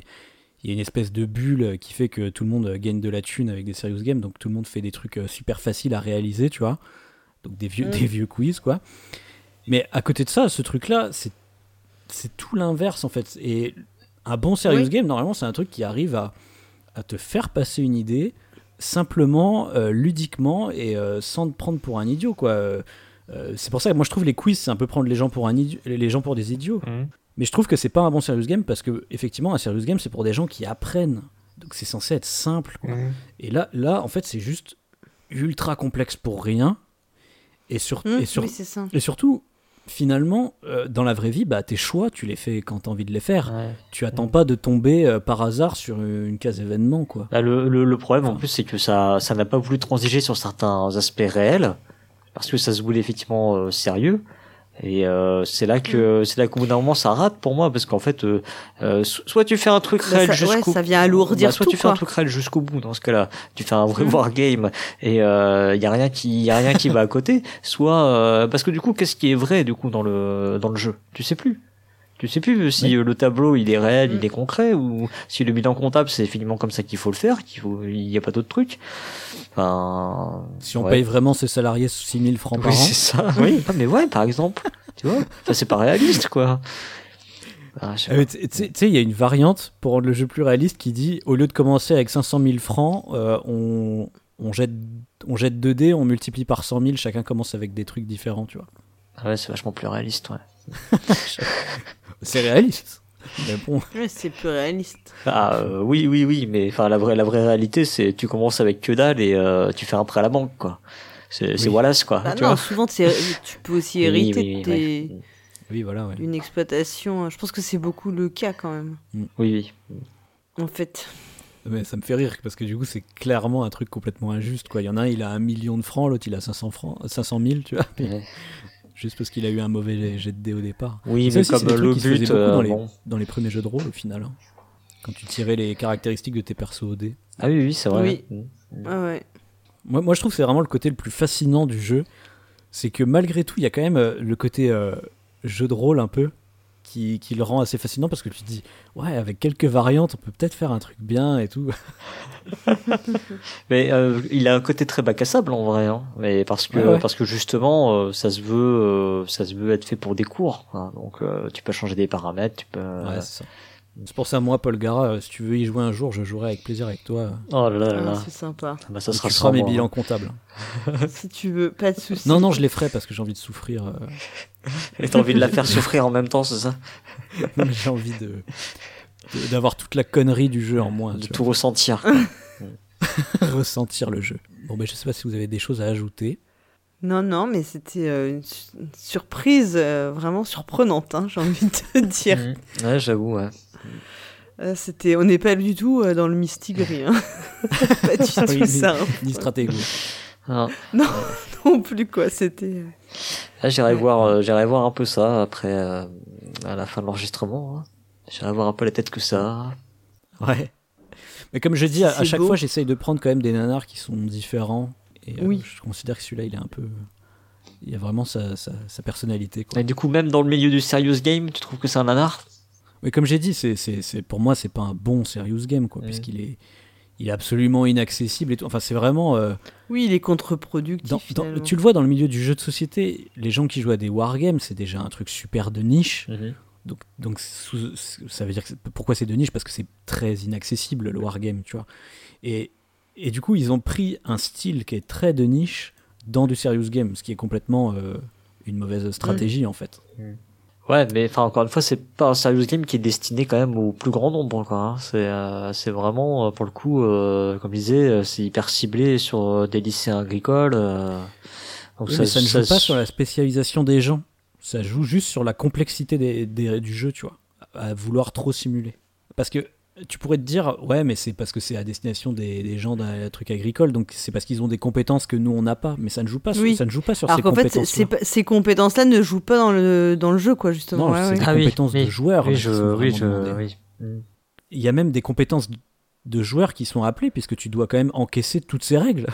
il y a une espèce de bulle qui fait que tout le monde gagne de la thune avec des serious games, donc tout le monde fait des trucs euh, super faciles à réaliser, tu vois. Donc des vieux, Mm. des vieux quiz, quoi. Mais à côté de ça, ce truc-là, c'est c'est tout l'inverse, en fait. Et un bon serious Oui. game, normalement, c'est un truc qui arrive à, à te faire passer une idée simplement, euh, ludiquement et euh, sans te prendre pour un idiot, quoi. Euh, c'est pour ça que moi je trouve les quiz, c'est un peu prendre les gens pour, un les gens pour des idiots. Mhm. Mais je trouve que c'est pas un bon serious game parce que, effectivement, un serious game, c'est pour des gens qui apprennent. Donc c'est censé être simple, quoi. Et là, là, en fait, c'est juste ultra complexe pour rien. Et, sur, et, sur- oui, c'est ça. et surtout, finalement, euh, dans la vraie vie, bah, tes choix, tu les fais quand t'as envie de les faire. Ouais. Tu attends pas de tomber euh, par hasard sur une case événement, quoi. Bah, le, le, le problème en plus c'est que ça ça n'a pas voulu transiger sur certains aspects réels parce que ça se voulait effectivement euh, sérieux et euh, c'est là que c'est là qu'au bout d'un moment ça rate pour moi parce qu'en fait euh, euh, so- soit tu fais un truc Bah, réel ça- ouais, jusqu'au ça vient alourdir bah, soit tout, tu fais un truc réel jusqu'au bout dans ce cas-là. Tu fais un vrai Mm. wargame et il euh, y a rien qui y a rien qui va à côté. Soit euh, parce que du coup qu'est-ce qui est vrai du coup dans le dans le jeu? Tu sais plus tu sais plus si Oui. euh, le tableau il est réel, Mm. il est concret ou si le bilan comptable c'est finalement comme ça qu'il faut le faire, qu'il faut il y a pas d'autre truc. Enfin, Si on ouais. paye vraiment ses salariés 6000 francs par an. c'est ça. Oui, Ah, mais ouais, par exemple, tu vois, ça c'est pas réaliste quoi. Ah, Ah, mais Tu sais, il y a une variante pour rendre le jeu plus réaliste qui dit au lieu de commencer avec 500 000 francs, euh, on, on, jette, on jette 2 dés, on multiplie par 100 000, chacun commence avec des trucs différents, tu vois. ouais, c'est vachement plus réaliste, ouais. C'est réaliste. Mais bon, Ouais, c'est plus réaliste. Ah euh, oui, oui, oui, mais enfin la vraie la vraie réalité c'est tu commences avec que dalle et euh, tu fais un prêt à la banque quoi. C'est Oui. Wallace quoi. Bah tu non, vois. souvent tu peux aussi Oui, hériter oui, de tes- ouais. oui, voilà, ouais. d'une exploitation. Je pense que c'est beaucoup le cas quand même. Oui, oui. En fait, Mais ça me fait rire parce que du coup, c'est clairement un truc complètement injuste, quoi. Il y en a un, il a un million de francs, l'autre, il a 500 francs, 500 000, tu vois. Ouais. Juste parce qu'il a eu un mauvais jet de dés au départ. Oui, mais aussi, comme des le trucs qui se faisaient but, beaucoup euh, dans les- bon. Dans les premiers jeux de rôle, au final. hein. Quand tu tirais les caractéristiques de tes persos au dés. Ah oui, oui, c'est vrai. Oui. Mm. ah ouais. Moi, moi, je trouve que c'est vraiment le côté le plus fascinant du jeu. C'est que malgré tout, il y a quand même euh, le côté euh, jeu de rôle un peu qui, qui le rend assez fascinant parce que tu te dis, ouais, avec quelques variantes, on peut peut-être faire un truc bien et tout. Mais euh, il a un côté très bac à sable en vrai, hein. Mais parce que Ouais, ouais. parce que justement, euh, ça se veut euh, ça se veut être fait pour des cours. quoi. Donc tu peux changer des paramètres, tu peux. Ouais, c'est ça. C'est pour ça, moi, Paul Gara, euh, si tu veux y jouer un jour, je jouerai avec plaisir avec toi. Oh là là là. Ah, c'est sympa. Ah bah, ça sera tu feras mes bilans hein. comptables. si tu veux, pas de soucis. Non, non, je les ferai parce que j'ai envie de souffrir. euh, Et t'as envie de la faire souffrir en même temps, c'est ça j'ai envie de d'avoir toute la connerie du jeu en moins. De tout ressentir. vois. ressentir le jeu. Bon, ben, je sais pas si vous avez des choses à ajouter. Non, non, mais c'était euh, une, su- une surprise euh, vraiment surprenante, hein, j'ai envie de te dire. Ouais, j'avoue, ouais. Euh, c'était, on n'est pas du tout euh, dans le mistigris, hein. pas du tout Oui, ça. Ni stratégo. Ah. Non plus quoi, c'était. euh, Là, j'irai Ouais. voir, euh, j'irai voir un peu ça après, euh, à la fin de l'enregistrement. hein. J'irai voir un peu la tête que ça. a. Ouais. Mais comme je dis, à, chaque beau. fois, j'essaye de prendre quand même des nanars qui sont différents. Et euh, Oui. je considère que celui-là, il est un peu. Il a vraiment sa, sa, sa personnalité. Quoi. Et du coup, même dans le milieu du serious game, tu trouves que c'est un nanar? Mais comme j'ai dit, c'est, c'est, c'est- pour moi, c'est pas un bon serious game, quoi, Mhm. puisqu'il est, il est absolument inaccessible. Et tout. Enfin, c'est vraiment. euh, Oui, il est contre-productif. tu le vois dans le milieu du jeu de société, les gens qui jouent à des wargames, c'est déjà un truc super de niche. Donc, donc sous- ça veut dire que pourquoi c'est de niche? Parce que c'est très inaccessible le wargame, tu vois. Et, et du coup, ils ont pris un style qui est très de niche dans du serious game, ce qui est complètement euh, une mauvaise stratégie en fait. Ouais, mais enfin encore une fois, c'est pas un serious game qui est destiné quand même au plus grand nombre, quoi. hein. C'est, euh, c'est vraiment euh, pour le coup, euh, comme je disais, euh, c'est hyper ciblé sur euh, des lycéens agricoles. euh, donc Oui, mais ça ne joue pas sur la spécialisation des gens, ça joue juste sur la complexité des, des- du jeu, tu vois, à vouloir trop simuler. Parce que tu pourrais te dire, ouais, mais c'est parce que c'est à destination des, des gens d'un truc agricole, donc c'est parce qu'ils ont des compétences que nous on n'a pas, mais ça ne joue pas, sur- Oui. ça ne joue pas sur Alors ces qu'en fait, compétences. pas- ces compétences-là ne jouent pas dans le, dans le jeu, quoi, justement. Non, Ouais, c'est ouais. des Ah compétences oui. de joueurs. Oui, je, je. Mm. Il y a même des compétences de joueurs qui sont appelées, puisque tu dois quand même encaisser toutes ces règles,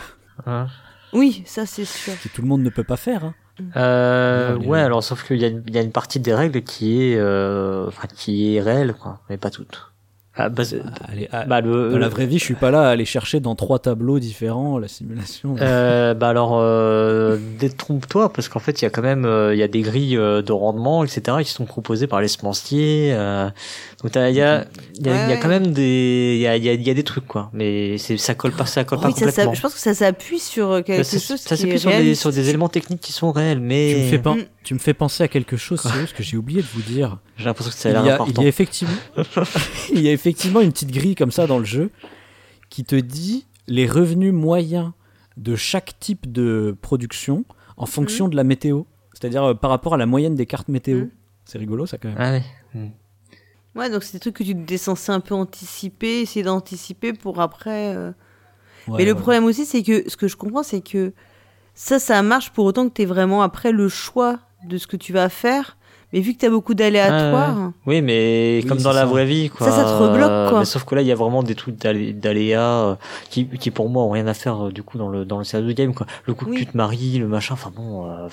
Hein. Oui, ça c'est sûr. que tout le monde ne peut pas faire. hein. Euh, Ouais, les- ouais, alors sauf qu'il y, a une- il y a une partie des règles qui est, euh, enfin, qui est réelle, quoi, mais pas toutes. Ah, bah, Allez, à- bah, le, dans la vraie vie, je suis pas là à aller chercher dans trois tableaux différents la simulation. Euh, bah alors, euh, détrompe-toi, parce qu'en fait, il y a quand même, euh, il y a des grilles euh, de rendement, etc., qui sont proposées par les semenciers. Donc, il y a, il y a, il y a Ouais. quand même des, il y a, il y a, il y a des trucs, quoi. Mais c'est, ça colle pas, ça colle Oui, pas ça- complètement. je pense que ça s'appuie sur euh, quelque ça, chose ça s'appuie sur des, réaliste. sur des éléments techniques qui sont réels, mais Tu me, fais pen- Mm. tu me fais penser à quelque chose, c'est ce que j'ai oublié de vous dire. j'ai l'impression que l'air a, il important. y a effectivement, il y a effectivement une petite grille comme ça dans le jeu qui te dit les revenus moyens de chaque type de production en fonction de la météo. C'est-à-dire euh, par rapport à la moyenne des cartes météo. Mhm. C'est rigolo ça quand même. Ah ouais. Ouais, donc c'est des trucs que tu es censé un peu anticiper, essayer d'anticiper pour après. euh. Ouais, Mais le ouais. problème aussi, c'est que ce que je comprends, c'est que ça, ça marche pour autant que tu vraiment après le choix de ce que tu vas faire. Mais vu que tu as beaucoup d'aléatoires. Oui, mais comme dans la ça. vraie vie, quoi. Ça, ça te rebloque, quoi. Mais sauf que là, il y a vraiment des trucs d'alé- d'aléas euh, qui, qui, pour moi, ont rien à faire, euh, du coup, dans le, dans le de game, quoi. Le coup que Oui. tu te maries, le machin, enfin bon, euh,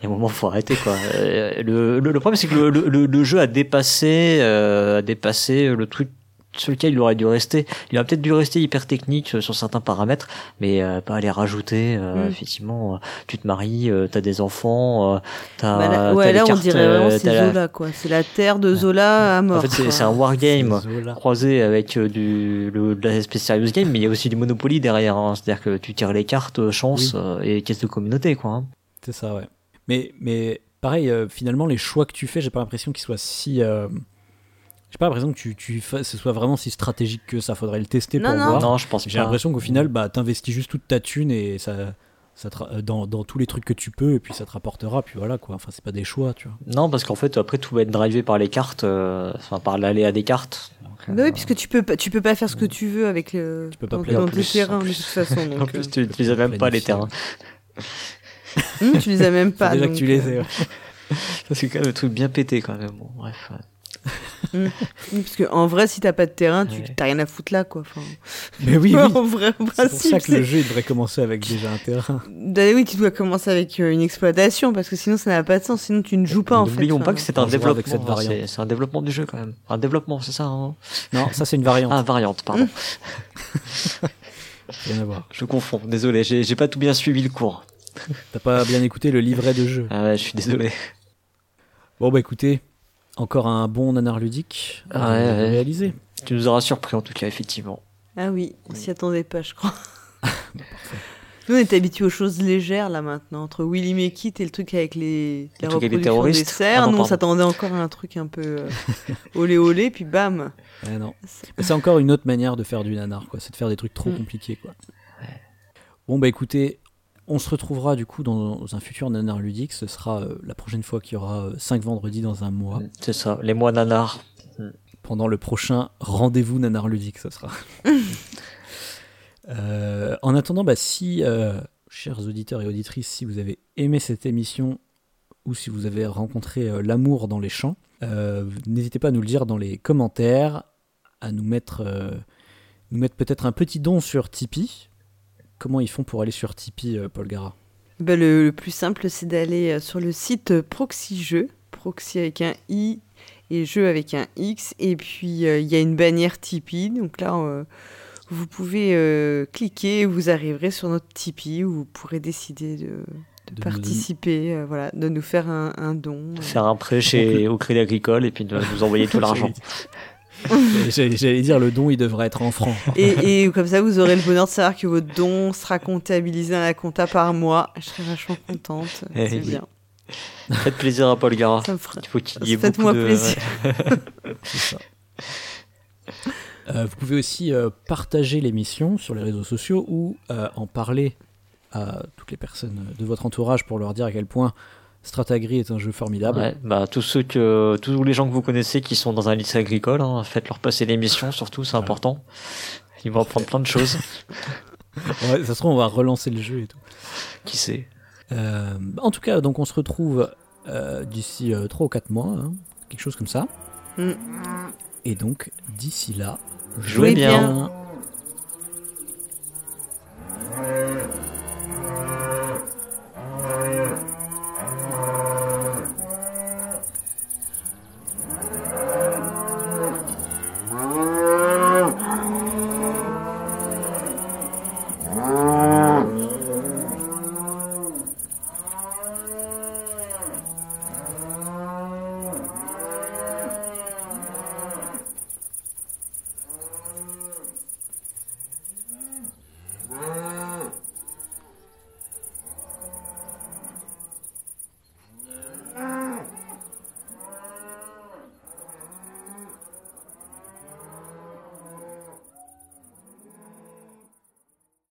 il y a un moment, faut arrêter, quoi. Euh, le, le, le problème, c'est que le- le jeu a dépassé, euh, a dépassé le truc sur lequel il aurait dû rester. Il aurait peut-être dû rester hyper technique euh, sur certains paramètres, mais euh, pas aller rajouter. euh, Mm. Effectivement, euh, tu te maries, euh, t'as des enfants, euh, t'as. Bah là, t'as ouais, les là, on cartes, dirait vraiment c'est la- Zola, quoi. C'est la terre de Zola à mort. en fait, c'est un wargame Zola. croisé avec euh, du le, de l'aspect serious game, mais il y a aussi du Monopoly derrière. hein. C'est-à-dire que tu tires les cartes, chance Oui. euh, et caisse de communauté, quoi. hein. C'est ça, ouais. Mais, mais pareil, euh, finalement, les choix que tu fais, j'ai pas l'impression qu'ils soient si. Euh, J'ai pas l'impression que tu, tu fasses- ce soit vraiment si stratégique que ça. Faudrait le tester Non, pour non. voir. Non, je pense J'ai l'impression qu'au final, bah, t'investis juste toute ta thune et ça, ça te euh, dans, dans tous les trucs que tu peux, et puis ça te rapportera, puis voilà quoi. Enfin, c'est pas des choix, tu vois. Non, parce qu'en fait, après, tout va être drivé par les cartes, euh, enfin par l'aléa des cartes. Donc, euh, Bah oui, puisque tu peux pas, tu peux pas faire ce que tu veux avec le, Tu peux pas dans, play- dans en tes plus, terrains de plus. toute façon. En plus, tu utilises même pas les terrains. euh, hum, tu les as même pas. Déjà donc, que tu les euh, aies. ouais. Ça, C'est quand même un truc bien pété, quand même. Bon, bref. ouais. Oui, parce que en vrai, si t'as pas de terrain, tu Ouais. t'as rien à foutre là, quoi. Enfin, Mais oui, oui. en vrai, en C'est pour ça que le jeu il devrait commencer avec déjà un terrain. Bah oui, tu dois commencer avec euh, une exploitation parce que sinon ça n'a pas de sens. Sinon tu ne joues pas en fait. N'oublions Enfin, pas que c'est un avec développement. cette variante. c'est- C'est un développement du jeu, quand même. Un développement, c'est ça. Hein Non, ça c'est une variante. ah, variante, pardon. Rien à voir. Je confonds. Désolé, j'ai j'ai pas tout bien suivi le cours. T'as pas bien écouté le livret de jeu. Ah ouais, je suis désolé. Bon bah écoutez, encore un bon nanar ludique à Ah ouais, ouais. réaliser. Tu nous auras surpris en tout cas, effectivement. Ah oui, on s'y attendait pas, je crois. Nous on est habitués aux choses légères là maintenant, entre Willy Make It et le truc avec les, Le la truc avec les reproduction des terroristes cerfs. Ah non, Nous on s'attendait encore à un truc un peu euh, olé olé, puis bam. Eh non. Mais C'est encore une autre manière de faire du nanar, quoi. C'est de faire des trucs trop Mm. compliqués, quoi. Bon, bah écoutez, on se retrouvera du coup dans un futur nanar ludique. Ce sera euh, la prochaine fois qu'il y aura 5 vendredis dans un mois. C'est ça, les mois nanars. Pendant le prochain rendez-vous nanar ludique, ce sera. Euh, en attendant, bah, si, euh, chers auditeurs et auditrices, si vous avez aimé cette émission ou si vous avez rencontré euh, l'amour dans les champs, euh, n'hésitez pas à nous le dire dans les commentaires, à nous mettre, euh, nous mettre peut-être un petit don sur Tipeee. Comment ils font pour aller sur Tipeee, euh, Paul Gara Bah, le, le plus simple c'est d'aller euh, sur le site euh, Proxy Jeux, Proxy avec un i et jeu avec un x, et puis euh, il y a une bannière Tipeee, donc là vous pouvez euh, cliquer, vous arriverez sur notre Tipeee où vous pourrez décider de, de De nous- participer, euh, voilà, de nous faire un, un don. Faire un prêt chez, au Crédit Agricole et puis de nous envoyer tout l'argent. J'allais dire, le don, il devrait être en francs. Et, et comme ça, vous aurez le bonheur de savoir que votre don sera comptabilisé à la compta par mois. Je serai vachement contente. Eh C'est oui. bien. Faites plaisir à Paul Gara. Ça me fera. Il faut qu'il y ait beaucoup Faites-moi de... plaisir. Ça. Euh, vous pouvez aussi euh, partager l'émission sur les réseaux sociaux ou euh, en parler à toutes les personnes de votre entourage pour leur dire à quel point Stratagri est un jeu formidable. Ouais, bah, tous ceux que, tous les gens que vous connaissez qui sont dans un lycée agricole, hein, faites leur passer l'émission, surtout, c'est important. Ils vont apprendre plein de choses. ouais, ça se trouve, on va relancer le jeu et tout. Qui sait. Euh, en tout cas, donc on se retrouve euh, d'ici euh, 3 ou 4 mois, hein, quelque chose comme ça. Mm. Et donc, d'ici là, jouez, bien.